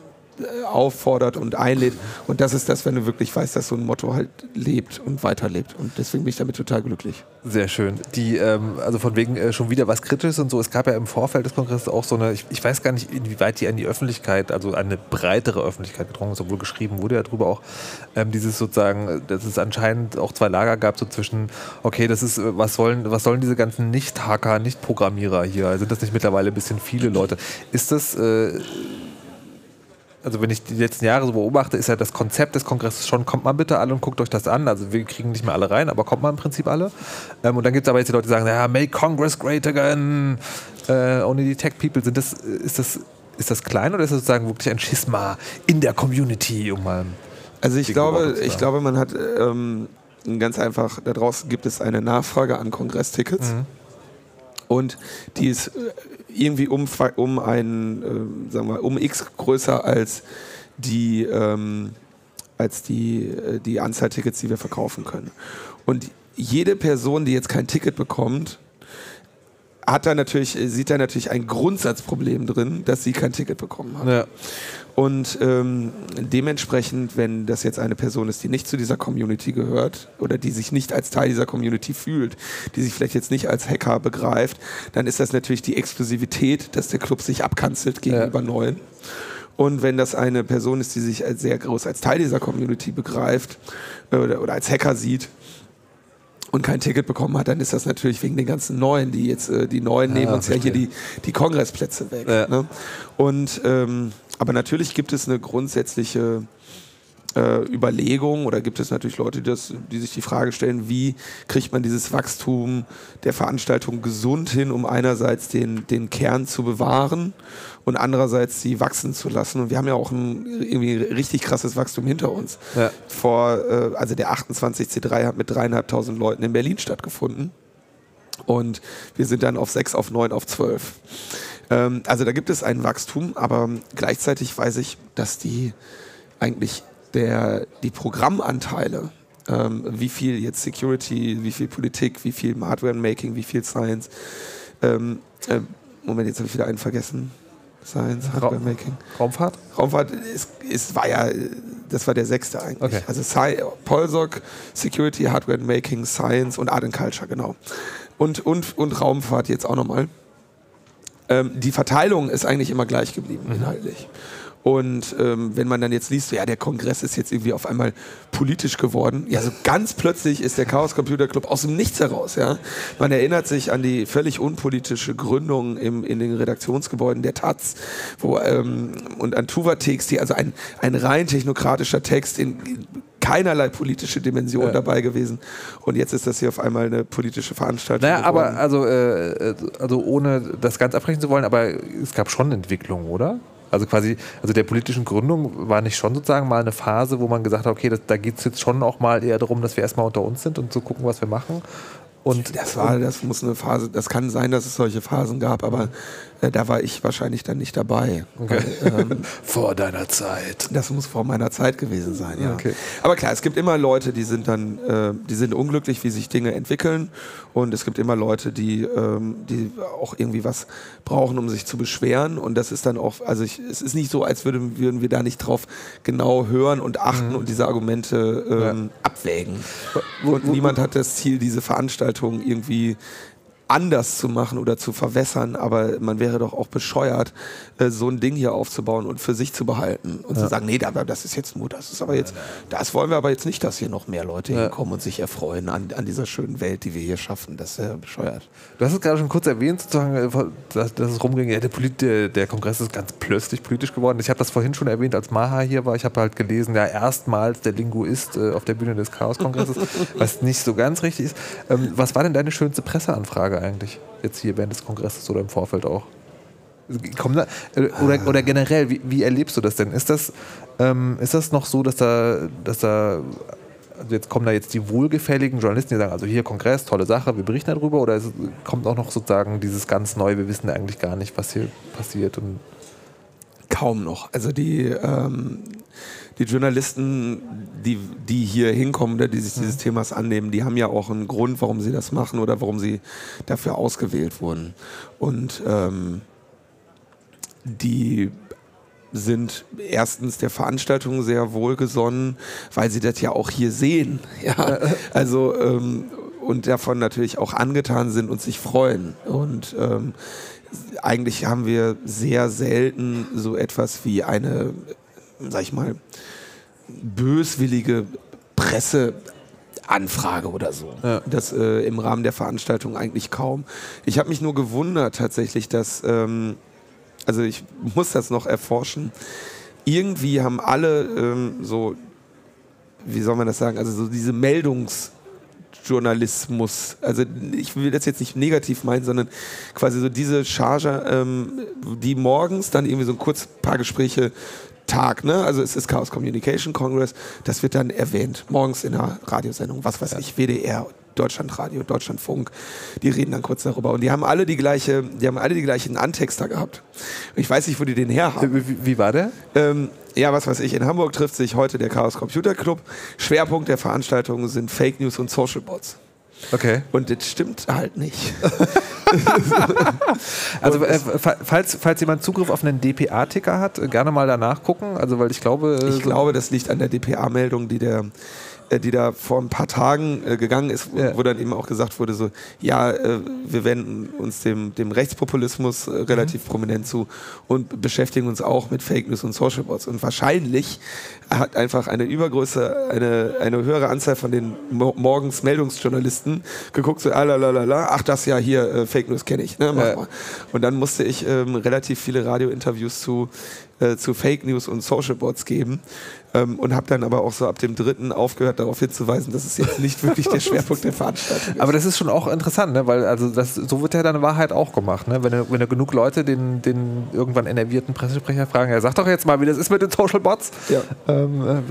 auffordert und einlädt. Und das ist das, wenn du wirklich weißt, dass so ein Motto halt lebt und weiterlebt. Und deswegen bin ich damit total glücklich. Sehr schön. Die, ähm, also von wegen äh, schon wieder was Kritisches und so. Es gab ja im Vorfeld des Kongresses auch so eine, ich, ich weiß gar nicht, inwieweit die an die Öffentlichkeit, also an eine breitere Öffentlichkeit gedrungen ist, obwohl geschrieben wurde ja darüber auch, ähm, dieses sozusagen, äh, dass es anscheinend auch zwei Lager gab, so zwischen, okay, das ist, äh, was sollen, was sollen diese ganzen Nicht-Hacker, Nicht-Programmierer hier? Sind das nicht mittlerweile ein bisschen viele Leute? Ist das, äh, also wenn ich die letzten Jahre so beobachte, ist ja das Konzept des Kongresses schon, kommt mal bitte alle und guckt euch das an. Also wir kriegen nicht mehr alle rein, aber kommt mal im Prinzip alle. Ähm, und dann gibt es aber jetzt die Leute, die sagen, ja, make Congress great again. Äh, only the tech people. Sind das, ist, das, ist das klein oder ist das sozusagen wirklich ein Schisma in der Community? Um mal Also ich glaube, ich glaube, man hat ähm, ganz einfach, da draußen gibt es eine Nachfrage an Kongresstickets. Und die ist äh, irgendwie um, um ein, äh, sagen wir, um x größer als die, ähm, als die, äh, die Anzahl Tickets, die wir verkaufen können. Und jede Person, die jetzt kein Ticket bekommt, hat da natürlich, sieht da natürlich ein Grundsatzproblem drin, dass sie kein Ticket bekommen hat. ja. Und ähm, dementsprechend, wenn das jetzt eine Person ist, die nicht zu dieser Community gehört oder die sich nicht als Teil dieser Community fühlt, die sich vielleicht jetzt nicht als Hacker begreift, dann ist das natürlich die Exklusivität, dass der Club sich abkanzelt gegenüber Neuen. Und wenn das eine Person ist, die sich als sehr groß als Teil dieser Community begreift äh, oder, oder als Hacker sieht, und kein Ticket bekommen hat, dann ist das natürlich wegen den ganzen Neuen, die jetzt, äh, die Neuen nehmen Ja, uns ja hier verstehe. die, die Kongressplätze weg. Ja. Ne? Und ähm, aber natürlich gibt es eine grundsätzliche äh, Überlegung oder gibt es natürlich Leute, die, das, die sich die Frage stellen, wie kriegt man dieses Wachstum der Veranstaltung gesund hin, um einerseits den, den Kern zu bewahren und andererseits sie wachsen zu lassen. Und wir haben ja auch ein irgendwie richtig krasses Wachstum hinter uns. Ja. Vor, äh, also der 28C3 hat mit dreieinhalbtausend Leuten in Berlin stattgefunden. Und wir sind dann auf sechs, auf neun, auf zwölf. Ähm, also da gibt es ein Wachstum, aber gleichzeitig weiß ich, dass die eigentlich der, die Programmanteile, ähm, wie viel jetzt Security, wie viel Politik, wie viel Hardware-Making, wie viel Science, ähm, äh, Moment, jetzt habe ich wieder einen vergessen. Science, Hardware-Making. Raumfahrt? Raumfahrt ist, ist, war ja, das war der sechste eigentlich. Okay. Also Sci Polsoc, Security, Hardware Making, Science und Art and Culture, genau. Und, und, und Raumfahrt jetzt auch nochmal. Ähm, die Verteilung ist eigentlich immer gleich geblieben, Mhm. inhaltlich. Und ähm, wenn man dann jetzt liest, ja, der Kongress ist jetzt irgendwie auf einmal politisch geworden, ja, so ganz plötzlich ist der Chaos Computer Club aus dem Nichts heraus, ja. Man erinnert sich an die völlig unpolitische Gründung im, in den Redaktionsgebäuden der Taz, wo, ähm, und an Tuvatex, die also ein, ein rein technokratischer Text in, in keinerlei politische Dimension Ja. dabei gewesen. Und jetzt ist das hier auf einmal eine politische Veranstaltung. Naja, aber geworden. also, äh, also ohne das ganz abbrechen zu wollen, aber es gab schon Entwicklungen, oder? Also quasi, also der politischen Gründung war nicht schon sozusagen mal eine Phase, wo man gesagt hat, okay, das, da geht es jetzt schon auch mal eher darum, dass wir erstmal unter uns sind und zu gucken, was wir machen. Und Das war, das muss eine Phase, das kann sein, dass es solche Phasen gab, aber äh, da war ich wahrscheinlich dann nicht dabei. Okay. Weil, ähm, vor deiner Zeit. das muss vor meiner Zeit gewesen sein, ja. Okay. Aber klar, es gibt immer Leute, die sind dann, äh, die sind unglücklich, wie sich Dinge entwickeln. Und es gibt immer Leute, die, ähm, die auch irgendwie was brauchen, um sich zu beschweren. Und das ist dann auch, also ich, es ist nicht so, als würden, würden wir da nicht drauf genau hören und achten und diese Argumente ähm, abwägen. Und niemand hat das Ziel, diese Veranstaltung irgendwie anders zu machen oder zu verwässern, aber man wäre doch auch bescheuert, äh, so ein Ding hier aufzubauen und für sich zu behalten und zu sagen, nee, das ist jetzt nur, das ist aber jetzt, das wollen wir aber jetzt nicht, dass hier noch mehr Leute hinkommen und sich erfreuen an, an dieser schönen Welt, die wir hier schaffen. Das ist ja bescheuert. Du hast es gerade schon kurz erwähnt, sozusagen, äh, dass, dass es rumging, ja, der, Polit der, der Kongress ist ganz plötzlich politisch geworden. Ich habe das vorhin schon erwähnt, als Maha hier war. Ich habe halt gelesen, ja, erstmals der Linguist äh, auf der Bühne des Chaos-Kongresses, was nicht so ganz richtig ist. Ähm, was war denn deine schönste Presseanfrage eigentlich? Jetzt hier während des Kongresses oder im Vorfeld auch? Kommt da, äh, oder, oder generell, wie, wie erlebst du das denn? Ist das, ähm, ist das noch so, dass da, dass da also jetzt kommen da jetzt die wohlgefälligen Journalisten, die sagen, also hier Kongress, tolle Sache, wir berichten darüber, oder es kommt auch noch sozusagen dieses ganz Neue, wir wissen eigentlich gar nicht, was hier passiert und Kaum noch. Also die, ähm, die Journalisten, die, die hier hinkommen oder die sich dieses Themas annehmen, die haben ja auch einen Grund, warum sie das machen oder warum sie dafür ausgewählt wurden. Und ähm, die sind erstens der Veranstaltung sehr wohlgesonnen, weil sie das ja auch hier sehen. Ja, also ähm, und davon natürlich auch angetan sind und sich freuen. Und ähm, eigentlich haben wir sehr selten so etwas wie eine, sag ich mal, böswillige Presseanfrage oder so. Ja. Das äh, im Rahmen der Veranstaltung eigentlich kaum. Ich habe mich nur gewundert tatsächlich, dass, ähm, also ich muss das noch erforschen, irgendwie haben alle ähm, so, wie soll man das sagen, also so diese Meldungs- Journalismus. Also ich will das jetzt nicht negativ meinen, sondern quasi so diese Charge, ähm, die morgens dann irgendwie so ein kurz paar Gespräche Tag, ne? Also es ist Chaos Communication Congress, das wird dann erwähnt, morgens in einer Radiosendung, was weiß ich, WDR, Deutschlandradio, Deutschlandfunk, die reden dann kurz darüber. Und die haben alle die gleiche, die haben alle die gleichen Antexter gehabt. Ich weiß nicht, wo die den her haben. wie, wie war der? Ähm, ja, was weiß ich, in Hamburg trifft sich heute der Chaos Computer Club. Schwerpunkt der Veranstaltung sind Fake News und Social Bots. Okay. Und das stimmt halt nicht. Also äh, fa- falls, falls jemand Zugriff auf einen DPA-Ticker hat, äh, gerne mal danach gucken. Also weil ich glaube, äh, Ich glaube, das liegt an der DPA-Meldung, die der die da vor ein paar Tagen äh, gegangen ist, wo- Ja. wo dann eben auch gesagt wurde, so, ja, äh, wir wenden uns dem, dem Rechtspopulismus äh, relativ prominent zu und beschäftigen uns auch mit Fake News und Social Bots. Und wahrscheinlich hat einfach eine übergröße, eine, eine höhere Anzahl von den Mo morgens Meldungsjournalisten geguckt, so, ah, la, la, la, la, ach, das ja hier, äh, Fake News kenne ich, ne, mach Ja. mal. Und dann musste ich ähm, relativ viele Radiointerviews zu, äh, zu Fake News und Social Bots geben ähm, und habe dann aber auch so ab dem dritten aufgehört, darauf hinzuweisen, dass es jetzt nicht wirklich der Schwerpunkt der Veranstaltung ist. Aber das ist schon auch interessant, ne? weil also das, so wird ja deine Wahrheit auch gemacht. Ne? Wenn, du, wenn genug Leute den, den irgendwann enervierten Pressesprecher fragen, ja, sag doch jetzt mal, wie das ist mit den Social Bots. Ja. Ähm, äh,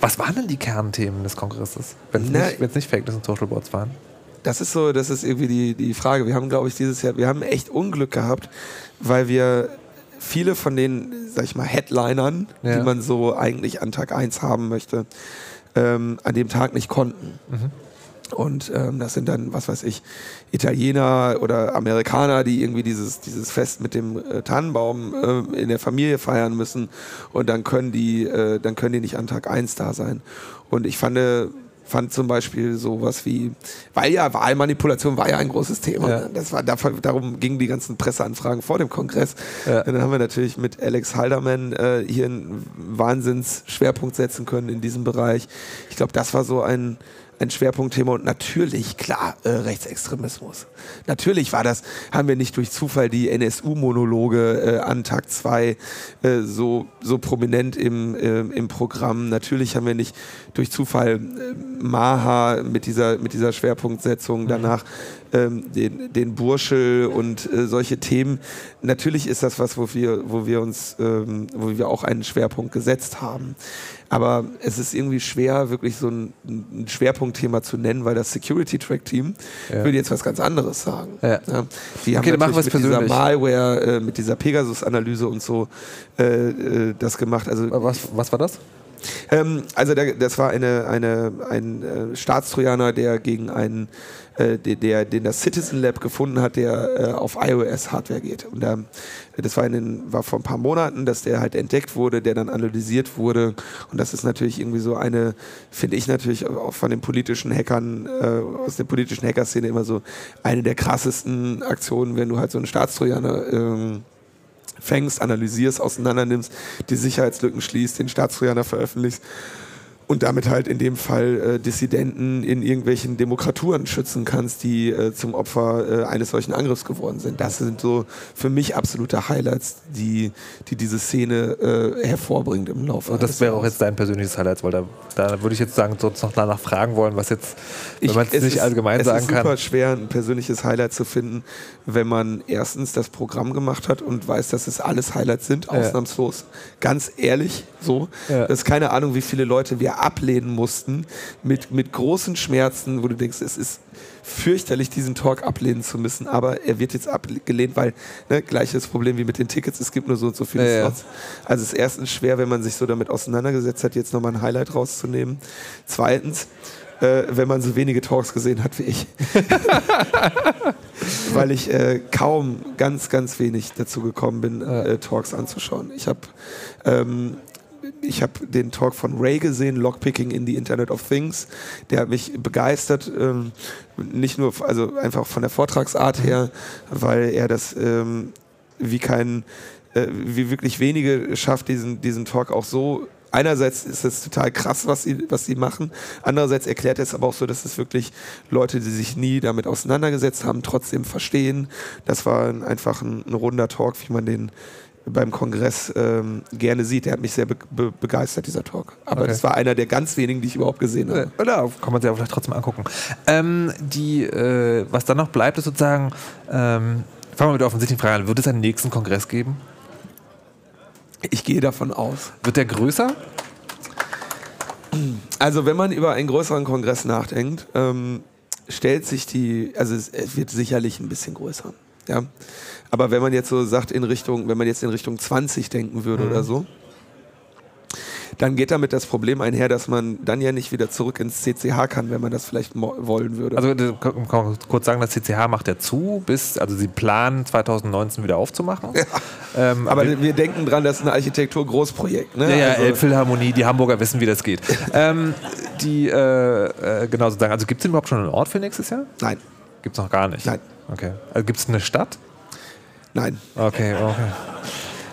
was waren denn die Kernthemen des Kongresses, wenn es nicht, nicht Fake News und Social Bots waren? Das ist so, das ist irgendwie die, die Frage. Wir haben, glaube ich, dieses Jahr, wir haben echt Unglück gehabt, weil wir viele von den, sag ich mal, Headlinern, Ja. die man so eigentlich an Tag 1 haben möchte, ähm, an dem Tag nicht konnten. Und ähm, das sind dann, was weiß ich, Italiener oder Amerikaner, die irgendwie dieses, dieses Fest mit dem äh, Tannenbaum äh, in der Familie feiern müssen und dann können die, äh, dann können die nicht an Tag 1 da sein. Und ich fand, äh, fand zum Beispiel sowas wie, weil ja Wahlmanipulation war ja ein großes Thema. Ja. Ne? Das war, darum gingen die ganzen Presseanfragen vor dem Kongress. Ja. Und dann haben wir natürlich mit Alex Halderman äh, hier einen Wahnsinns-Schwerpunkt setzen können in diesem Bereich. Ich glaube, das war so ein, ein Schwerpunktthema und natürlich, klar, äh, Rechtsextremismus. Natürlich war das, haben wir nicht durch Zufall die NSU-Monologe äh, an Tag 2 äh, so, so prominent im, äh, im Programm. Natürlich haben wir nicht durch Zufall äh, Maha mit dieser, mit dieser Schwerpunktsetzung danach ähm, den, den Burschel und äh, solche Themen. Natürlich ist das was, wo wir, wo wir uns, ähm, wo wir auch einen Schwerpunkt gesetzt haben. Aber es ist irgendwie schwer, wirklich so ein, ein Schwerpunktthema zu nennen, weil das Security Track Team Ja. würde jetzt was ganz anderes sagen. Ja. Die haben Okay, dann wir es mit dieser persönlich. Malware, äh, mit dieser Pegasus-Analyse und so äh, äh, das gemacht. Also Was, was war das? ähm, also der, das war eine, eine, ein äh, Staatstrojaner, der gegen einen, äh, der, den das Citizen Lab gefunden hat, der äh, auf iOS-Hardware geht. Und ähm, das war, in den, war vor ein paar Monaten, dass der halt entdeckt wurde, der dann analysiert wurde. Und das ist natürlich irgendwie so eine, finde ich natürlich auch von den politischen Hackern, äh, aus der politischen Hackerszene immer so eine der krassesten Aktionen, wenn du halt so einen Staatstrojaner ähm, fängst, analysierst, auseinander nimmst, die Sicherheitslücken schließt, den Staatstrojaner veröffentlichst und damit halt in dem Fall äh, Dissidenten in irgendwelchen Demokraturen schützen kannst, die äh, zum Opfer äh, eines solchen Angriffs geworden sind. Das sind so für mich absolute Highlights, die, die diese Szene äh, hervorbringt im Laufe. Und das wäre auch jetzt dein persönliches Highlight, weil da, da würde ich jetzt sagen, sonst noch danach fragen wollen, was jetzt, wenn man es nicht allgemein es sagen ist kann. super schwer, ein persönliches Highlight zu finden, wenn man erstens das Programm gemacht hat und weiß, dass es alles Highlights sind, ausnahmslos. Ganz ehrlich, so. Ja. Das ist keine Ahnung, wie viele Leute wir ablehnen mussten mit, mit großen Schmerzen, wo du denkst, es ist fürchterlich, diesen Talk ablehnen zu müssen, aber er wird jetzt abgelehnt, weil ne, gleiches Problem wie mit den Tickets, es gibt nur so und so viele Ja, ja. Slots. Also es ist erstens schwer, wenn man sich so damit auseinandergesetzt hat, jetzt nochmal ein Highlight rauszunehmen. Zweitens, äh, wenn man so wenige Talks gesehen hat wie ich. Weil ich äh, kaum ganz, ganz wenig dazu gekommen bin, äh, Talks anzuschauen. Ich habe ähm, ich habe den Talk von Ray gesehen, Lockpicking in the Internet of Things. Der hat mich begeistert, ähm, nicht nur, also einfach von der Vortragsart her, weil er das ähm, wie kein, äh, wie wirklich wenige schafft, diesen, diesen Talk auch so. Einerseits ist es total krass, was sie, was sie machen. Andererseits erklärt er es aber auch so, dass es wirklich Leute, die sich nie damit auseinandergesetzt haben, trotzdem verstehen. Das war ein, einfach ein, ein runder Talk, wie man den beim Kongress ähm, gerne sieht. Der hat mich sehr be be begeistert, dieser Talk. Aber Okay. das war einer der ganz wenigen, die ich überhaupt gesehen habe. Oder kann man sich ja vielleicht trotzdem angucken. Ähm, die, äh, was dann noch bleibt, ist sozusagen, ähm, fangen wir mit der offensichtlichen Frage an, wird es einen nächsten Kongress geben? Ich gehe davon aus. Wird der größer? Also wenn man über einen größeren Kongress nachdenkt, ähm, stellt sich die, also es wird sicherlich ein bisschen größer. Ja? Aber wenn man jetzt so sagt in Richtung, wenn man jetzt in Richtung 20 denken würde oder so, dann geht damit das Problem einher, dass man dann ja nicht wieder zurück ins CCH kann, wenn man das vielleicht wollen würde. Also kann man kurz sagen, das CCH macht ja zu, bis, also sie planen 2019 wieder aufzumachen. Ähm, aber wir- wir denken dran, das ist ein Architektur-Großprojekt. Ne? Ja, ja, Also- Elbphilharmonie, die Hamburger wissen, wie das geht. ähm, die, äh, äh, genau sozusagen, also gibt es überhaupt schon einen Ort für nächstes Jahr? Nein, Gibt es noch gar nicht? Nein. Okay. Also gibt es eine Stadt? nein. Okay, okay.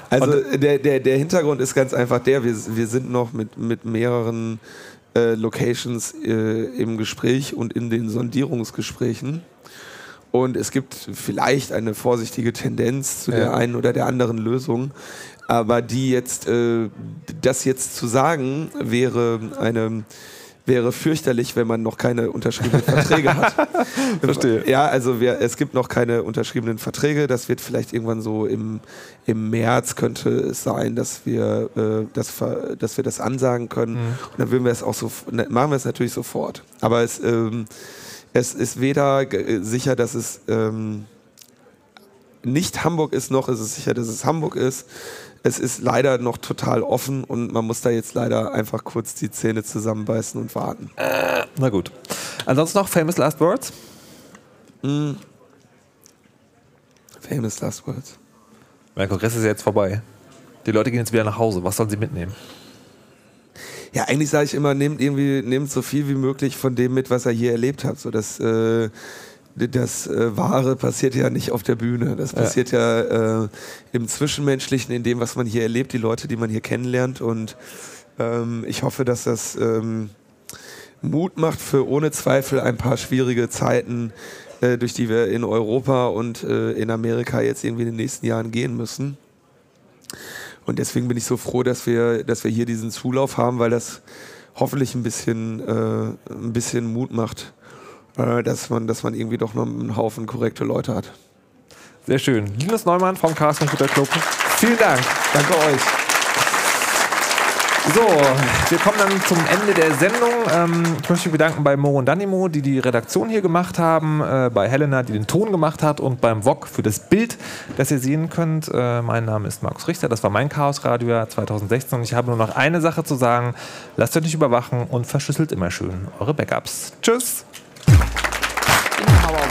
Also der, der, der Hintergrund ist ganz einfach der, wir, wir sind noch mit, mit mehreren äh, Locations äh, im Gespräch und in den Sondierungsgesprächen. Und es gibt vielleicht eine vorsichtige Tendenz zu der Ja. einen oder der anderen Lösung. Aber die jetzt, äh, das jetzt zu sagen, wäre eine wäre fürchterlich, wenn man noch keine unterschriebenen Verträge hat. Verstehe. Ja, also wir, es gibt noch keine unterschriebenen Verträge. Das wird vielleicht irgendwann so im, im März könnte es sein, dass wir, äh, das, dass wir das ansagen können. Und dann würden wir es auch so, ne, machen wir es natürlich sofort. Aber es, ähm, es ist weder ge- sicher, dass es ähm, nicht Hamburg ist, noch ist es sicher, dass es Hamburg ist. Es ist leider noch total offen und man muss da jetzt leider einfach kurz die Zähne zusammenbeißen und warten. Na gut. Ansonsten noch Famous Last Words? Famous Last Words. Der Kongress ist ja jetzt vorbei. Die Leute gehen jetzt wieder nach Hause. Was sollen sie mitnehmen? Ja, eigentlich sage ich immer, nehmt irgendwie, nehmt so viel wie möglich von dem mit, was ihr hier erlebt habt. So das, äh, das äh, Wahre passiert ja nicht auf der Bühne. Das passiert ja, äh, im Zwischenmenschlichen, in dem, was man hier erlebt, die Leute, die man hier kennenlernt. Und ähm, ich hoffe, dass das ähm, Mut macht für ohne Zweifel ein paar schwierige Zeiten, äh, durch die wir in Europa und äh, in Amerika jetzt irgendwie in den nächsten Jahren gehen müssen. Und deswegen bin ich so froh, dass wir, dass wir hier diesen Zulauf haben, weil das hoffentlich ein bisschen, äh, ein bisschen Mut macht, äh, dass, man, dass man irgendwie doch noch einen Haufen korrekte Leute hat. Sehr schön. Linus Neumann vom Chaos Computer Club. Vielen Dank. Danke euch. So, wir kommen dann zum Ende der Sendung. Ähm, ich möchte mich bedanken bei Mo und Danimo, die die Redaktion hier gemacht haben, äh, bei Helena, die den Ton gemacht hat und beim VOG für das Bild, das ihr sehen könnt. Äh, mein Name ist Markus Richter, das war mein Chaos Radio Jahr 2016 und ich habe nur noch eine Sache zu sagen. Lasst euch nicht überwachen und verschlüsselt immer schön eure Backups. Tschüss!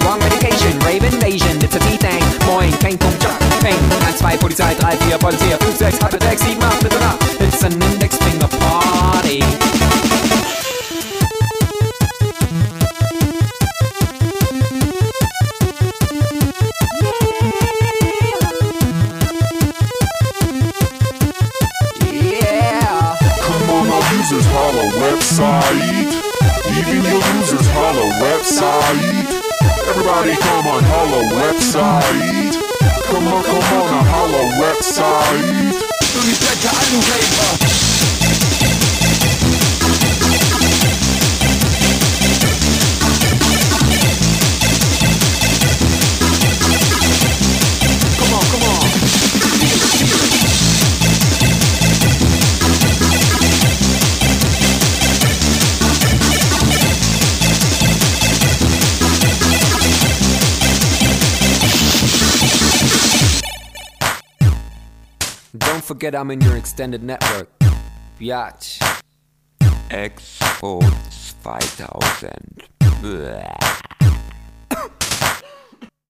wrong medication. Rave invasion, it's a D-Thing. Moin, kein Job, Peng. 1, 2, Polizei, 3, 4, Polizei, 5, 6, 8, 6, 7, 8, 9, 10. It's an index finger party. Yeah. Come on, users holla website. Even your losers holla website. Everybody come on holla website Come on, come on, holla website 눈이 찰까 아는 레이버 forget I'm in your extended network. Biatch. Expo 2000. Bäh.